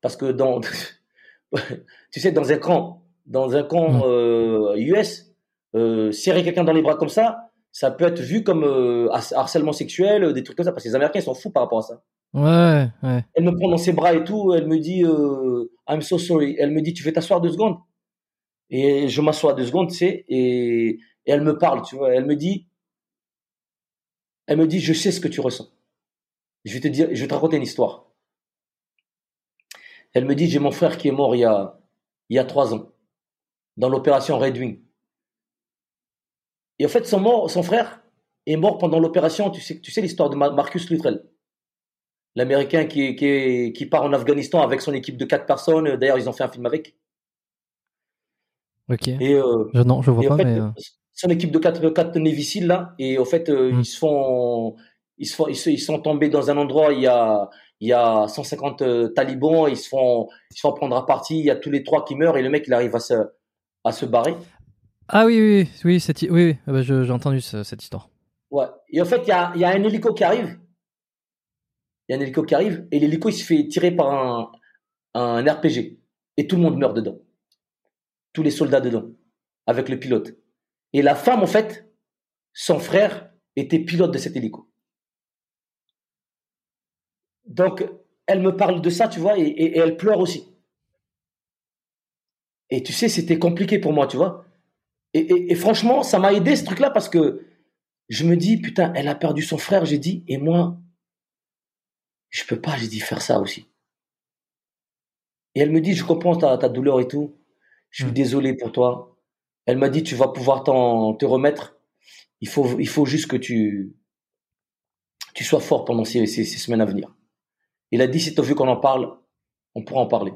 parce que dans, [laughs] tu sais, dans un camp, dans un camp euh, US, euh, serrer quelqu'un dans les bras comme ça, ça peut être vu comme euh, har- harcèlement sexuel, euh, des trucs comme ça, parce que les Américains ils sont fous par rapport à ça. Ouais, ouais. Elle me prend dans ses bras et tout, elle me dit euh, I'm so sorry. Elle me dit tu veux t'asseoir deux secondes? Et je m'assois deux secondes, tu sais, et, et elle me parle, tu vois. Elle me dit, elle me dit je sais ce que tu ressens. Je vais te dire, je vais te raconter une histoire. Elle me dit j'ai mon frère qui est mort il y a il y a trois ans dans l'opération Red Wing. Et en fait son mort, son frère est mort pendant l'opération. Tu sais, tu sais l'histoire de Ma- Marcus Luttrell l'Américain qui, part en Afghanistan avec son équipe de quatre personnes. D'ailleurs, ils ont fait un film avec. Ok. Et, euh, Je, non, je vois et en pas, fait, mais. euh, son équipe de quatre, quatre là, et au fait, euh, Mm. ils se font, ils se font, ils, se- ils sont tombés dans un endroit, il y a, il y a 150 euh, talibans, ils se font, ils se font prendre à partie, il y a tous les trois qui meurent, et le mec, il arrive à se, à se barrer. Ah oui, oui, oui, oui, cette... oui, oui. Ah bah, j'ai entendu ce- cette histoire. Ouais. Et en fait, il y a, il y a un hélico qui arrive. Il y a un hélico qui arrive, et l'hélico, il se fait tirer par un, un RPG. Et tout le monde meurt dedans. Tous les soldats dedans. Avec le pilote. Et la femme, en fait, son frère était pilote de cet hélico. Donc, elle me parle de ça, tu vois, et, et- et elle pleure aussi. Et tu sais, c'était compliqué pour moi, tu vois. Et, et- et franchement, ça m'a aidé ce truc-là parce que je me dis, putain, elle a perdu son frère, j'ai dit, et moi, je peux pas, j'ai dit, faire ça aussi. Et elle me dit, je comprends ta, ta douleur et tout. Je suis Mm. désolé pour toi. Elle m'a dit, tu vas pouvoir t'en, te remettre. Il faut, il faut juste que tu, tu sois fort pendant ces, ces, ces semaines à venir. Il a dit, si tu as vu qu'on en parle, on pourra en parler.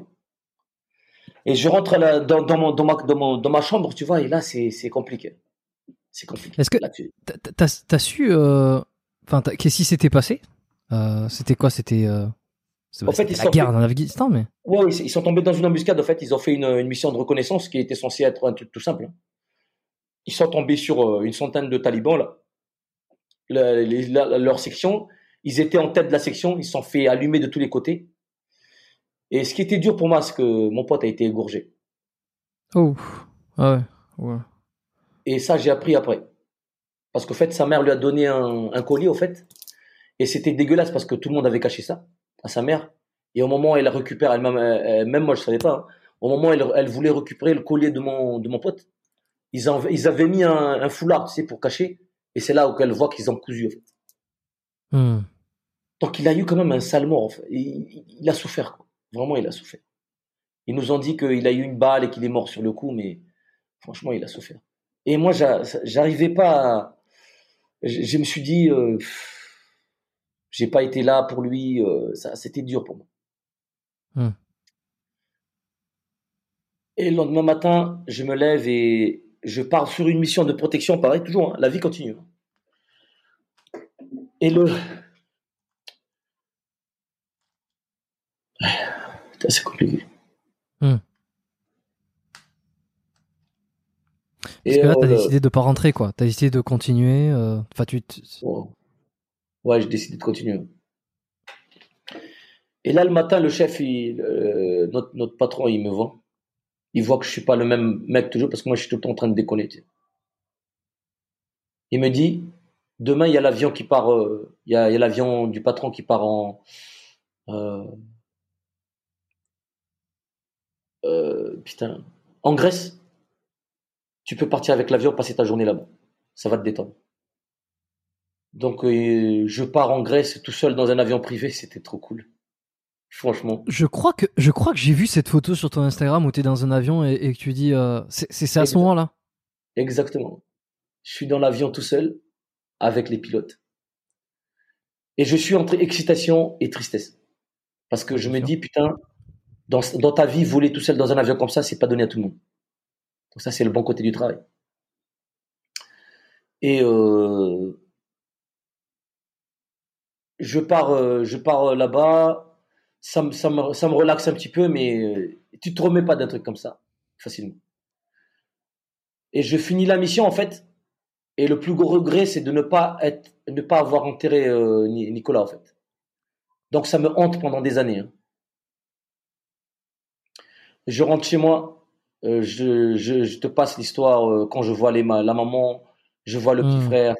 Et je rentre là, dans, dans, mon, dans, ma, dans, mon- dans ma chambre, tu vois, et là, c'est compliqué. C'est compliqué. Est-ce que- tu- su. euh, Enfin, qu'est-ce qui s'était passé? Euh, C'était quoi? C'était. euh, En fait, ils la sont guerre fait- en Afghanistan, mais. Ouais, ils ils sont tombés dans une embuscade. En fait, ils ont fait une, une mission de reconnaissance qui était censée être un truc tout simple. hein. Ils sont tombés sur une centaine de talibans, là. Le- les- la- leur section. Ils étaient en tête de la section. Ils se sont fait allumer de tous les côtés. Et ce qui était dur pour moi, c'est que mon pote a été égorgé. Oh. Ouais, ouais. Et ça, j'ai appris après. Parce qu'en fait, sa mère lui a donné un, un collier, au fait. Et c'était dégueulasse parce que tout le monde avait caché ça à sa mère. Et au moment où elle récupère, elle, même, même moi, je savais pas. hein. Au moment où elle, elle voulait récupérer le collier de mon, de mon pote, ils, en- ils avaient mis un, un foulard, tu sais, pour cacher. Et c'est là où elle voit qu'ils ont cousu, en fait. Hmm. Donc il a eu quand même un sale mort. en fait. Il, il- il a souffert. Quoi. Vraiment, il a souffert. Ils nous ont dit qu'il a eu une balle et qu'il est mort sur le coup, mais franchement, il a souffert. Et moi, j'a- j'arrivais pas. À... Je, je me suis dit, euh, j'ai pas été là pour lui. euh, ça, c'était dur pour moi. Hmm. Et le lendemain matin, je me lève et je pars sur une mission de protection. Pareil, toujours. hein, la vie continue. Et le, C'est compliqué. Hmm. Parce Et que là, t'as euh, décidé de pas rentrer, quoi. T'as décidé de continuer. euh, Enfin, tu. t- Ouais, Ouais, j'ai décidé de continuer. Et là, le matin, le chef, il, euh, notre, notre patron, il me voit. Il voit que je suis pas le même mec toujours parce que moi, je suis tout le temps en train de sais. Il me dit, demain, il y a l'avion qui part, euh, il y a, il y a l'avion du patron qui part en, euh, putain, en Grèce. Tu peux partir avec l'avion, passer ta journée là-bas. Ça va te détendre. Donc, euh, je pars en Grèce tout seul dans un avion privé. C'était trop cool. Franchement. Je crois que je crois que j'ai vu cette photo sur ton Instagram où t'es dans un avion et, et que tu dis. euh, C'est à ce moment-là? Exactement. Je suis dans l'avion tout seul avec les pilotes. Et je suis entre excitation et tristesse. Parce que je me dis, putain, dans, ta vie, voler tout seul dans un avion comme ça, c'est pas donné à tout le monde. Donc ça, c'est le bon côté du travail. Et euh, je pars, euh, je pars euh, là-bas. Ça, me- ça, me, ça me relaxe un petit peu, mais tu te remets pas d'un truc comme ça facilement. Et je finis la mission en fait. Et le plus gros regret, c'est de ne pas être, ne pas avoir enterré Ni- Nicolas en fait. Donc ça me hante pendant des années. hein. Je rentre chez moi. euh, je, je, je te passe l'histoire euh, quand je vois les ma- la maman, je vois le petit Mm. frère.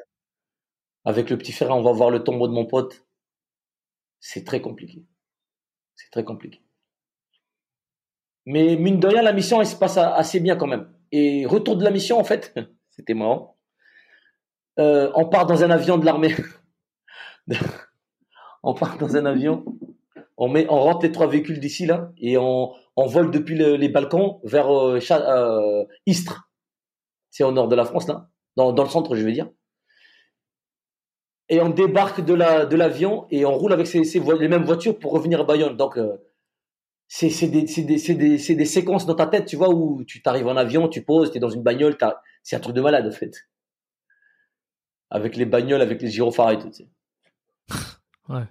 Avec le petit frère, on va voir le tombeau de mon pote. C'est très compliqué. C'est très compliqué. Mais mine de rien, la mission, elle se passe assez bien quand même. Et retour de la mission, en fait, [laughs] c'était marrant. Euh, on part dans un avion de l'armée. [laughs] on part dans un avion. On, met, on rentre les trois véhicules d'ici, là, et on, on vole depuis le- les balcons vers euh, euh, Istres. C'est au nord de la France, là. Dans, le centre, je veux dire. Et on débarque de la de l'avion et on roule avec les mêmes voitures pour revenir à Bayonne. Donc, euh, c'est des, séquences dans ta tête, tu vois, où tu t'arrives en avion, tu poses, tu es dans une bagnole, c'est un truc de malade, en fait. Avec les bagnoles, avec les gyrophares et tout, tu sais. Ouais.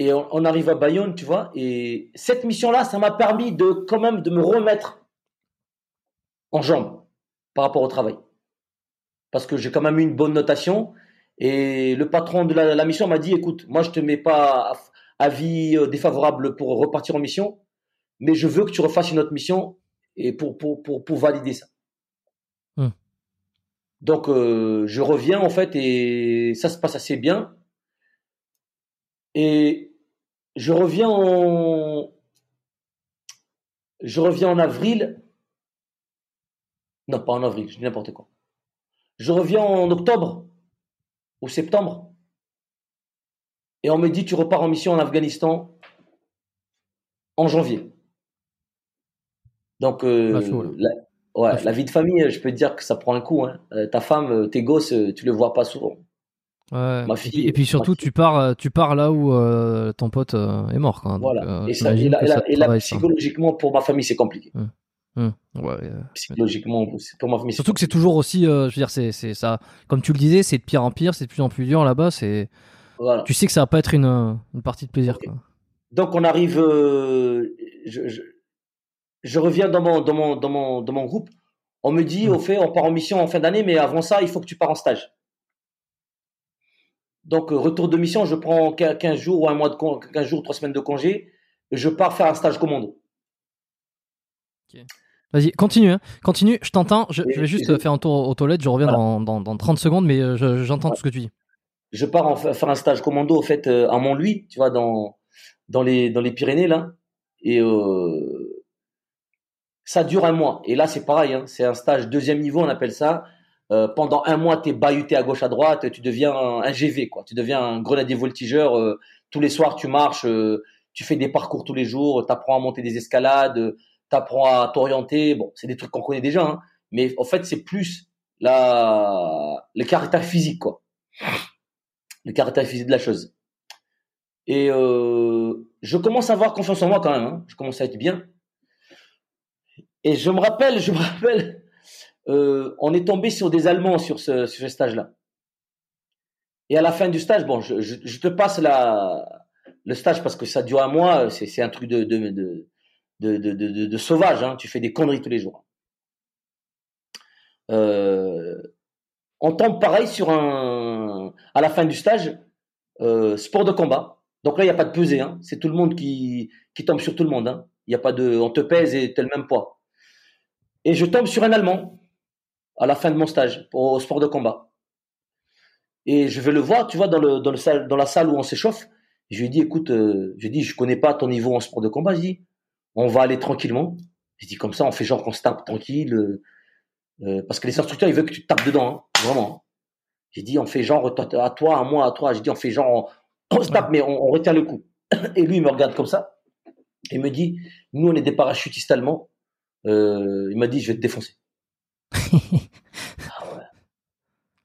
Et on, on arrive à Bayonne, tu vois, et cette mission-là, ça m'a permis de quand même de me remettre en jambes par rapport au travail. Parce que j'ai quand même eu une bonne notation. Et le patron de la, la mission m'a dit, écoute, moi je te mets pas avis euh, défavorable pour repartir en mission, mais je veux que tu refasses une autre mission et pour, pour, pour, pour valider ça. Hmm. Donc euh, je reviens en fait et ça se passe assez bien. Et je reviens en je reviens en avril. Non, pas en avril, je dis n'importe quoi. Je reviens en octobre ou septembre. Et on me dit tu repars en mission en Afghanistan en janvier. Donc euh, chaud, la, ouais, chaud. la vie de famille, je peux te dire que ça prend un coup. Hein. Euh, ta femme, euh, tes gosses, tu le vois pas souvent. Ouais. Ma et, puis, et puis ma surtout, fille. tu pars, euh, tu pars là où euh, ton pote euh, est mort. Quoi. Donc, Voilà. et, ça, et, là, ça et psychologiquement, pour ma famille, c'est compliqué. Hum, ouais, euh, [laughs] Psychologiquement, pour ma famille, Surtout que c'est toujours aussi, euh, je veux dire, c'est, ça. Comme tu le disais, c'est de pire en pire, c'est de plus en plus dur là-bas. C'est, Voilà. tu sais que ça va pas être une, une partie de plaisir. Quoi. Donc on arrive, euh, je, je, je reviens dans mon, dans, mon, dans, mon, dans mon groupe. On me dit, Mm. au fait, on part en mission en fin d'année, mais avant ça, il faut que tu pars en stage. Donc euh, retour de mission, je prends quin- 15 jours ou un mois de con- 15 jours, 3 semaines de congé, je pars faire un stage commando. Vas-y, continue, hein. continue, je t'entends. Je, vais juste et- faire un tour aux toilettes, je reviens Voilà. dans, dans, dans 30 secondes, mais euh, je- j'entends tout ce que tu dis. je pars en fa- faire un stage commando au fait euh, à Montlouis, tu vois, dans dans les dans les Pyrénées là, et euh, ça dure un mois. Et là c'est pareil, hein, c'est un stage deuxième niveau, on appelle ça. Euh, pendant un mois, t'es bahuté à gauche à droite, tu deviens un, GV quoi, tu deviens un grenadier voltigeur. euh, tous les soirs, tu marches, euh, tu fais des parcours tous les jours, t'apprends à monter des escalades, t'apprends à t'orienter. Bon, c'est des trucs qu'on connaît déjà, hein, mais en fait c'est plus la le caractère physique quoi le caractère physique de la chose. Et je commence à avoir confiance en moi quand même. hein. Je commence à être bien. Et je me rappelle, je me rappelle, euh, on est tombé sur des Allemands sur ce, stage-là. Et à la fin du stage, bon, je, te passe le stage parce que ça dure un mois. C'est, un truc de, sauvage. Hein. Tu fais des conneries tous les jours. Euh, on tombe pareil sur un, à la fin du stage, euh, sport de combat. Donc là, il n'y a pas de pesée. Hein. C'est tout le monde qui, tombe sur tout le monde. Hein. Il y a pas de, on te pèse et t'es le même poids. Et je tombe sur un Allemand à la fin de mon stage au sport de combat. Et je vais le voir, tu vois, dans, la salle où on s'échauffe. Je lui dit, écoute, euh, je dit, je connais pas ton niveau en sport de combat. Je dis, on va aller tranquillement. Je dis, comme ça, on fait genre qu'on se tape tranquille. euh, euh, parce que les instructeurs, ils veulent que tu tapes dedans, hein, vraiment. J'ai dit, on fait genre à toi, à moi, à toi. J'ai dit, on fait genre, on, se tape, mais on, on retient le coup. Et lui, il me regarde comme ça. Il me dit, nous, on est des parachutistes allemands. Il m'a dit, je vais te défoncer. Ah ouais.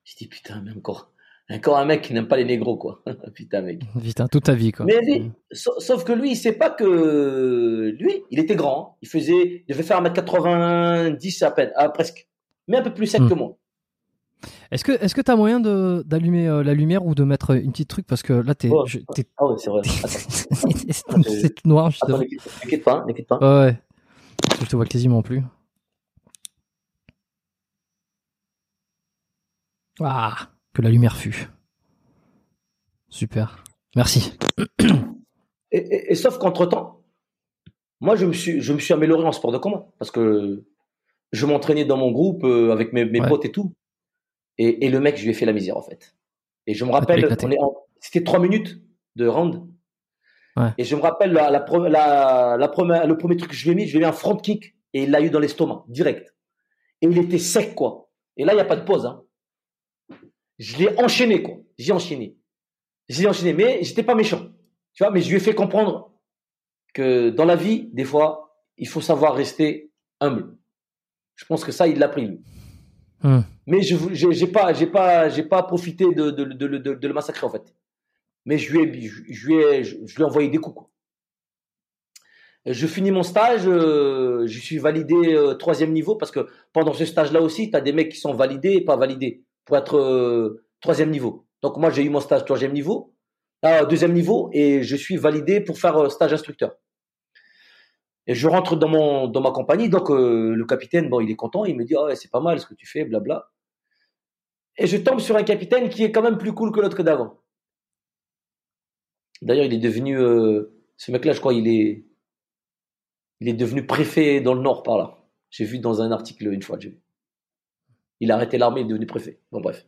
J'ai dit, putain, mais encore, encore un mec qui n'aime pas les négros, quoi. [laughs] putain, mec. Putain, toute ta vie, quoi. Mais lui, sa- sauf que lui, il sait pas que lui, il était grand. hein. Il faisait, il devait faire 1m90 à peine, ah, presque. Mais un peu plus sec Hmm. que moi. Est-ce que est-ce que t'as moyen de d'allumer euh, la lumière ou de mettre une petite truc? Parce que là t'es Ah ouais, c'est vrai. [laughs] C'est tout noir. Je pas, n'inquiète pas. Ouais, je te vois quasiment plus. Ah, que la lumière fut. Super. Merci. Et, et- et sauf qu'entre temps, moi, je me suis, je me suis amélioré en sport de combat parce que je m'entraînais dans mon groupe euh, avec mes, mes Ouais. potes et tout. Et, et le mec, je lui ai fait la misère en fait. Et je me Ah, rappelle, c'était trois minutes de round. Ouais. Et je me rappelle la, la, pre- la, la première, le premier truc que je lui ai mis, je lui ai mis un front kick et il l'a eu dans l'estomac direct. Et il était sec quoi. Et là, il n'y a pas de pause. Hein. Je l'ai enchaîné quoi. J'ai enchaîné. J'ai enchaîné, mais j'étais pas méchant. Tu vois, mais je lui ai fait comprendre que dans la vie, des fois, il faut savoir rester humble. Je pense que ça, il l'a pris. lui. Hmm. Mais je j'ai pas, j'ai pas, j'ai pas profité de, de, de, de- de- de le massacrer en fait. Mais je lui ai, je, je lui ai, je, je lui ai envoyé des coups. Quoi. Je finis mon stage, euh, je suis validé euh, troisième niveau parce que pendant ce stage-là aussi, tu as des mecs qui sont validés et pas validés pour être euh, troisième niveau. Donc moi, j'ai eu mon stage troisième niveau, deuxième niveau, et je suis validé pour faire euh, stage instructeur. Et je rentre dans mon dans ma compagnie, donc euh, le capitaine, bon, il est content, il me dit, ah c'est pas mal ce que tu fais, blabla. Et je tombe sur un capitaine qui est quand même plus cool que l'autre d'avant. D'ailleurs, il est devenu, ce mec-là, je crois, il est, il est devenu préfet dans le Nord par là. J'ai vu dans un article une fois. j'ai vu. Il a arrêté l'armée, il est devenu préfet. Bon, bref.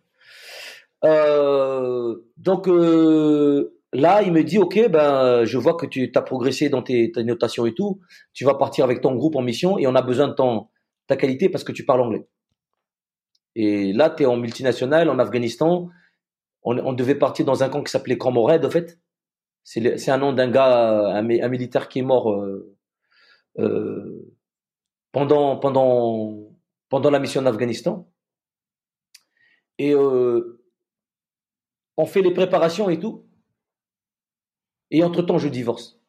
Euh, donc euh, là, il me dit, ok, ben, je vois que tu as progressé dans tes, notations et tout. Tu vas partir avec ton groupe en mission et on a besoin de ton, ta qualité parce que tu parles anglais. Et là, tu es en multinational, en Afghanistan. On, devait partir dans un camp qui s'appelait Camp en fait. C'est un nom d'un gars, un, mi- un militaire qui est mort euh, pendant, pendant, pendant la mission en Afghanistan. Et euh, on fait les préparations et tout. Et entre-temps, je divorce.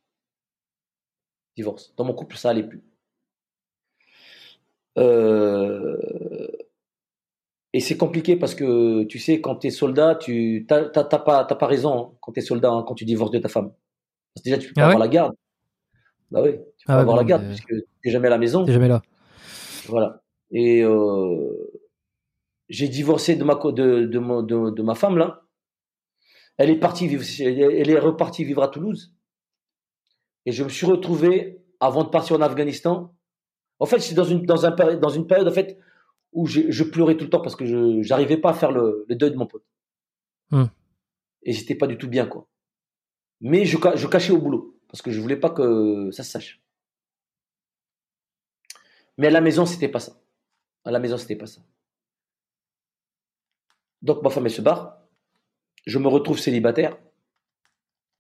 Divorce. Dans mon couple, ça allait plus. Euh, et c'est compliqué parce que tu sais, quand tu es soldat, tu t'as pas, pas raison hein, quand tu es soldat, hein, quand tu divorces de ta femme. Parce que déjà, tu peux pas Ah ouais avoir la garde. Bah oui, tu peux Ah pas ouais, avoir bon, la garde mais- puisque tu jamais à la maison. T'es jamais là. Voilà. Et euh, j'ai divorcé de ma, de, de, mon- de, de ma femme, là. Elle est partie vivre, elle est- repartie vivre à Toulouse. Et je me suis retrouvé, avant de partir en Afghanistan, En fait, j'étais dans une, dans, un, dans une période en fait, où je, pleurais tout le temps parce que je n'arrivais pas à faire le, le, deuil de mon pote. Hmm. Et j'étais pas du tout bien, quoi. Mais je, je cachais au boulot parce que je voulais pas que ça se sache. Mais à la maison, c'était pas ça. À la maison, c'était pas ça. Donc ma femme elle se barre. Je me retrouve célibataire.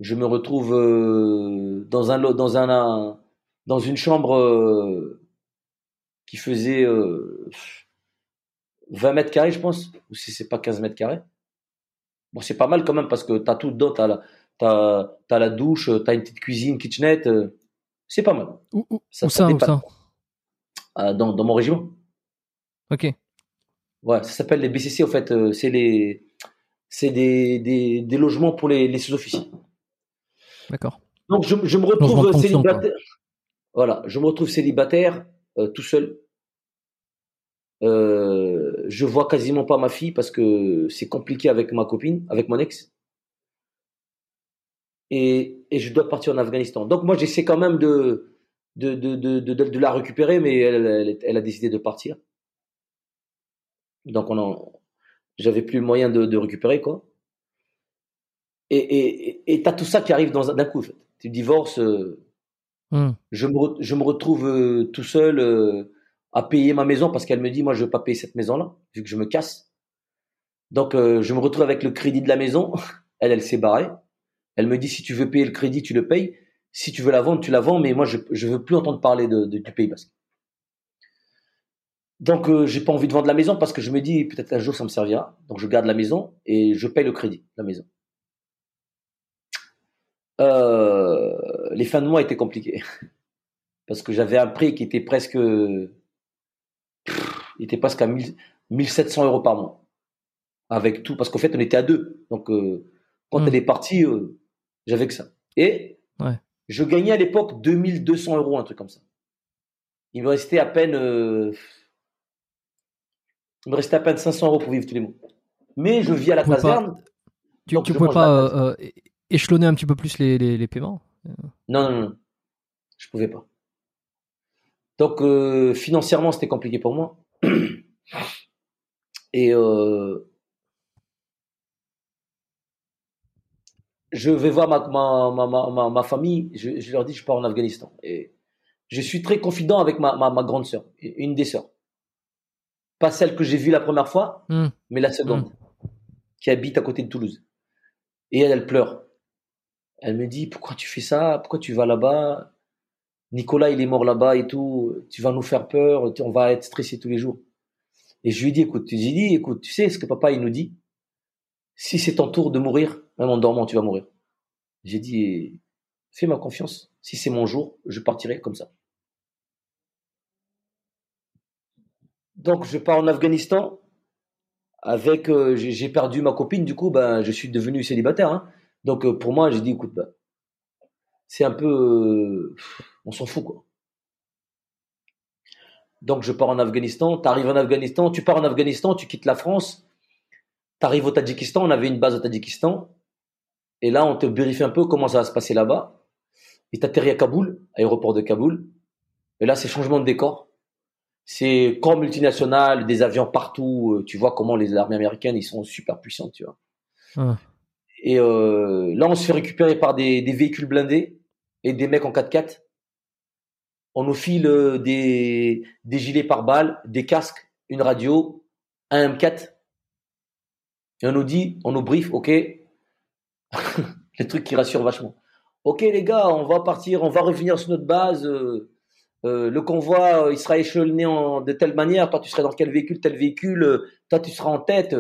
Je me retrouve euh, dans un dans un dans une chambre euh, qui faisait 20 euh, mètres carrés, je pense, ou si c'est pas 15 mètres carrés. Bon, c'est pas mal quand même parce que tu as tout dedans, tu as, as, la douche, tu as une petite cuisine, kitchenette. c'est pas mal. Où, ça, où ça, ah, dans, dans mon régiment. Ok. Ouais, ça s'appelle les BCC en fait. Euh, c'est les, c'est des, des, des, logements pour les, les sous-officiers. D'accord. Donc je, je, me retrouve célibataire. Voilà, je me retrouve célibataire, euh, tout seul. Euh, je vois quasiment pas ma fille parce que c'est compliqué avec ma copine, avec mon ex. Et, et je dois partir en Afghanistan. Donc moi j'essaie quand même de de, de, de, de, la récupérer, mais elle, elle, elle a décidé de partir. Donc, on j'avais plus le moyen de, de récupérer, quoi. Et tu et, as tout ça qui arrive d'un coup. En fait. Tu divorces, euh, hmm. je, me, je me retrouve euh, tout seul euh, à payer ma maison parce qu'elle me dit, moi, je veux pas payer cette maison-là, vu que je me casse. Donc, je me retrouve avec le crédit de la maison. [laughs] elle, elle s'est barrée. Elle me dit, si tu veux payer le crédit, tu le payes. Si tu veux la vendre, tu la vends, mais moi, je ne veux plus entendre parler de, du Pays Basque. Donc, euh, j'ai pas envie de vendre la maison parce que je me dis peut-être un jour ça me servira. Donc, je garde la maison et je paye le crédit, la maison. Euh, les fins de mois étaient compliquées [laughs] parce que j'avais un prix qui était presque, il était presque à 1700 euros par mois avec tout parce qu'en fait on était à deux. Donc, euh, quand hmm. elle est partie, euh, j'avais que ça. Et je gagnais à l'époque 2200 euros, un truc comme ça. Il me restait à peine il me restait à peine 500 euros pour vivre tous les mois. Mais je vis à la caserne. tu ne pouvais pas euh, euh, échelonner un petit peu plus les, les, paiements non, non, non. Je pouvais pas. Donc, euh, financièrement, c'était compliqué pour moi. [clears throat] Et je vais voir ma, ma, ma, ma, famille. Je, je, leur dis je pars en Afghanistan. Et je suis très confident avec ma, ma, grande sœur, une des sœurs. Pas celle que j'ai vue la première fois, hmm. mais la seconde, hmm. qui habite à côté de Toulouse. Et elle, elle pleure. Elle me dit, pourquoi tu fais ça? Pourquoi tu vas là-bas? Nicolas, il est mort là-bas et tout. Tu vas nous faire peur. On va être stressé tous les jours. Et je lui dis, écoute, tu dis, écoute, tu sais ce que papa, il nous dit? Si c'est ton tour de mourir, même en dormant, tu vas mourir. J'ai dit, fais ma confiance. Si c'est mon jour, je partirai comme ça. Donc, je pars en Afghanistan avec. Euh, j'ai perdu ma copine, du coup, ben, je suis devenu célibataire. Hein. Donc, euh, pour moi, j'ai dit, écoute, ben, c'est un peu. Euh, on s'en fout, quoi. Donc, je pars en Afghanistan. Tu arrives en Afghanistan, tu pars en Afghanistan, tu quittes la France, tu arrives au Tadjikistan. On avait une base au Tadjikistan. Et là, on te vérifie un peu comment ça va se passer là-bas. Et atterris à Kaboul, aéroport de Kaboul. Et là, c'est changement de décor c'est corps multinational, des avions partout. Euh, tu vois comment les armées américaines, ils sont super puissants, tu vois. Et euh, là, on se fait récupérer par des, des, véhicules blindés et des mecs en 4x4. On nous file euh, des, des gilets par balles, des casques, une radio, un M4. Et on nous dit, on nous brief, ok, [laughs] les trucs qui rassurent vachement. Ok les gars, on va partir, on va revenir sur notre base. Euh, euh, le convoi, euh, sera échelonné de telle manière. Toi, tu serais dans quel véhicule, tel véhicule. Euh, toi, tu seras en tête.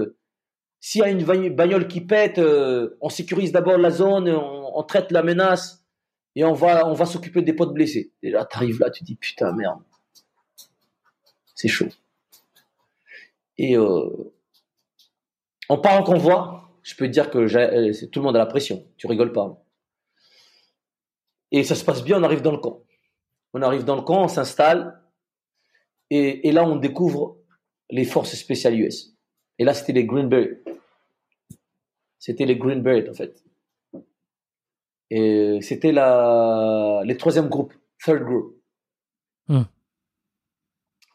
S'il y a une bagnole qui pète, on sécurise d'abord la zone, on, traite la menace et on va, on va s'occuper des potes blessés. Et là, arrives là, tu dis putain merde, c'est chaud. Et on part en convoi. Je peux te dire que tout le monde a la pression. Tu rigoles pas. Et ça se passe bien. On arrive dans le camp. On arrive dans le camp, on s'installe, et, là on découvre les forces spéciales US. Et là c'était les Green Beret. C'était les Green Beret en fait. Et c'était la, les troisième groupe, third group. Hmm.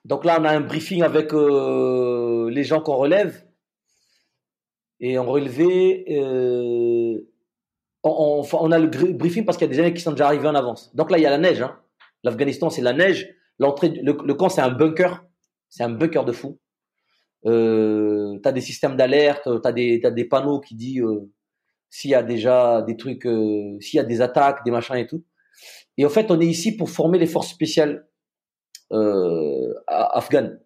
Donc là, on a un briefing avec euh, les gens qu'on relève. Et on relevait, euh, on, on, on, a le briefing parce qu'il y a des années qui sont déjà arrivés en avance. Donc là, il y a la neige. Hein. L'Afghanistan, c'est la neige. L'entrée, le, camp, c'est un bunker. C'est un bunker de fou. Euh, tu as des systèmes d'alerte, tu as des, des panneaux qui disent euh, s'il y a déjà des trucs, euh, s'il y a des attaques, des machins et tout. Et en fait, on est ici pour former les forces spéciales euh, afghanes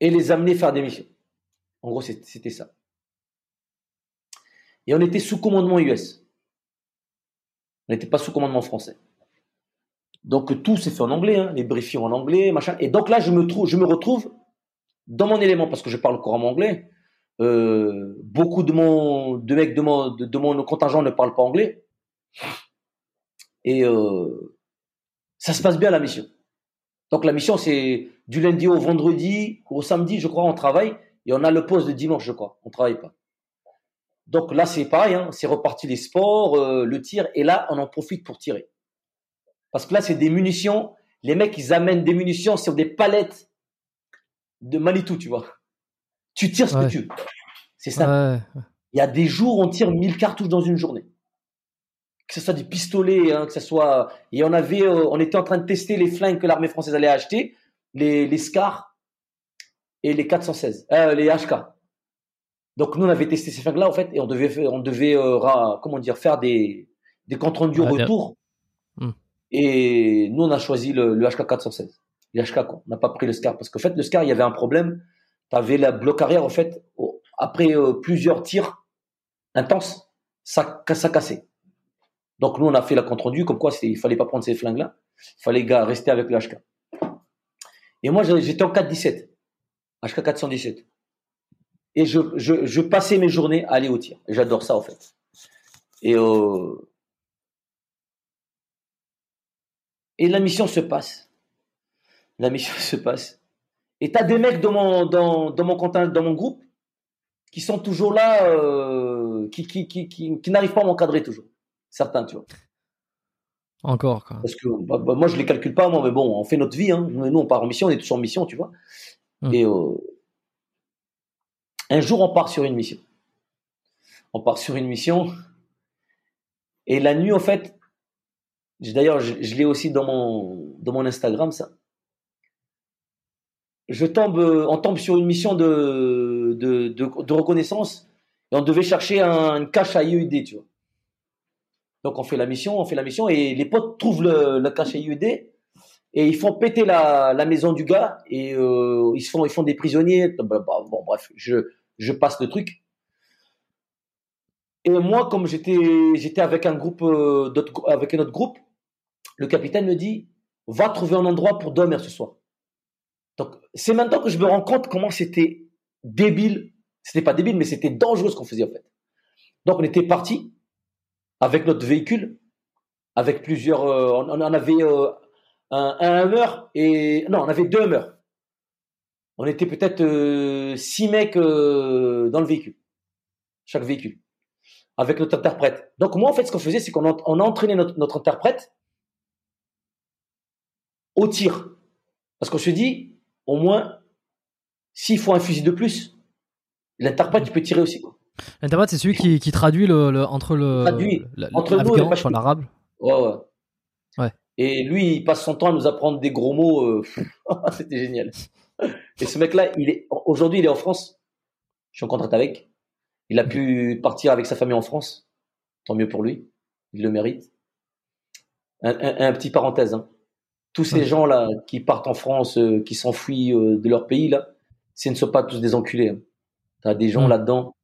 et les amener faire des missions. En gros, c'était ça. Et on était sous commandement US. On n'était pas sous commandement français. Donc tout s'est fait en anglais, hein, les briefings en anglais, machin. Et donc là, je me retrouve dans mon élément parce que je parle couramment anglais. Euh, beaucoup de mecs de mon, de, mon contingent ne parlent pas anglais. Et euh, ça se passe bien la mission. Donc la mission c'est du lundi au vendredi, au samedi, je crois, on travaille et on a le poste de dimanche, je crois. On travaille pas. Donc là c'est pareil, hein, c'est reparti les sports, euh, le tir et là on en profite pour tirer. Parce que là, c'est des munitions. Les mecs, ils amènent des munitions sur des palettes de Manitou, tu vois. Tu tires ce que tu veux. C'est ça. Il y a des jours, on tire 1000 cartouches dans une journée. Que ce soit des pistolets, hein, que ce soit. Et on avait, euh, on était en train de tester les flingues que l'armée française allait acheter, les, les SCAR et les 416, euh, les HK. Donc nous, on avait testé ces flingues-là, en fait, et on devait, on devait euh, comment dire, faire des, des comptes rendus au retour. Hmm. Et nous, on a choisi le, le HK416. Le HK. On n'a pas pris le SCAR. Parce qu'en fait, le SCAR, il y avait un problème. Tu avais la bloc arrière, en fait, après euh, plusieurs tirs intenses, ça, ça cassait. Donc, nous, on a fait la compte rendu, comme quoi il fallait pas prendre ces flingues-là. Il fallait rester avec le HK. Et moi, j'étais en 417. HK 417. Et je, je, je, passais mes journées à aller au tir. J'adore ça, en fait. Et euh, Et la mission se passe. La mission [laughs] se passe. Et tu as des mecs dans mon, dans, dans mon, dans mon groupe qui sont toujours là, euh, qui, qui, qui, qui, n'arrivent pas à m'encadrer toujours. Certains, tu vois. Encore, quoi. Parce que bah, bah, moi, je les calcule pas, moi, mais bon, on fait notre vie. Hein. Nous, on part en mission, on est tous en mission, tu vois. Hum. Et euh, un jour, on part sur une mission. On part sur une mission. Et la nuit, en fait, D'ailleurs, je, l'ai aussi dans mon, Instagram, ça. Je tombe, on tombe sur une mission de, reconnaissance et on devait chercher un, une cache à IED, tu vois. Donc on fait la mission, on fait la mission et les potes trouvent le, cache à IED et ils font péter la, maison du gars et euh, ils, font, ils font des prisonniers. Bon, bref, je, passe le truc. Et moi, comme j'étais, j'étais avec un groupe, euh, avec un autre groupe, le capitaine me dit, va trouver un endroit pour dormir ce soir. Donc, c'est maintenant que je me rends compte comment c'était débile. C'était pas débile, mais c'était dangereux ce qu'on faisait en fait. Donc, on était parti avec notre véhicule, avec plusieurs. Euh, on, en avait euh, un, un et non, on avait deux Hummers. On était peut-être euh, six mecs dans le véhicule, chaque véhicule, avec notre interprète. Donc moi, en fait, ce qu'on faisait, c'est qu'on on entraînait notre interprète au tir. Parce qu'on se dit, au moins, s'il faut un fusil de plus, l'interprète, il peut tirer aussi. L'interprète, c'est celui qui, traduit le, entre le traduit, entre nous l'arabe. Ouais, ouais, ouais. Et lui, il passe son temps à nous apprendre des gros mots. Euh, [laughs] c'était génial. Et ce mec-là, il est aujourd'hui, il est en France. Je suis en contact avec. Il a pu partir avec sa famille en France. Tant mieux pour lui. Il le mérite. Un, un petit parenthèse. Hein tous ces gens-là qui partent en France, euh, qui s'enfuient euh, de leur pays, là, ce ne sont pas tous des enculés. Hein. Tu as des gens là-dedans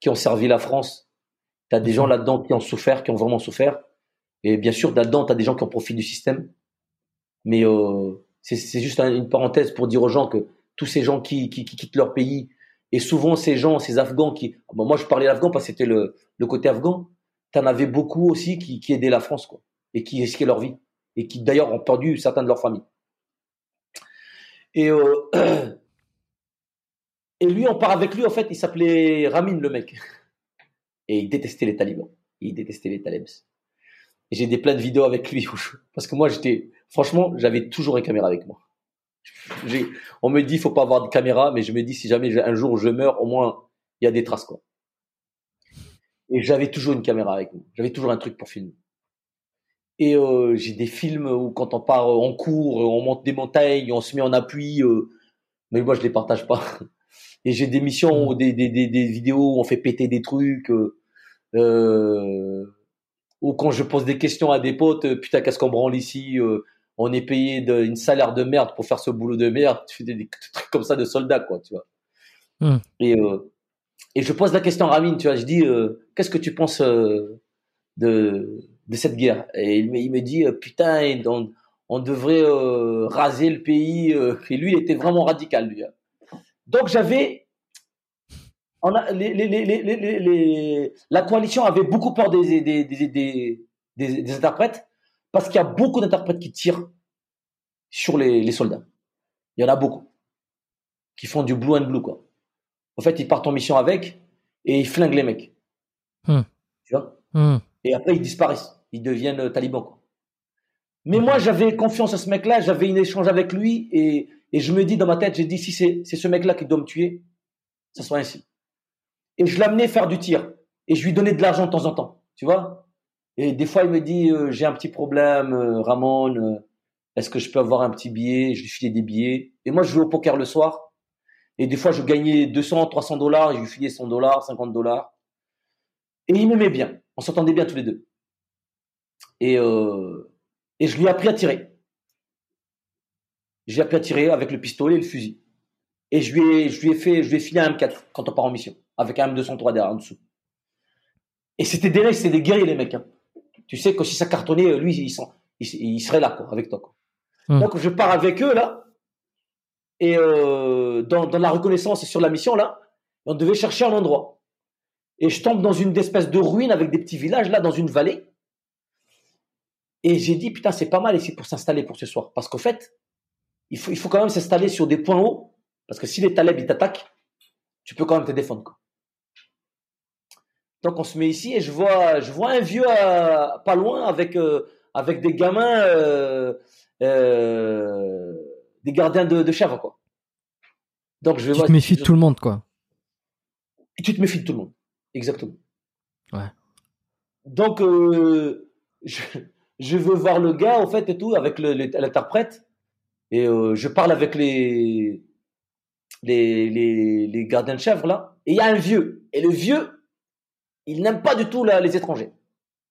qui ont servi la France. Tu as des gens là-dedans qui ont souffert, qui ont vraiment souffert. Et bien sûr, là-dedans, tu as des gens qui ont profité du système. Mais euh, c'est juste une parenthèse pour dire aux gens que tous ces gens qui, qui, qui quittent leur pays, et souvent ces gens, ces Afghans qui... Bon, moi, je parlais d'Afghans parce que c'était le, le côté afghan. Tu en avais beaucoup aussi qui, qui aidaient la France, quoi, et qui risquaient leur vie et qui d'ailleurs ont perdu certains de leurs familles. Et, euh, [clears throat] et lui, on part avec lui, en fait, il s'appelait Ramin, le mec. [laughs] Et il détestait les talibans. Il détestait les talibs. Et j'ai des plein de vidéos avec lui. Parce que moi, j'étais, franchement, j'avais toujours une caméra avec moi. On me dit, faut pas avoir de caméra, mais je me dis, si jamais un jour je meurs, au moins, il y a des traces. Et j'avais toujours une caméra avec moi. J'avais toujours un truc pour filmer. Et euh, j'ai des films où quand on part en cours, on monte des montagnes, on se met en appui. Euh, mais moi, je les partage pas. [laughs] Et j'ai des missions, des, des, des, des, vidéos où on fait péter des trucs. Euh, euh ou quand je pose des questions à des potes, putain, qu'est-ce qu'on branle ici On est payé de, une salaire de merde pour faire ce boulot de merde. Tu fais des, trucs comme ça de soldats, quoi, tu vois. Hum. Et, et je pose la question à Ramin, tu vois. Je dis, qu'est-ce que tu penses de, de cette guerre Et il me, il me dit, putain, on, on devrait raser le pays. et lui, il était vraiment radical, lui. Hein. Donc j'avais, les, les, les, la coalition avait beaucoup peur des, des, des, des interprètes parce qu'il y a beaucoup d'interprètes qui tirent sur les, soldats. Il y en a beaucoup qui font du blue and blue quoi. En fait, ils partent en mission avec et ils flinguent les mecs. Hmm. Tu vois? Hmm. Et après, ils disparaissent. Ils deviennent talibans. Quoi. Mais moi, j'avais confiance à ce mec-là. J'avais une échange avec lui et et je me dis dans ma tête, j'ai dit, si c'est, ce mec-là qui doit me tuer, ça soit ainsi. Et je l'amenais faire du tir. Et je lui donnais de l'argent de temps en temps. Tu vois Et des fois, il me dit, euh, j'ai un petit problème, euh, Ramon, euh, est-ce que je peux avoir un petit billet? Je lui filais des billets. Et moi, je jouais au poker le soir. Et des fois, je gagnais 200, 300 dollars. Et je lui filais 100 dollars, 50 dollars. Et il m'aimait bien. On s'entendait bien tous les deux. Et, et je lui ai appris à tirer j'ai appris à tirer avec le pistolet et le fusil. Et je lui ai, je lui ai fait, je lui ai filé un M4 quand on part en mission, avec un M203 derrière en dessous. Et c'était des c'était des guerriers les mecs. Hein. Tu sais que si ça cartonnait, lui, il, il, serait là quoi, avec toi. Quoi. Hmm. Donc je pars avec eux là, et euh, dans, dans, la reconnaissance et sur la mission là, on devait chercher un endroit. Et je tombe dans une espèce de ruine avec des petits villages là, dans une vallée. Et j'ai dit putain c'est pas mal ici pour s'installer pour ce soir, parce qu'au fait il faut, il faut quand même s'installer sur des points hauts, parce que si les talibs ils t'attaquent, tu peux quand même te défendre. Quoi. Donc on se met ici et je vois, je vois un vieux pas loin avec, euh, avec des gamins, euh, euh, des gardiens de, de chèvres. Quoi. Donc je vais tu te méfies de tout le monde, quoi. Et tu te méfies de tout le monde, exactement. Ouais. Donc je, je veux voir le gars, en fait, et tout, avec l'interprète et euh, je parle avec les, les, les, gardiens de chèvre là, et il y a un vieux. Et le vieux, il n'aime pas du tout les étrangers.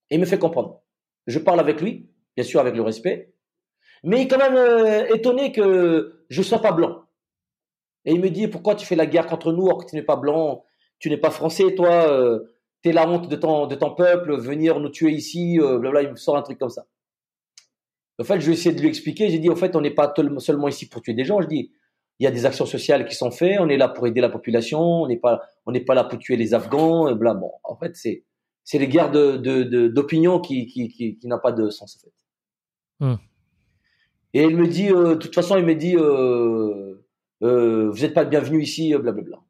Et il me fait comprendre. Je parle avec lui, bien sûr avec le respect, mais il est quand même euh, étonné que je sois pas blanc. Et il me dit pourquoi tu fais la guerre contre nous alors que tu n'es pas blanc, tu n'es pas français, toi, euh, tu es la honte de ton, de ton peuple, venir nous tuer ici, euh, blabla, il me sort un truc comme ça. En fait, je vais essayer de lui expliquer. J'ai dit, en fait, on n'est pas seulement ici pour tuer des gens. Je dis, il y a des actions sociales qui sont faites. On est là pour aider la population. On n'est pas, on n'est pas là pour tuer les Afghans. Et bla. Bon, en fait, c'est, c'est les guerres de, de, d'opinion qui, qui, qui, qui n'a pas de sens, en fait. Hmm. Et il me dit, euh, de toute façon, il me dit, euh, euh, vous n'êtes pas le bienvenu ici, blablabla.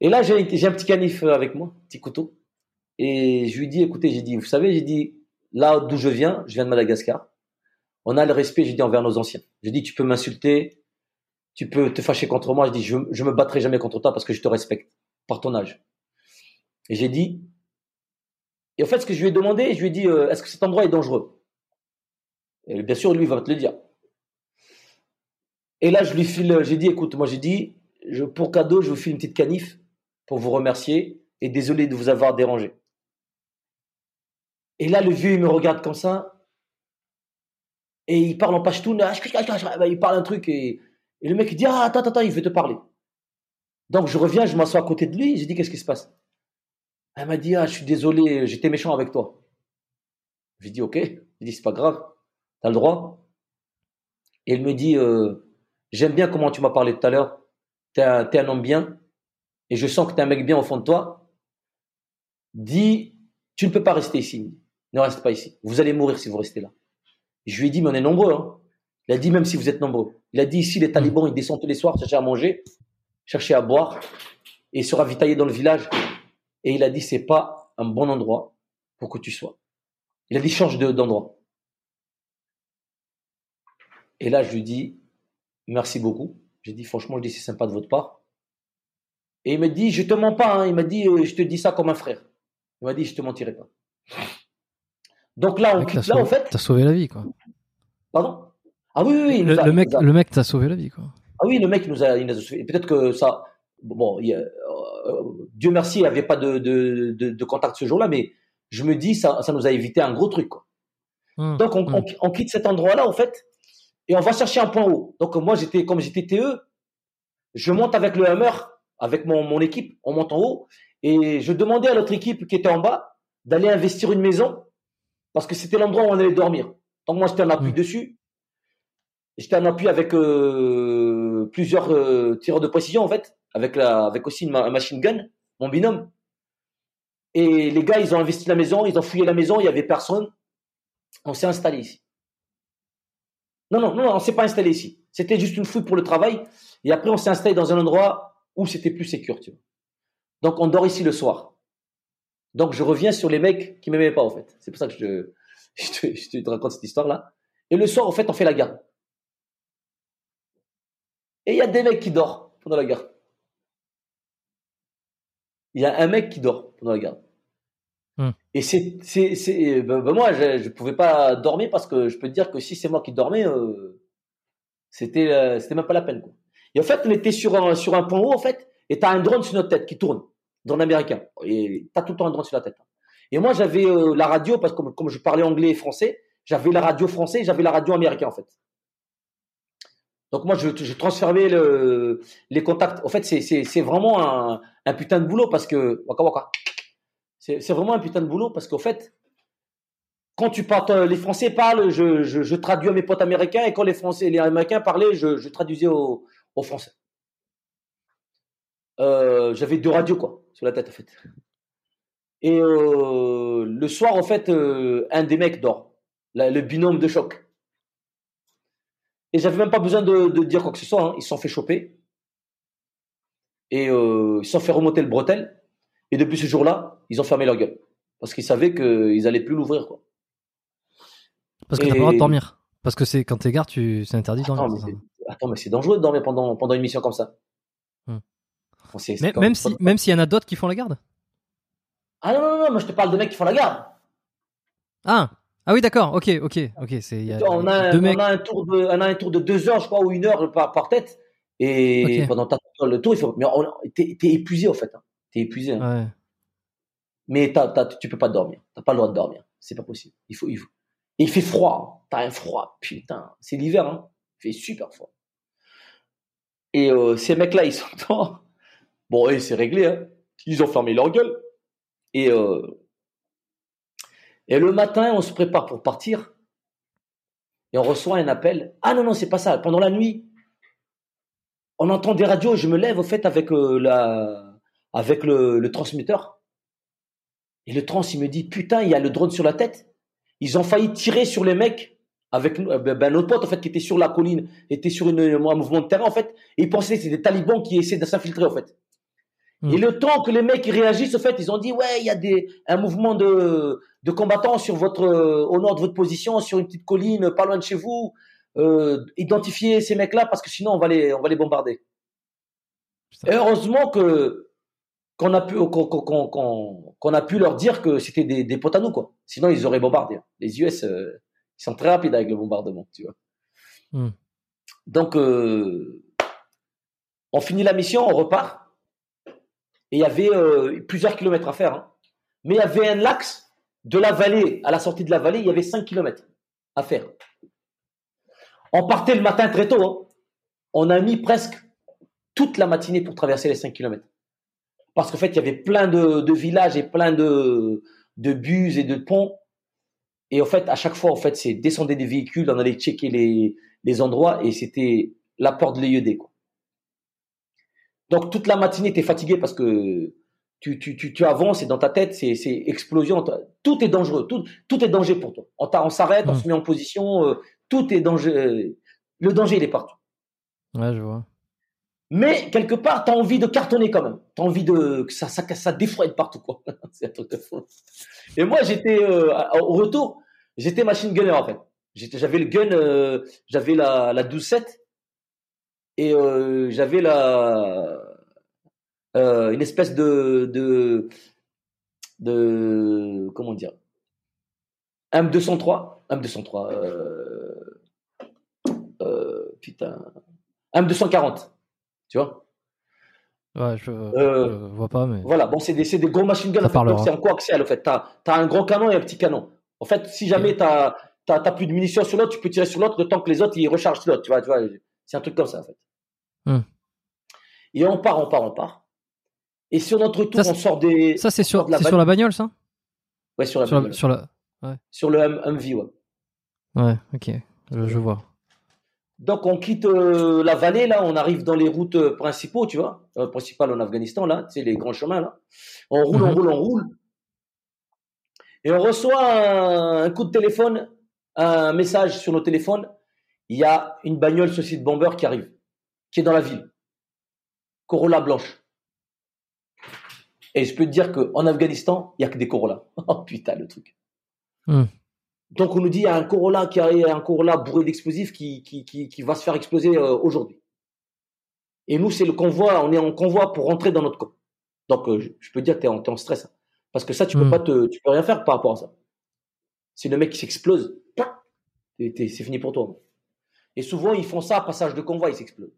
Et là, j'ai, un petit canif avec moi, petit couteau. Et je lui dis, écoutez, j'ai dit, vous savez, j'ai dit, là d'où je viens, je viens de Madagascar, on a le respect, j'ai dit, envers nos anciens. J'ai dit, tu peux m'insulter, tu peux te fâcher contre moi. Je dis, je, je me battrai jamais contre toi parce que je te respecte par ton âge. Et j'ai dit, et en fait, ce que je lui ai demandé, je lui ai dit, euh, est-ce que cet endroit est dangereux? Bien sûr, lui, il va te le dire. Et là, je lui file, j'ai dit, écoute, moi, j'ai dit, pour cadeau, je vous file une petite canif pour vous remercier et désolé de vous avoir dérangé. Et là, le vieux, il me regarde comme ça. Et il parle en pashtoun. Ah, il parle un truc. Et, le mec, il dit Ah, attends, attends, il veut te parler. Donc, je reviens, je m'assois à côté de lui. J'ai dit Qu'est-ce qui se passe? Elle m'a dit Ah, je suis désolé, j'étais méchant avec toi. J'ai dit Ok. J'ai dit C'est pas grave. T'as le droit. Et il me dit euh, J'aime bien comment tu m'as parlé tout à l'heure. T'es un, es un homme bien. Et je sens que t'es un mec bien au fond de toi. Dis Tu ne peux pas rester ici ne reste pas ici. Vous allez mourir si vous restez là. Je lui ai dit, mais on est nombreux. Hein. Il a dit, même si vous êtes nombreux. Il a dit, ici, les talibans, ils descendent tous les soirs chercher à manger, chercher à boire et se ravitailler dans le village. Et il a dit, c'est pas un bon endroit pour que tu sois. Il a dit, change d'endroit. Et là, je lui dis merci beaucoup. J'ai dit franchement, je dis c'est sympa de votre part. Et il me dit je te mens pas. Hein. Il m'a dit euh, je te dis ça comme un frère. Il m'a dit je te mentirai pas. Donc là, on quitte là en fait. T'as sauvé la vie quoi. Pardon? Ah oui, oui, le, mec, le mec t'a sauvé la vie quoi. Ah oui, le mec nous a, il nous a sauvé. Peut-être que ça, bon, euh, Dieu merci, il n'y avait pas de, de, de, contact ce jour-là, mais je me dis ça, ça nous a évité un gros truc quoi. Hum, Donc on, hum. on, quitte cet endroit-là en fait et on va chercher un point haut. Donc moi j'étais comme j'étais TE, je monte avec le Hammer, avec mon, mon équipe, on monte en haut et je demandais à l'autre équipe qui était en bas d'aller investir une maison parce que c'était l'endroit où on allait dormir. Donc moi j'étais en appui mmh. dessus. J'étais en appui avec euh, plusieurs euh, tireurs de précision en fait, avec la, avec aussi une machine gun, mon binôme. Et les gars, ils ont investi la maison, ils ont fouillé la maison, il y avait personne. On s'est installé ici. Non, non, non, on s'est pas installé ici. C'était juste une fouille pour le travail. Et après, on s'est installé dans un endroit où c'était plus sécur, Donc, on dort ici le soir. Donc, je reviens sur les mecs qui m'aimaient pas, en fait. C'est pour ça que je, [laughs] je, te, raconte cette histoire-là. Et le soir, en fait, on fait la garde. Et il y a des mecs qui dorment pendant la garde. Il y a un mec qui dort pendant la garde. Hmm. Et c'est, c'est, c'est, ben, ben moi, je, je pouvais pas dormir parce que je peux te dire que si c'est moi qui dormais, euh, c'était, euh, c'était même pas la peine. Quoi. Et en fait, on était sur un, sur un point haut, en fait, et t'as un drone sur notre tête qui tourne, drone américain. Et t'as tout le temps un drone sur la tête. Et moi, j'avais euh, la radio parce que comme, comme, je parlais anglais et français, j'avais la radio français, j'avais la radio américaine en fait. Donc moi, je, je les contacts. En fait, c'est, vraiment un, un putain de boulot parce que. C'est vraiment un putain de boulot parce qu'au fait, quand tu parles, euh, les Français parlent, je, je, traduis à mes potes américains et quand les Français, les Américains parlaient, je, je traduisais aux, Français. Euh, j'avais deux radios quoi sur la tête en fait. Et euh, le soir en fait, un des mecs dort, le binôme de choc. Et j'avais même pas besoin de, de, dire quoi que ce soit. Hein. Ils se sont fait choper et ils se sont fait remonter le bretel. Et depuis ce jour-là, ils ont fermé leur gueule. Parce qu'ils savaient qu'ils n'allaient plus l'ouvrir. Quoi. Parce que tu n'as pas le droit de dormir. Parce que c'est quand tu es garde, tu... c'est interdit de dormir. Attends, mais c'est dangereux de dormir pendant, pendant une mission comme ça. Hmm. même, si, même s'il y en a d'autres qui font la garde Ah non, non, non, moi je te parle de mecs qui font la garde. Ah ah oui, d'accord, ok, ok, ok. on, a, un tour de, on a un tour de deux heures, je crois, ou une heure par, par tête. Et pendant le tour, il faut. Mais t'es épuisé, en fait. Hein t'es épuisé. Hein. Mais tu ne tu peux pas dormir. T'as pas le droit de dormir. C'est pas possible. Il faut, il faut. Et il fait froid. Hein. T'as un froid. Putain. C'est l'hiver, hein. Il fait super froid. Et euh, ces mecs-là, ils sont [laughs] Bon, et c'est réglé, hein. Ils ont fermé leur gueule. Et, euh, et le matin, on se prépare pour partir. Et on reçoit un appel. Ah non, non, c'est pas ça. Pendant la nuit, on entend des radios. Je me lève, au fait, avec euh, avec le, transmetteur. Et le trans, il me dit, putain, il y a le drone sur la tête. Ils ont failli tirer sur les mecs avec euh, ben, ben, notre pote, en fait, qui était sur la colline, était sur une, un mouvement de terrain, en fait. Et ils pensaient que c'était des talibans qui essaient de s'infiltrer, en fait. Hmm. Et le temps que les mecs réagissent, en fait, ils ont dit, ouais, il y a des, un mouvement de, de combattants sur votre, euh, au nord de votre position, sur une petite colline, pas loin de chez vous. Euh, identifiez ces mecs-là parce que sinon on va les, on va les bombarder. Et heureusement que qu'on a pu qu'on a pu leur dire que c'était des, des potes à nous quoi. Sinon ils auraient bombardé. Les US euh, ils sont très rapides avec le bombardement, tu vois. Hmm. Donc euh, on finit la mission, on repart. Et il y avait euh, plusieurs kilomètres à faire. Hein. Mais il y avait un axe de la vallée à la sortie de la vallée, il y avait 5 kilomètres à faire. On partait le matin très tôt. Hein. On a mis presque toute la matinée pour traverser les 5 kilomètres parce qu'en fait, il y avait plein de, villages et plein de, de buses et de ponts. Et en fait, à chaque fois, en fait, c'est descendre des véhicules, on allait checker les, les endroits et c'était la porte de quoi. Donc, toute la matinée, tu es fatigué parce que tu, tu, tu, tu, avances et dans ta tête, c'est, c'est explosion. Tout est dangereux. Tout, tout est danger pour toi. On, on s'arrête, on mmh. se met en position. Euh, tout est danger. Le danger, il est partout. Ouais, je vois. Mais quelque part, tu as envie de cartonner quand même. Tu as envie de que ça, défroide partout. quoi. [laughs] c'est un truc de fou. Et moi, j'étais euh, au retour, j'étais machine gunner en fait. J'avais le gun, euh, j'avais la, la 12-7 et euh, j'avais la une espèce de, de de comment dire? M203 M203 euh, euh, putain M240 tu vois? Ouais, je, Euh, je vois pas, mais. Voilà, bon, c'est des, des gros machine guns, c'est en coaxial, en fait. T'as, t'as un grand canon et un petit canon. En fait, si jamais t'as, t'as, t'as plus de munitions sur l'autre, tu peux tirer sur l'autre le temps que les autres, ils rechargent l'autre, tu vois, tu vois. C'est un truc comme ça, en fait. Hmm. Et on part, on part, on part. Et sur notre tour, Ça, on sort des, Ça, c'est sur, la bagnole. sur la bagnole, ça? Ouais, sur la, sur, la, bagnole. sur la- Sur le M- MV, ouais. Ouais, ok. Je, je vois. Donc on quitte euh, la vallée là, on arrive dans les routes euh, principaux, tu vois, euh, principales en Afghanistan là, sais les grands chemins là. On roule, on Mhm. roule, on roule, et on reçoit un, un coup de téléphone, un message sur nos téléphones. Il y a une bagnole Société Bomber qui arrive, qui est dans la ville, Corolla blanche. Et je peux te dire qu'en Afghanistan, il y a que des Corolla. [laughs] Oh putain le truc. Mhm. Donc on nous dit il y a un Corolla qui arrive, un Corolla bourré d'explosifs qui, qui, qui, qui va se faire exploser euh, aujourd'hui. Et nous c'est le convoi, on est en convoi pour rentrer dans notre camp. Donc euh, je, peux dire que en, t'es en stress, hein. parce que ça tu peux Mm. pas te, tu peux rien faire par rapport à ça. C'est le mec qui s'explose, c'est fini pour toi. Et souvent ils font ça à passage de convoi, ils s'explosent.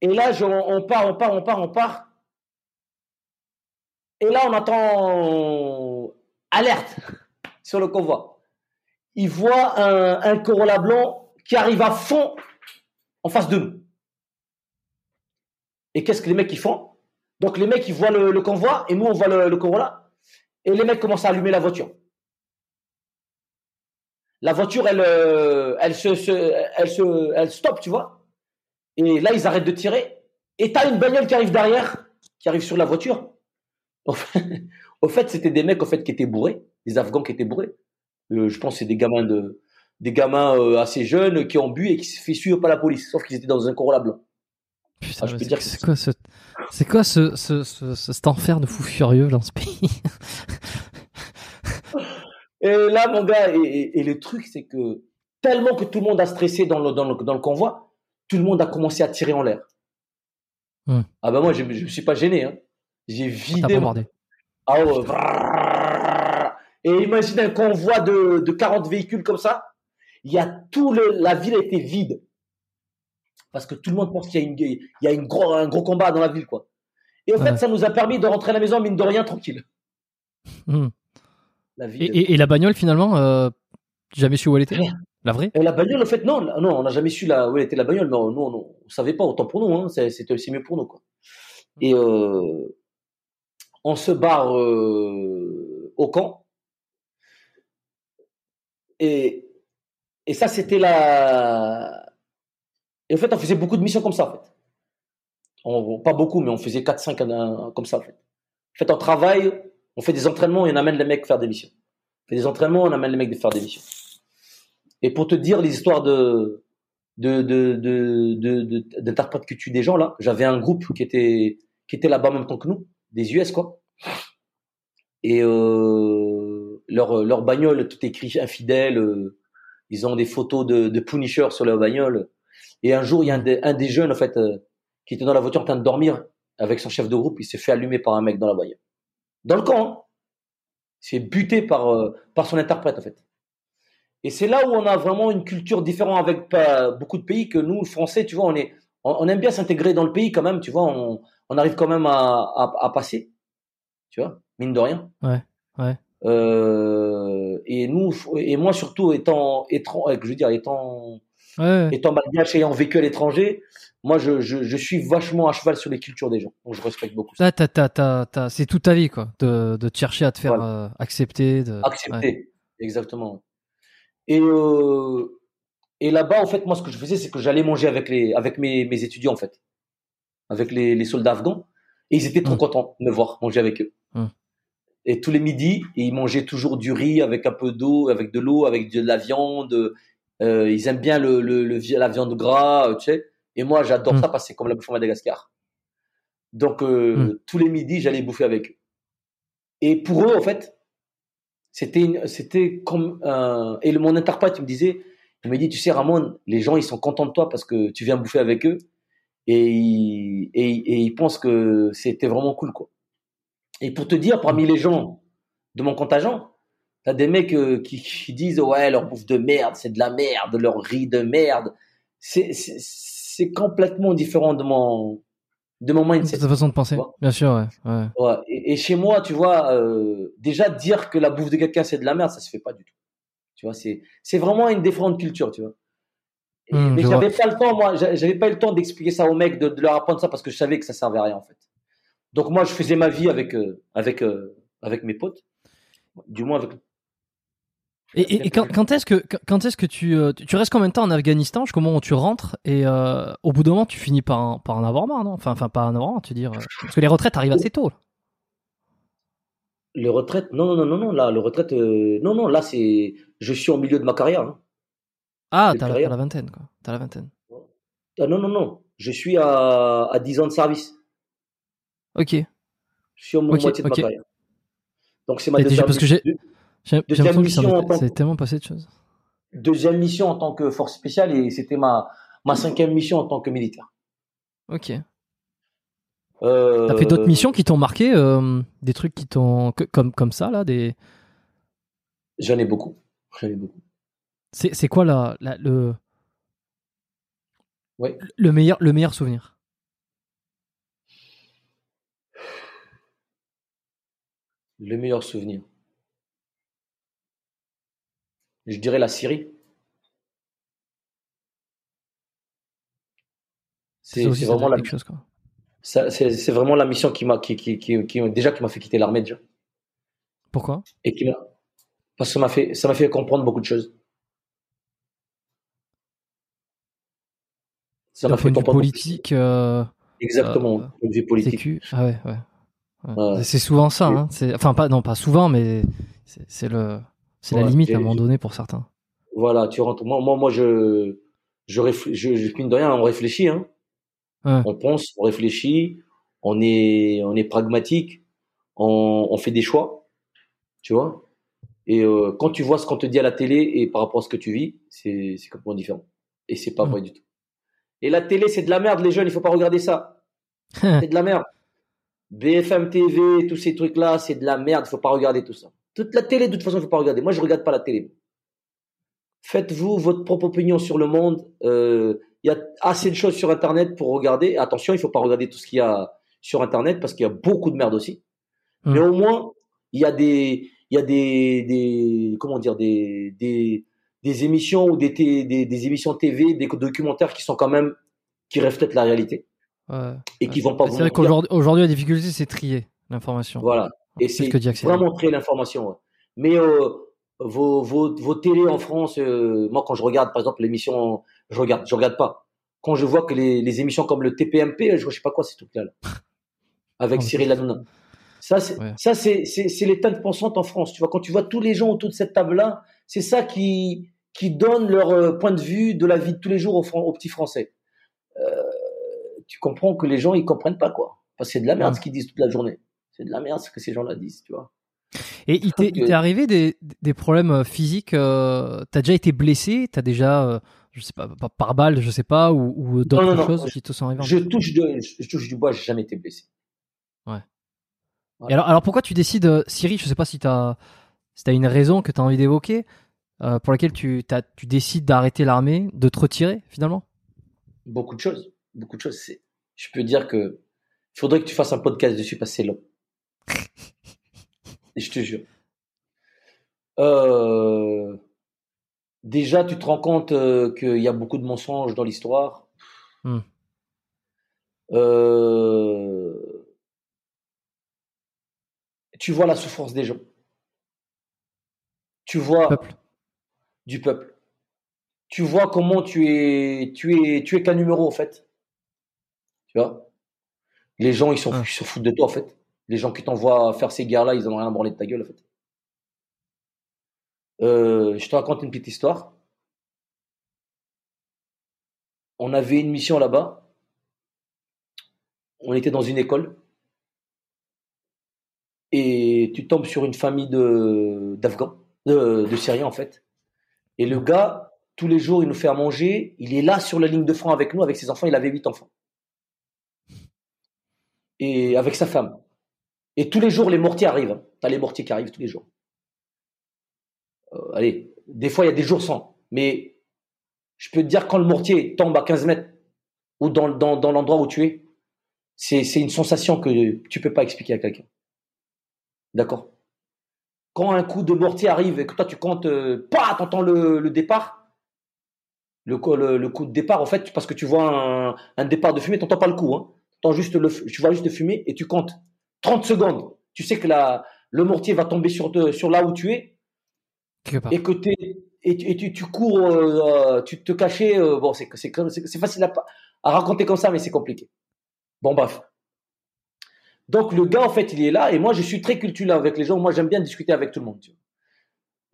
Et là je- on part, on part, on part, on part. Et là on attend alerte sur le convoi. Il voit un, Corolla blanc qui arrive à fond en face de nous. Et qu'est-ce que les mecs ils font? Donc les mecs ils voient le, convoi et nous on voit le, Corolla. Et les mecs commencent à allumer la voiture. La voiture, elle, euh, elle se, se- elle se, elle stoppe, tu vois. Et là ils arrêtent de tirer. Et t'as une bagnole qui arrive derrière, qui arrive sur la voiture. Au [laughs] fait, au fait, c'était des mecs au fait qui étaient bourrés, des Afghans qui étaient bourrés. Euh, je pense que c'est des gamins de, des gamins euh, assez jeunes qui ont bu et qui se fait suivre par la police, sauf qu'ils étaient dans un Corolla blanc. Putain, Ah, je mais peux c'est dire quoi ce, c'est quoi ce, ce, ce- ce- cet enfer de fou furieux dans ce pays [laughs] Et là, mon gars, et, et- et le truc, c'est que tellement que tout le monde a stressé dans le, dans le, dans le convoi, tout le monde a commencé à tirer en l'air. Ah bah moi, je, je me suis pas gêné. Hein. J'ai vidé. mon-. Ah ouais. Et imagine un convoi de, de 40 véhicules comme ça. Il y a tout le, la ville était vide. Parce que tout le monde pense qu'il y a, une, il y a une gros, un gros combat dans la ville, quoi. Et en fait, ça nous a permis de rentrer à la maison, mine de rien, tranquille. Hmm. La ville. Et, et- et la bagnole, finalement, euh, jamais su où elle était? La vraie? Et la bagnole, en fait, non, non, on n'a jamais su la, où elle était la bagnole, mais on- nous, on, on savait pas, autant pour nous, hein, c'est, c'est, c'est mieux pour nous, quoi. Et euh, on se barre euh, au camp. Et, ça, c'était la. Et en fait, on faisait beaucoup de missions comme ça, en fait. Pas beaucoup, mais on faisait 4-5 en- en- comme ça, en fait. En fait, on travaille, on fait des entraînements et on amène les mecs faire des missions. On fait des entraînements, on amène les mecs de faire des missions. Et pour te dire les histoires de de de de de- de- d'interprètes des gens là, j'avais un groupe qui était qui était là-bas en même temps que nous, des US quoi. Et euh, leur leur bagnole tout écrit infidèle, euh, ils ont des photos de de sur leur bagnole. Et un jour, il y a un des, un des jeunes en fait euh, qui était dans la voiture en train de dormir avec son chef de groupe, il s'est fait allumer par un mec dans la bagnole. Dans le camp, hein. il s'est buté par euh, par son interprète en fait. Et c'est là où on a vraiment une culture différente avec pas, beaucoup de pays que nous, Français, tu vois, on est, on, aime bien s'intégrer dans le pays quand même, tu vois, on, on arrive quand même à, à, à passer, tu vois, mine de rien. Ouais, ouais. Euh, et nous, et moi surtout étant, étran, euh, je veux dire, étant, Ouais, étant malgache, ayant vécu à l'étranger, moi je, je, je suis vachement à cheval sur les cultures des gens, donc je respecte beaucoup ça. Là, t'as- t'as- t'as- t'as- c'est toute ta vie, quoi, de, de chercher à te faire Voilà. euh, accepter. De... accepter. ouais. Exactement. Et, euh, et là-bas, en fait, moi, ce que je faisais, c'est que j'allais manger avec, les, avec mes, mes étudiants, en fait, avec les, les soldats afghans. Et ils étaient trop Mm. contents de me voir manger avec eux. Mm. Et tous les midis, ils mangeaient toujours du riz avec un peu d'eau, avec de l'eau, avec de la viande. Euh, ils aiment bien le, le, le vi- la viande gras, euh, tu sais. Et moi, j'adore Mm. ça parce que c'est comme la bouffe à Madagascar. Donc, euh, Mm. tous les midis, j'allais bouffer avec eux. Et pour eux, en fait, C'était, c'était comme, et le, mon interprète, il me disait, il me dit, tu sais, Ramon, les gens, ils sont contents de toi parce que tu viens bouffer avec eux et ils, et, et ils pensent que c'était vraiment cool, quoi. Et pour te dire, parmi les gens de mon contingent, t'as des mecs euh, qui, qui disent, ouais, leur bouffe de merde, c'est de la merde, leur riz de merde. C'est, complètement différent de mon, de mon mindset. C'est ta façon de penser. Bien sûr, ouais. ouais. Ouais. Et, et chez moi, tu vois, euh, déjà dire que la bouffe de quelqu'un c'est de la merde, ça se fait pas du tout. Tu vois, c'est c'est vraiment une différente culture, tu vois. Hmm, mais j'avais pas le temps, moi, j'a- j'avais pas eu le temps d'expliquer ça aux mecs, de, de leur apprendre ça parce que je savais que ça servait à rien en fait. Donc moi, je faisais ma vie avec euh, avec euh, avec mes potes, du moins avec. Et, et- et quand, quand est-ce que quand est-ce que tu, euh, tu restes combien de temps en Afghanistan? Jusqu'au moment où tu rentres et au bout d'un moment tu finis par en, par en avoir marre, non? Enfin, enfin pas en avoir marre, tu veux dire parce que les retraites arrivent assez tôt. là. Les retraites, non non non non non, là, le retraite, non non, là c'est, je suis au milieu de ma carrière. hein. Ah, t'as la, la vingtaine quoi. T'as la vingtaine. Ah, non non non, je suis à à 10 ans de service. Ok. Je suis au Ok, moitié de ok. ma carrière. Donc c'est ma Et déjà, deuxième parce que j'ai- J'ai Deuxième l'impression que ça mission en tant que- tellement passé de choses. deuxième mission en tant que force spéciale et c'était ma ma cinquième mission en tant que militaire. Ok. Euh, T'as fait d'autres missions qui t'ont marqué, euh, des trucs qui t'ont comme comme ça là, des. J'en ai beaucoup. J'en ai beaucoup. C'est c'est quoi la, la- le Ouais. le meilleur le meilleur souvenir? Le meilleur souvenir. Je dirais la Syrie. C'est vraiment la chose quoi. c'est vraiment la mission qui m'a qui, qui, qui, qui- déjà qui m'a fait quitter l'armée déjà Pourquoi? Et qui m'a parce que ça m'a fait ça m'a fait comprendre beaucoup de choses. Ça m'a fait comprendre politique, euh, Exactement, euh, politique. Ah ouais, ouais. Ouais. C'est souvent ça. Hein. C'est enfin pas non pas souvent, mais c'est c'est le c'est la Ouais, limite à un moment donné pour certains. Voilà, tu rentres. Moi, moi, moi je, je, réfl- je, je, mine de rien, on réfléchit, hein. Ouais. On pense, on réfléchit, on est, on est pragmatique, on, on fait des choix, tu vois. Et euh, quand tu vois ce qu'on te dit à la télé et par rapport à ce que tu vis, c'est, c'est complètement différent. Et c'est pas vrai du tout. Et la télé, c'est de la merde, les jeunes, il faut pas regarder ça. [laughs] C'est de la merde. BFM TV, tous ces trucs-là, c'est de la merde, il faut pas regarder tout ça. Toute la télé, de toute façon, il faut pas regarder. Moi, je regarde pas la télé. Faites-vous votre propre opinion sur le monde. Euh, Il y a assez de choses sur Internet pour regarder. Attention, il faut pas regarder tout ce qu'il y a sur Internet parce qu'il y a beaucoup de merde aussi. Mm. Mais au moins, il y a des, il y a des, des, comment dire, des, des, des émissions ou des, des, des émissions TV, des documentaires qui sont quand même, qui reflètent la réalité Et qui vont pas C'est vrai qu'aujourd'hui aujourd'hui la difficulté c'est trier l'information. Voilà. Et C'est c'est vraiment créer l'information. ouais. Mais euh, vos, vos, vos télés en France, euh, moi quand je regarde par exemple l'émission, je regarde, je regarde pas. Quand je vois que les, les émissions comme le TPMP, je, je sais pas quoi ces trucs-là, là, [laughs] avec Oh, mais Cyril Hanouna. Ça, c'est Ouais. c'est c'est c'est les teintes pensantes en France. Tu vois, quand tu vois tous les gens autour de cette table-là, c'est ça qui qui donne leur euh, point de vue de la vie de tous les jours aux petits Français. Euh, tu comprends que les gens ils comprennent pas quoi. Parce que c'est de la merde Ouais. ce qu'ils disent toute la journée. C'est de la merde ce que ces gens-là disent, tu vois. Et il t'est, que- arrivé des, des problèmes euh, physiques euh, T'as déjà été blessé T'as déjà, euh, je sais pas, par- balle, je sais pas, ou, ou non, d'autres non. choses qui te sont arrivées Je touche, de, je touche du bois, j'ai jamais été blessé. Et alors, alors pourquoi tu décides, euh, Siri, je sais pas si t'as si as une raison que tu as envie d'évoquer, euh, pour laquelle tu, t'as- tu décides d'arrêter l'armée, de te retirer finalement? Beaucoup de choses, beaucoup de choses. C'est, je peux dire que il faudrait que tu fasses un podcast dessus parce que c'est long. Et [laughs] je te jure. Euh, déjà, tu te rends compte euh, qu'il y a beaucoup de mensonges dans l'histoire. Hmm. Euh, tu vois la souffrance des gens. Tu vois Peuple. du peuple. Tu vois comment tu es, tu es, tu es qu'un numéro en fait. Tu vois? Les gens ils Ah. se foutent de toi en fait. Les gens qui t'envoient faire ces guerres-là, ils en ont rien à branler de ta gueule en fait. Euh, je te raconte une petite histoire. On avait une mission là-bas. On était dans une école. et tu tombes sur une famille de d'Afghans, de, de Syriens en fait. Et le gars, tous les jours, il nous fait à manger. Il est là sur la ligne de front avec nous, avec ses enfants. Il avait huit enfants. Et avec sa femme. Et tous les jours, les mortiers arrivent. Hein. T'as les mortiers qui arrivent tous les jours. Euh, allez, des fois, il y a des jours sans. Mais je peux te dire, quand le mortier tombe à 15 mètres ou dans, l'endroit où tu es, c'est, une sensation que tu peux pas expliquer à quelqu'un. D'accord? Quand un coup de mortier arrive et que toi, tu comptes, euh, pas, t'entends le, départ, le, coup de départ, en fait, parce que tu vois un, départ de fumée, tu n'entends pas le coup. Hein. Juste le, tu vois juste de fumée et tu comptes 30 secondes. Tu sais que la, le mortier va tomber sur, sur là où tu es. Et que es, et, et tu, tu, cours, euh, tu te cachais. Euh, bon, c'est c'est facile à, à raconter comme ça, mais c'est compliqué. Bon, bref. Donc, le gars, en fait, il est là. Et moi, je suis très culturel avec les gens. Moi, j'aime bien discuter avec tout le monde. Tu vois.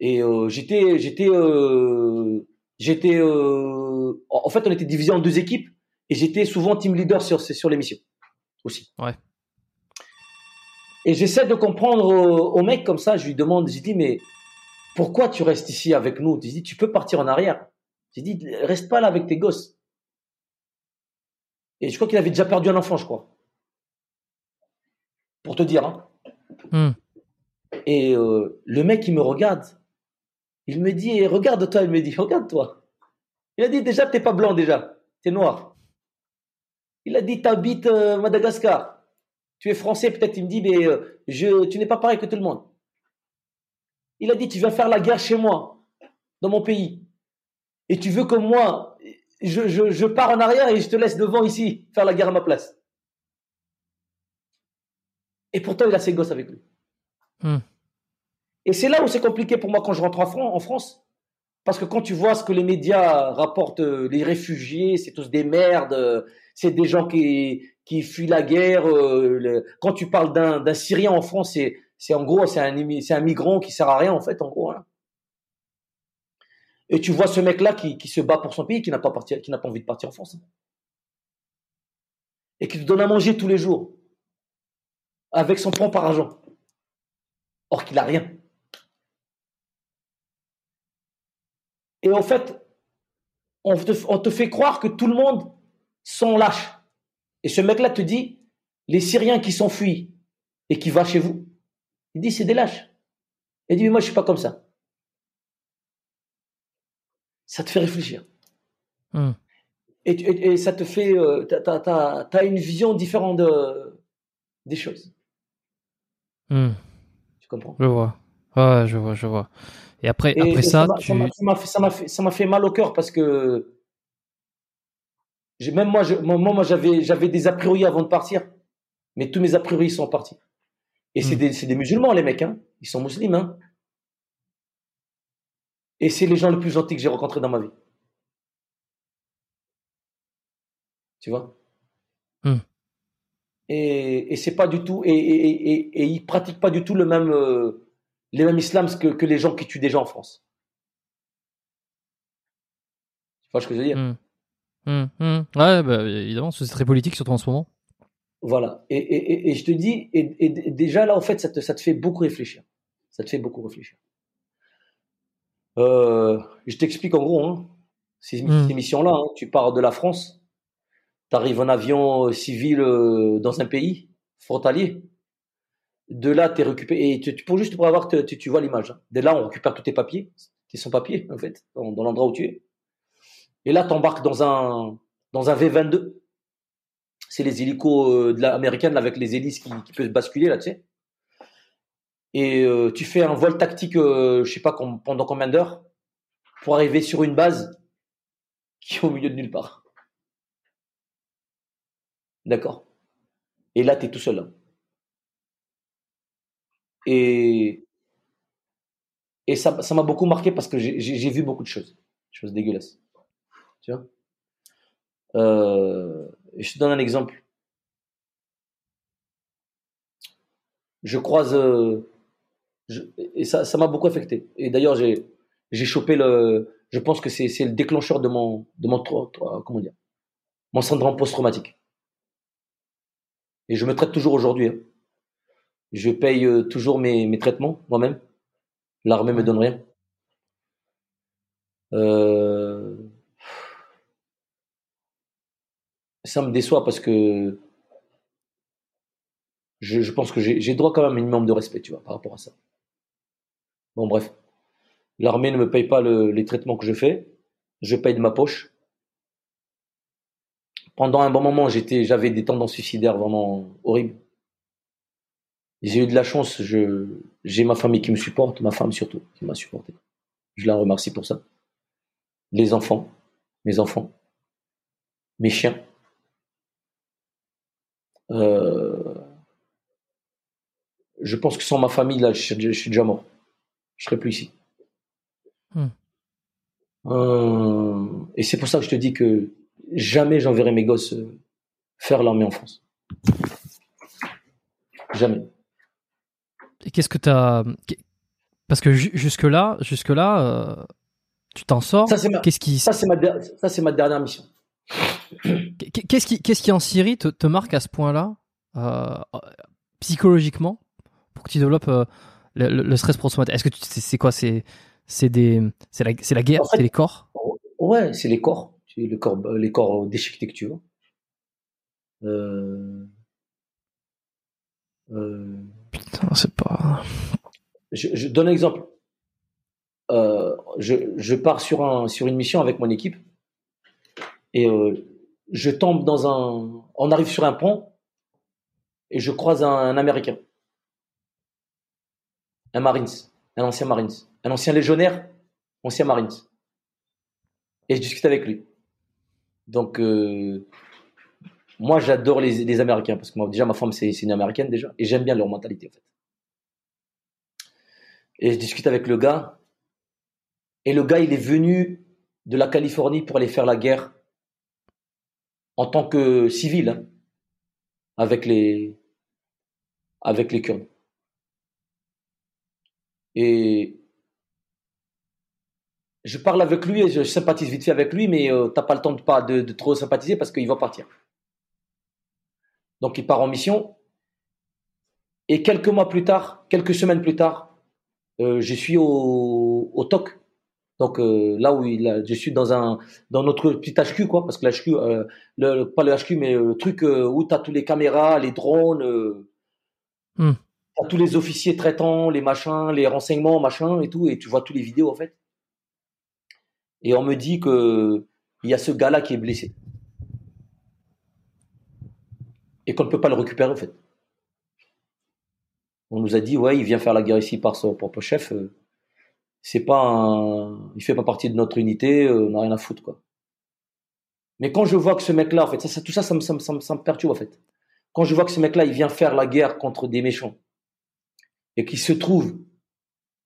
Et euh, j'étais, j'étais, euh, j'étais, euh, en fait, on était divisé en deux équipes et j'étais souvent team leader sur sur l'émission aussi. Ouais. Et j'essaie de comprendre au, mec comme ça. Je lui demande, j'ai dit mais pourquoi tu restes ici avec nous? J'ai dit tu peux partir en arrière. J'ai dit reste pas là avec tes gosses. Et je crois qu'il avait déjà perdu un enfant, je crois. Pour te dire. Hein. Hmm. Et euh, le mec, il me regarde. Il me dit, regarde-toi, il me dit, regarde-toi. Il a dit, déjà, t'es pas blanc, déjà. T'es noir. Il a dit, t'habites euh, Madagascar. Tu es français, peut-être. Il me dit, mais euh, je, tu n'es pas pareil que tout le monde. Il a dit, tu viens faire la guerre chez moi, dans mon pays. Et tu veux que moi, je, je, je pars en arrière et je te laisse devant ici, faire la guerre à ma place. Et pourtant, il a ses gosses avec lui. Hmm. Et c'est là où c'est compliqué pour moi quand je rentre en France. Parce que quand tu vois ce que les médias rapportent, euh, les réfugiés, c'est tous des merdes, euh, c'est des gens qui, qui fuient la guerre. Euh, quand tu parles d'un Syrien en France, c'est en gros, c'est un, un migrant qui sert à rien en fait, en gros. Hein. Et tu vois ce mec-là qui, qui, se bat pour son pays, qui n'a pas, pas envie de partir en France. Hein. Et qui te donne à manger tous les jours. Avec son propre argent. Or qu'il n'a rien. Et en fait, on te, fait croire que tout le monde sont lâches. Et ce mec-là te dit, les Syriens qui s'enfuient et qui vont chez vous, il dit, c'est des lâches. Il dit, mais moi, je suis pas comme ça. Ça te fait réfléchir. Hmm. Et, ça te fait, euh, tu as, une vision différente de, des choses. Hmm. Tu comprends? Je vois. Ouais, je vois, je vois. Et après, après ça, ça m'a fait, fait, fait, mal au cœur parce que même moi, je, moi, moi j'avais, j'avais des a priori avant de partir, mais tous mes a priori sont partis. Et c'est hmm. des, des, musulmans, les mecs, hein. Ils sont musulmans, hein. Et c'est les gens les plus gentils que j'ai rencontrés dans ma vie. Tu vois? Hmm. Et, et c'est pas du tout, et, et, et, et, ils pratiquent pas du tout le même, euh, les mêmes islams que, que, les gens qui tuent des gens en France. Tu vois ce que je veux dire? Mmh. Mmh, Ouais, bah, évidemment, c'est très politique, surtout en ce moment. Voilà. Et, et, et je te dis, et, déjà là, en fait, ça te, ça te fait beaucoup réfléchir. Ça te fait beaucoup réfléchir. Euh, je t'explique en gros, hein, ces, mmh. missions-là, hein, tu pars de la France, tu arrives en avion euh, civil euh, dans un pays frontalier, de là, tu es récupéré. Et pour juste pour avoir, tu, vois l'image. Hein. De là, on récupère tous tes papiers, tes sans papiers, [laughs] en fait, dans, l'endroit où tu es. Et là, tu embarques dans un, dans un V22. C'est les hélicos euh, de américaines avec les hélices qui, qui peuvent basculer, là, tu sais. Et euh, tu fais un vol tactique, euh, je sais pas pendant combien d'heures, pour arriver sur une base qui est au milieu de nulle part. D'accord? Et là, tu es tout seul. Hein. Et, et ça, m'a beaucoup marqué parce que j'ai vu beaucoup de choses, choses dégueulasses. Tu vois? Euh, Je te donne un exemple. Je croise, euh, et ça, m'a beaucoup affecté. Et d'ailleurs, j'ai, chopé le, je pense que c'est, c'est le déclencheur de mon, de mon, comment dire, mon syndrome post-traumatique. Et je me traite toujours aujourd'hui. Hein. Je paye euh, toujours mes, mes traitements moi-même. L'armée me donne rien. Euh, ça me déçoit parce que je, je pense que j'ai j'ai droit quand même à un minimum de respect, tu vois, par rapport à ça. Bon, bref. L'armée ne me paye pas le- les traitements que je fais. Je paye de ma poche. Pendant un bon moment, j'étais, j'avais des tendances suicidaires vraiment horribles. J'ai eu de la chance. Je, j'ai ma famille qui me supporte, ma femme surtout, qui m'a supporté. Je la remercie pour ça. Les enfants, mes enfants, mes chiens. Euh, je pense que sans ma famille, là, je, je suis déjà mort. Je serais plus ici. Hmm. Euh, et c'est pour ça que je te dis que jamais j'enverrai mes gosses euh, faire l'armée en France. Jamais. Et qu'est-ce que t'as Parce que ju- jusque là, jusque là, tu t'en sors. Ça, c'est ma, Qu'est-ce qui, ça, c'est ma, der- dernière mission. qu'est-ce qui, qu'est-ce qui en Syrie te, te marque à ce point-là, euh, psychologiquement, pour que tu développes euh, le, le- stress post-traumatique Est-ce que tu- c'est, quoi? C'est, c'est des, c'est la, la guerre, En fait- c'est les corps? Ouais, c'est les corps. Corps, les corps déchiquetés que tu. Euh, euh, Putain, c'est pas. je, donne un exemple. Euh, je, pars sur, un, sur une mission avec mon équipe et euh, je tombe dans un. On arrive sur un pont et je croise un, un Américain, un Marines, un ancien Marines, un ancien légionnaire, ancien Marines. Et je discute avec lui. Donc, euh, moi, j'adore les, Américains parce que moi, déjà, ma femme, c'est une Américaine déjà et j'aime bien leur mentalité en fait. Et je discute avec le gars. Et le gars, il est venu de la Californie pour aller faire la guerre en tant que civil hein, avec les avec les Kurdes. Et je parle avec lui et je sympathise vite fait avec lui, mais euh, t'as pas le temps de, pas, de trop sympathiser parce qu'il va partir. Donc il part en mission. Et quelques mois plus tard, quelques semaines plus tard, euh, je suis au, au TOC. Donc euh, là où il a- je suis dans un dans notre petit HQ quoi, parce que l'HQ, euh, le, pas le HQ mais le truc où tu as tous les caméras, les drones, Hmm. t'as tous les officiers traitants, les machins, les renseignements, machin et tout, et tu vois tous les vidéos en fait. Et on me dit que il y a ce gars-là qui est blessé et qu'on ne peut pas le récupérer en fait. On nous a dit ouais, il vient faire la guerre ici par son propre chef. euh, c'est pas un... il fait pas partie de notre unité, euh, on n'a rien à foutre quoi. Mais quand je vois que ce mec-là, en fait, ça, tout ça, ça me, perturbe en fait. Quand je vois que ce mec-là, il vient faire la guerre contre des méchants et qu'il se trouve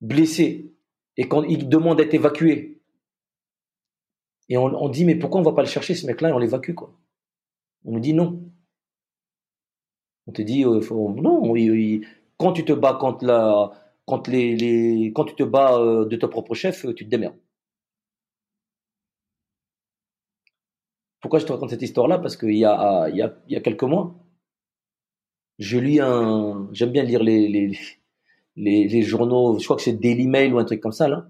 blessé et quand il demande d'être évacué, et on, dit mais pourquoi on va pas le chercher ce mec-là et on l'évacue quoi On nous dit non. On te dit euh, non. il- il- quand tu te bats contre la, quand les, les, quand tu te bats euh, de ton propre chef, euh, tu te démerdes. Pourquoi je te raconte cette histoire-là? Parce qu'il y a, il y, a, il y a quelques mois, je lis un. J'aime bien lire les, les, les, les journaux, je crois que c'est Daily Mail ou un truc comme ça, là.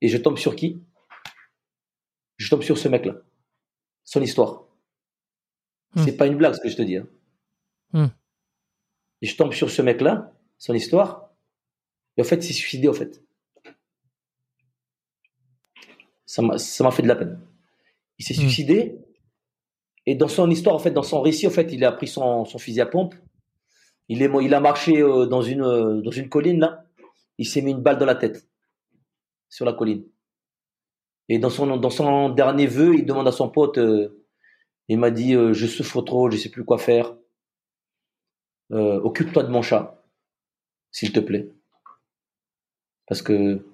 Et je tombe sur qui? Je tombe sur ce mec-là. Son histoire. Hmm. C'est pas une blague ce que je te dis. hein. Hmm. Et je tombe sur ce mec-là, son histoire. Et en fait, il s'est suicidé, en fait. Ça m'a fait de la peine. Il s'est Hmm. suicidé. Et dans son histoire, en fait, dans son récit, en fait, il a pris son, son fusil à pompe. Il, est, il a marché euh, dans, une, euh, dans une colline, là. Il s'est mis une balle dans la tête. Sur la colline. Et dans son, dans son dernier vœu, il demande à son pote, euh, il m'a dit, je souffre trop, je sais plus quoi faire. Euh, Occupe-toi de mon chat, s'il te plaît. Parce que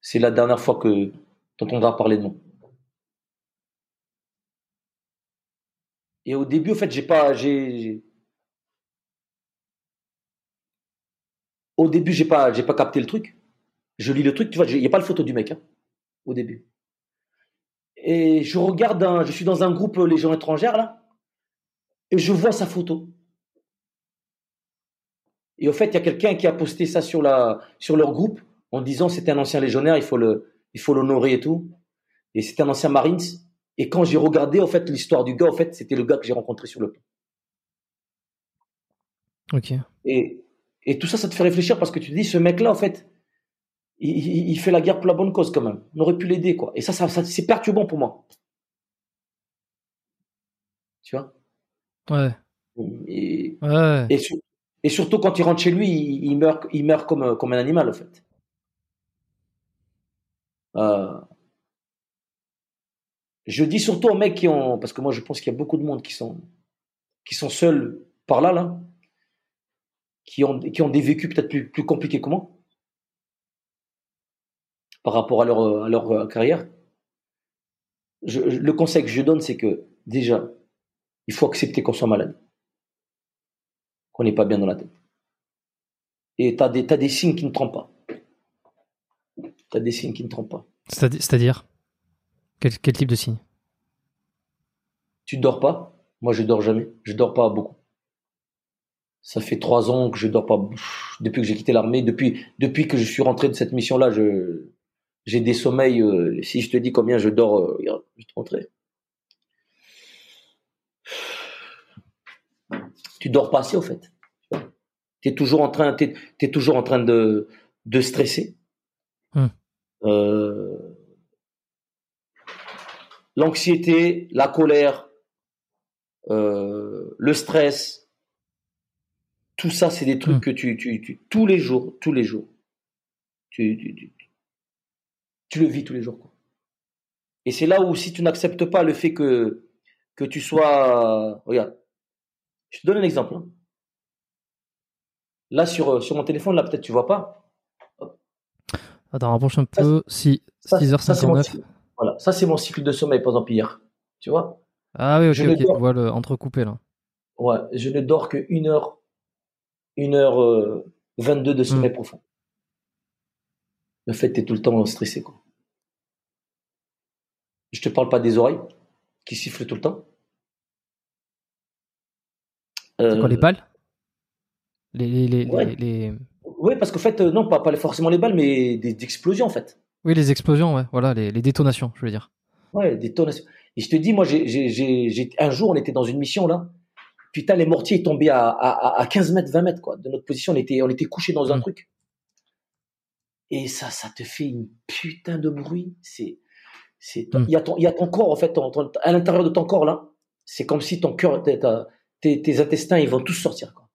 c'est la dernière fois que t'entendras parler de moi. Et au début, en fait, j'ai pas, j'ai, au début, j'ai pas, j'ai pas capté le truc. Je lis le truc, tu vois, il y a pas le photo du mec, hein, au début. Et je regarde, je suis dans un groupe euh, Légion étrangère là, et je vois sa photo. Et au fait, il y a quelqu'un qui a posté ça sur, la, sur leur groupe en disant c'était un ancien légionnaire, il faut le, il faut l'honorer et tout. Et c'était un ancien Marines. Et quand j'ai regardé, en fait, l'histoire du gars, en fait, c'était le gars que j'ai rencontré sur le pont. Ok. Et, et tout ça, ça te fait réfléchir parce que tu te dis, ce mec-là, en fait, il, il, fait la guerre pour la bonne cause quand même. On aurait pu l'aider, quoi. Et ça, ça, ça c'est perturbant pour moi. Tu vois? Ouais. Et, Ouais. et, et surtout quand il rentre chez lui, il, meurt, meurt comme, un animal, en fait. Euh, je dis surtout aux mecs qui ont, parce que moi je pense qu'il y a beaucoup de monde qui sont, qui sont seuls par là, là, qui ont, qui ont des vécus peut-être plus, plus compliqués que moi, par rapport à leur, à leur euh, carrière. Le conseil que je donne, c'est que déjà, il faut accepter qu'on soit malade, qu'on n'est pas bien dans la tête. Et tu as des, t'as des signes qui ne trompent pas. Tu as des signes qui ne trompent pas. C'est-à-dire? Quel, quel type de signe? Tu dors pas? Moi, je dors jamais. Je dors pas beaucoup. Ça fait trois ans que je dors pas. Depuis que j'ai quitté l'armée, depuis, depuis que je suis rentré de cette mission-là, je, j'ai des sommeils. euh, si je te dis combien je dors, euh, je te montrer. Tu dors pas assez, au fait. Tu es toujours en train, t'es, t'es toujours en train de, de stresser. Hmm. Euh, l'anxiété, la colère, euh, le stress, tout ça, c'est des trucs Mm. que tu, tu, tu- tous les jours, tous les jours, tu, tu, tu, tu le vis tous les jours. quoi. Et c'est là où si tu n'acceptes pas le fait que, que tu sois, regarde, je te donne un exemple. hein. Là, sur, sur mon téléphone, là, peut-être tu vois pas. Attends, rapproche un peu. Si, Ça, ça, c'est mon 6h59. cycle. Voilà, ça c'est mon cycle de sommeil, par exemple, hier. Tu vois? Ah oui, ok, Je. Tu vois le entrecoupé là. Ouais, je ne dors que 1 heure, 1 heure euh, 22 de sommeil Hmm. profond. Le fait, tu es tout le temps stressé. Quoi. Je te parle pas des oreilles qui sifflent tout le temps. C'est quoi, Euh, les balles? Les, les, les, ouais. les- les- Oui, parce qu'en fait, euh, non, pas, pas forcément les balles, mais des, des explosions en fait. Oui, les explosions, ouais. Voilà, les, les détonations, je veux dire. Ouais, des tonnes. Et je te dis, moi, j'ai, un jour, on était dans une mission là. Putain, les mortiers tombaient à, à, à 15 mètres, 20 mètres quoi. De notre position, on était, on était couchés dans un Mm. truc. Et ça, ça te fait une putain de bruit. C'est, c'est, il Mm. y a ton, il y a ton corps en fait, ton- ton- à l'intérieur de ton corps là. C'est comme si ton cœur, tes, intestins, ils vont tous sortir quoi.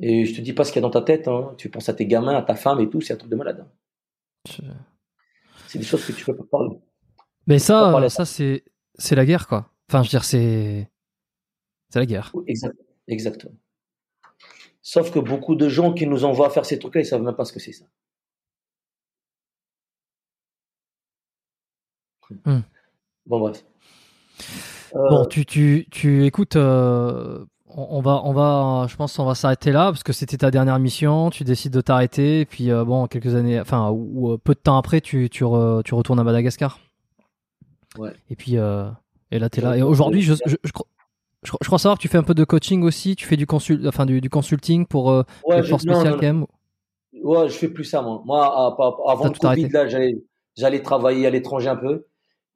Et je te dis pas ce qu'il y a dans ta tête. Hein. Tu penses à tes gamins, à ta femme et tout. C'est un truc de malade. hein. Je- C'est des choses que tu peux pas parler. Mais ça, parler ça c'est c'est la guerre, quoi. Enfin, je veux dire, c'est c'est la guerre. Exact, exactement. Sauf que beaucoup de gens qui nous envoient faire ces trucs-là, ils savent même pas ce que c'est ça. Hmm. Bon bref. Euh, Bon, tu, tu, tu écoutes, euh, on, on va, on va, je pense qu'on va s'arrêter là parce que c'était ta dernière mission. Tu décides de t'arrêter, et puis euh, bon, quelques années, enfin, ou, ou, euh, peu de temps après, tu, tu, re- tu retournes à Madagascar. Ouais. Et puis, euh, et là, t'es Je là. Et aujourd'hui, je, je, je, crois- je savoir que tu fais un peu de coaching aussi. Tu fais du consul, enfin, du, du consulting pour euh, ouais, les je, forces non, spéciales non, quand même. ouais, je fais plus ça moi. Moi, avant le arrêté. Covid, là, j'allais, j'allais travailler à l'étranger un peu,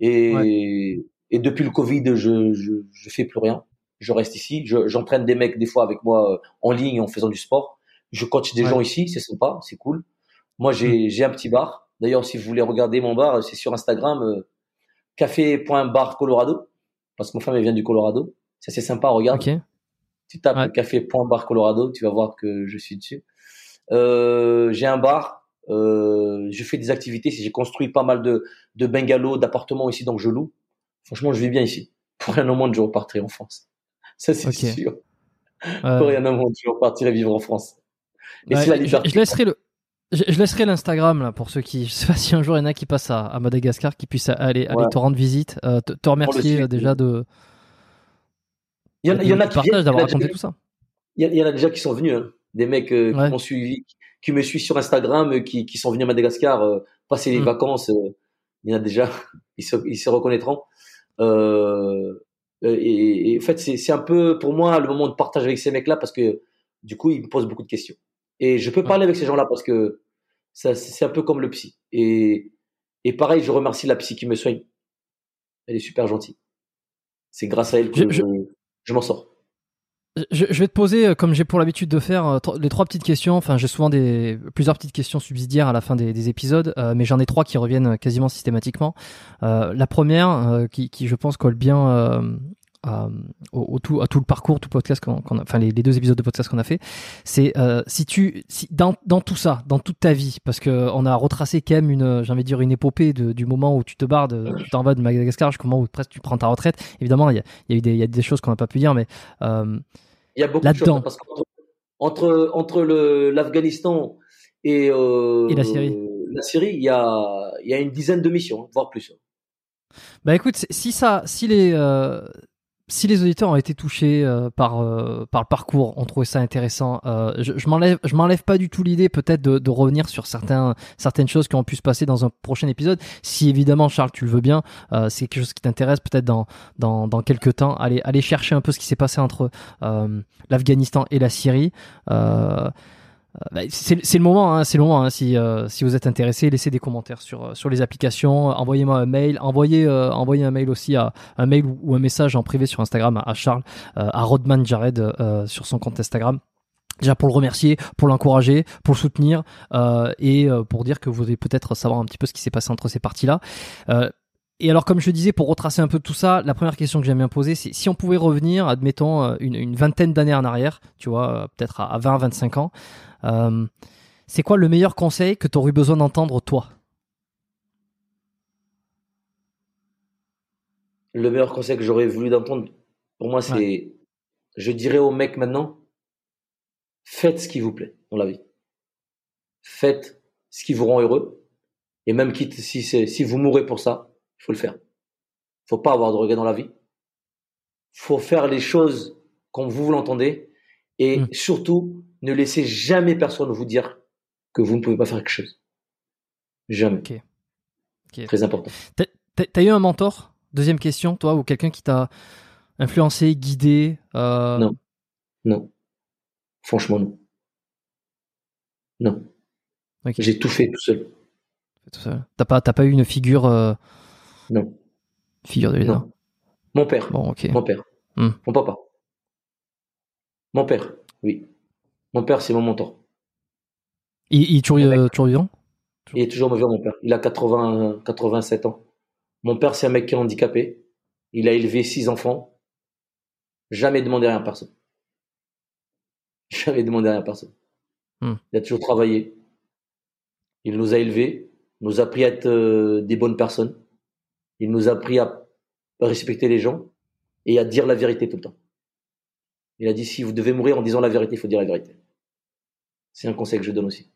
et, et depuis le Covid, je, je, je fais plus rien. Je reste ici. Je- j'entraîne des mecs des fois avec moi euh, en ligne en faisant du sport. Je coach des Ouais. gens ici, c'est sympa, c'est cool. Moi, j'ai, j'ai un petit bar. D'ailleurs, si vous voulez regarder mon bar, c'est sur Instagram, euh, café.bar Colorado, parce que ma femme elle vient du Colorado. C'est sympa, regarde. Ok. Tu tapes Ouais. café.bar Colorado, tu vas voir que je suis dessus. Euh, j'ai un bar, euh, je fais des activités, j'ai construit pas mal de, de bungalows, d'appartements ici, donc je loue. Franchement, je vis bien ici. [laughs] Pour rien au monde, je repartirai en France. Ça, c'est sûr. Euh, Pour rien au monde, je repartirai vivre en France. Et Ouais, c'est la je, liberté. je laisserai le. Je, je laisserai l'Instagram là pour ceux qui. [laughs] Je sais pas si un jour il y en a qui passent à, à Madagascar qui puissent aller, te rendre visite. Euh, te, te remercier euh, déjà de. Il y en, a- il y en a du qui d'avoir il y en a raconté déjà- tout ça. Il y, en a déjà qui sont venus, hein. des mecs euh, qui m'ont suivi, qui me suivent sur Instagram, qui, qui sont venus à Madagascar euh, passer les Mm. vacances. il y en a déjà, [laughs] ils se, ils se reconnaîtront. Euh, et, et en fait, c'est un peu pour moi le moment de partage avec ces mecs-là parce que Du coup, ils me posent beaucoup de questions. Et je peux parler avec ces gens-là parce que ça, c'est un peu comme le psy. Et, et pareil, je remercie la psy qui me soigne. Elle est super gentille. C'est grâce à elle que je, je m'en sors. Je, vais te poser, euh, comme j'ai pour l'habitude de faire, euh, les trois petites questions. Enfin, j'ai souvent des plusieurs petites questions subsidiaires à la fin des, épisodes, euh, mais j'en ai trois qui reviennent quasiment systématiquement. la première, qui, je pense colle bien au, tout, à tout le parcours, tout podcast qu'on, enfin les, deux épisodes de podcast qu'on a fait, c'est si tu, dans, dans tout ça, dans toute ta vie, parce que on a retracé quand même une, j'ai envie de dire une épopée du moment où tu te barres, de, tu t'en vas de Madagascar jusqu'au moment où presque tu prends ta retraite. Évidemment, il y a, y eu des, y a des choses qu'on n'a pas pu dire, mais il y a beaucoup de choses. Parce qu'entre entre, entre l'Afghanistan et, euh, et, la Syrie, la Syrie, il y a, il y a une dizaine de missions, voire plus. Bah écoute, si ça, si les, euh, si les auditeurs ont été touchés euh, par euh, par le parcours, ont trouvé ça intéressant, euh, je, je m'enlève je m'enlève pas du tout l'idée peut-être de, de, revenir sur certains certaines choses qui ont pu se passer dans un prochain épisode. Si évidemment Charles tu le veux bien, c'est quelque chose qui t'intéresse peut-être dans dans dans quelques temps, aller aller chercher un peu ce qui s'est passé entre l'Afghanistan et la Syrie. Euh, bah, c'est le moment, hein, c'est le moment. Hein, si, euh, si vous êtes intéressé, laissez des commentaires sur, euh, sur les applications. Envoyez-moi un mail. Envoyez, envoyez un mail aussi à un mail ou, un message en privé sur Instagram à, Charles, à Rodman Jared sur son compte Instagram. Déjà pour le remercier, pour l'encourager, pour le soutenir et pour dire que vous voulez peut-être savoir un petit peu ce qui s'est passé entre ces parties-là. Et alors, comme je disais, pour retracer un peu tout ça, la première question que j'aime bien poser, c'est si on pouvait revenir, admettons, une, une vingtaine d'années en arrière, tu vois, peut-être à 20, 25 ans, euh, c'est quoi le meilleur conseil que tu aurais besoin d'entendre toi? Le meilleur conseil que j'aurais voulu d'entendre, pour moi, c'est, je dirais aux mecs maintenant, faites ce qui vous plaît dans la vie. Faites ce qui vous rend heureux. Et même quitte, si, si vous mourrez pour ça, il faut le faire. Il faut pas avoir de regrets dans la vie. Il faut faire les choses comme vous, vous l'entendez. Et hmm. surtout, ne laissez jamais personne vous dire que vous ne pouvez pas faire quelque chose. Jamais. Très important. T'as eu un mentor? Deuxième question, toi, ou quelqu'un qui t'a influencé, guidé euh... Non. Non. Franchement, non. Non. J'ai tout fait tout seul. Tout seul. T'as pas, pas eu une figure. Euh... Non. Figure de leader? Mon père. Bon, ok. Mon père. Hmm. Mon papa. Mon père, oui. Mon père, c'est mon mentor. Il, est toujours, euh, toujours, vivant? Il est toujours vivant, mon père. Il a 80, 87 ans. Mon père, c'est un mec qui est handicapé. Il a élevé six enfants. Jamais demandé rien à personne. [laughs] Jamais demandé rien à personne. Hmm. Il a toujours travaillé. Il nous a élevés, nous a appris à être euh, des bonnes personnes. Il nous a appris à respecter les gens et à dire la vérité tout le temps. Il a dit si vous devez mourir en disant la vérité, il faut dire la vérité. C'est un conseil que je donne aussi.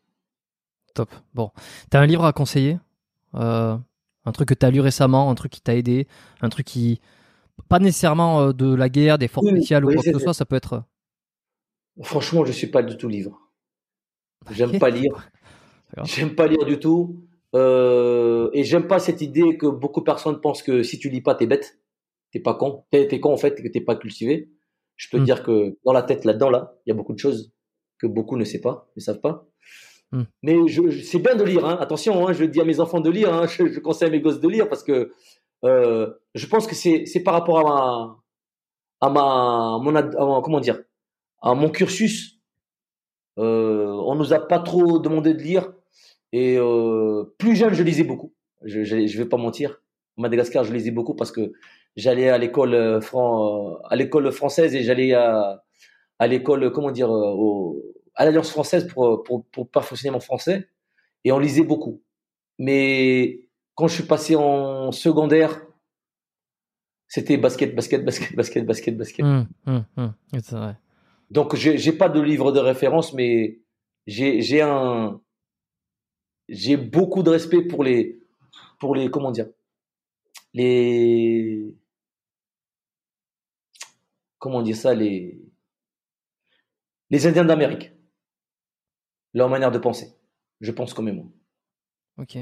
Top. Bon, t'as un livre à conseiller? Euh, Un truc que t'as lu récemment, un truc qui t'a aidé, un truc qui pas nécessairement euh, de la guerre, des forces spéciales ou quoi que ce soit, ça peut être. Euh, Franchement, je suis pas du tout livre. J'aime pas lire. [laughs] J'aime pas lire du tout. et j'aime pas cette idée que beaucoup de personnes pensent que si tu lis pas, t'es bête. T'es pas con. T'es con en fait, que t'es pas cultivé. Je peux te hmm. dire que dans la tête là-dedans, là, il y a beaucoup de choses que beaucoup ne savent pas, ne savent pas. Hmm. Mais je, c'est bien de lire. Hein. Attention, hein, je dis à mes enfants de lire. Hein. [laughs] Je, conseille à mes gosses de lire parce que euh, je pense que c'est, par rapport à ma, à ma, mon, comment dire, à mon cursus. Euh, on nous a pas trop demandé de lire et euh, plus jeune, je lisais beaucoup. Je, je, je vais pas mentir. Madagascar, je lisais beaucoup parce que j'allais à l'école euh, euh, à l'école française et j'allais à, à l'école comment dire au, à l'alliance française pour, pour pour perfectionner mon français et on lisait beaucoup. Mais quand je suis passé en secondaire, c'était basket, basket, basket, [laughs] basket, basket, basket. Mmh, mmh, mmh. Donc j'ai pas de livre de référence, mais j'ai j'ai un j'ai beaucoup de respect pour les pour les comment dire les comment dire ça, les, les Indiens d'Amérique. Leur manière de penser. Je pense comme moi. Ok.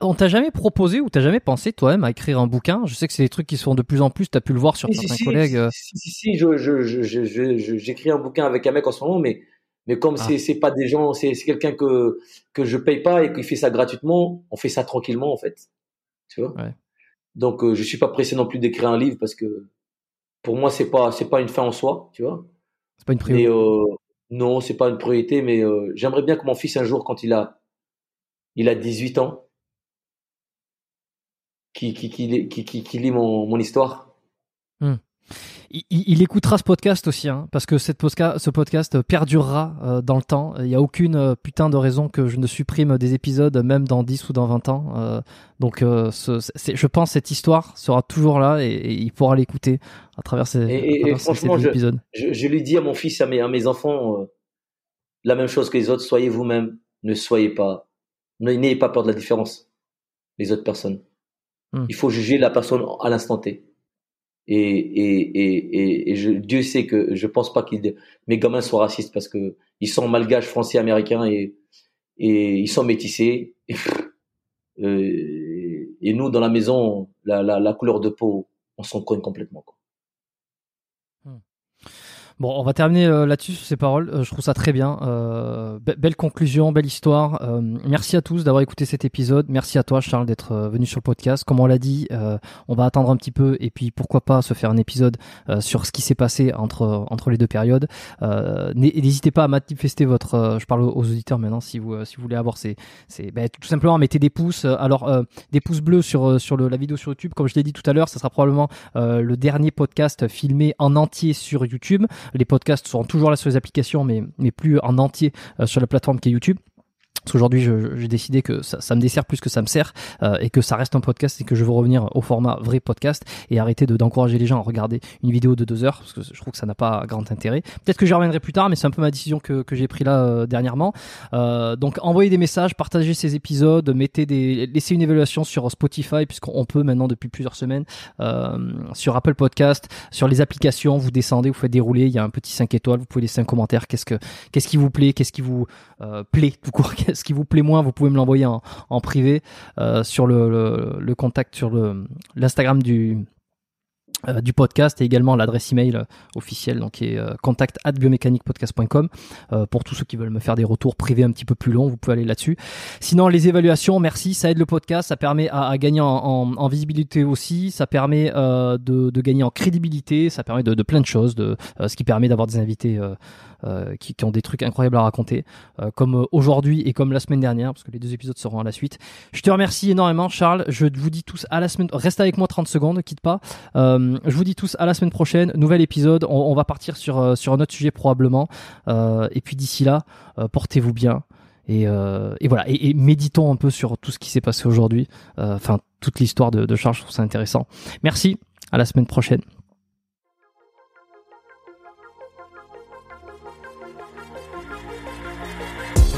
on t'a jamais proposé ou t'as jamais pensé toi-même à écrire un bouquin? Je sais que c'est des trucs qui se font de plus en plus. T'as pu le voir sur certains collègues. Si, si, si, j'écris un bouquin avec un mec en ce moment, mais Mais comme Ah. c'est pas des gens, c'est c'est quelqu'un que que je paye pas et qui fait ça gratuitement, on fait ça tranquillement en fait. Tu vois? Ouais. Donc euh, je suis pas pressé non plus d'écrire un livre parce que pour moi c'est pas c'est pas une fin en soi, tu vois? C'est pas une priorité. euh, non, c'est pas une priorité, mais euh, j'aimerais bien que mon fils un jour, quand il a il a 18 ans, qui qui qui lit mon mon histoire. Il, il- il écoutera ce podcast aussi, hein, parce que cette posca- ce podcast perdurera euh, dans le temps. Il n'y a aucune euh, putain de raison que je ne supprime des épisodes, même dans 10 ou dans 20 ans. Euh, donc, ce- je pense que cette histoire sera toujours là et, et il pourra l'écouter à travers ces, Et- et- à et travers ces- ces franchement, deux je- épisodes. Je, je lui dis à mon fils, à mes, à mes enfants, la même chose que les autres, soyez vous-même, ne soyez pas, n'ayez pas peur de la différence, les autres personnes. Hmm. Il faut juger la personne à l'instant T. Et, et, et, et, je, Dieu sait que je pense pas qu'il mes gamins soient racistes parce que ils sont malgaches, français, américains et, et ils sont métissés. Euh, et nous, dans la maison, la, la, la couleur de peau, on s'en cogne complètement. Quoi. Bon, on va terminer euh, là-dessus sur ces paroles. Euh, je trouve ça très bien. Euh, be- belle conclusion, belle histoire. Merci à tous d'avoir écouté cet épisode. Merci à toi, Charles, d'être venu sur le podcast. Comme on l'a dit, on va attendre un petit peu et puis pourquoi pas se faire un épisode sur ce qui s'est passé entre entre les deux périodes. N'hé- N'hésitez pas à manifester votre. je parle aux auditeurs maintenant si vous si vous voulez avoir ces c'est ben, tout simplement mettez des pouces. Alors des pouces bleus sur sur la vidéo sur YouTube. Comme je l'ai dit tout à l'heure, ça sera probablement le dernier podcast filmé en entier sur YouTube. Les podcasts seront toujours là sur les applications, mais, mais plus en entier euh, sur la plateforme qui est YouTube. Parce qu'aujourd'hui, je- je- j'ai décidé que ça, ça me dessert plus que ça me sert euh, et que ça reste un podcast et que je veux revenir au format vrai podcast et arrêter de- d'encourager les gens à regarder une vidéo de deux heures parce que je trouve que ça n'a pas grand intérêt. Peut-être que j'y reviendrai plus tard, mais c'est un peu ma décision que, que j'ai pris là euh, dernièrement. Euh, donc envoyez des messages, partagez ces épisodes, mettez des, laissez une évaluation sur Spotify puisqu'on peut maintenant depuis plusieurs semaines euh, sur Apple Podcast, sur les applications, vous descendez, vous faites dérouler, il y a un petit 5 étoiles, vous pouvez laisser un commentaire, qu'est-ce que qu'est-ce qui vous plaît, qu'est-ce qui vous euh, plaît [laughs] tout qu'est-ce qui vous plaît moins, vous pouvez me l'envoyer en, privé euh, sur le, contact sur l'Instagram du euh, du podcast et également l'adresse email officielle donc qui est euh, contact at biomécaniquepodcast.com euh, pour tous ceux qui veulent me faire des retours privés un petit peu plus longs vous pouvez aller là-dessus. Sinon les évaluations merci ça aide le podcast ça permet à, gagner en, visibilité aussi ça permet de, gagner en crédibilité ça permet de, de plein de choses de ce qui permet d'avoir des invités euh, qui, ont des trucs incroyables à raconter euh, comme euh, aujourd'hui et comme la semaine dernière parce que les deux épisodes seront à la suite je te remercie énormément Charles je vous dis tous à la semaine reste avec moi 30 secondes quitte pas je vous dis tous à la semaine prochaine, nouvel épisode. On, va partir sur un autre sujet probablement. Et puis d'ici là, portez-vous bien. Et, voilà. Et, méditons un peu sur tout ce qui s'est passé aujourd'hui. Enfin, toute l'histoire de, de Charles, je trouve ça intéressant. Merci. À la semaine prochaine.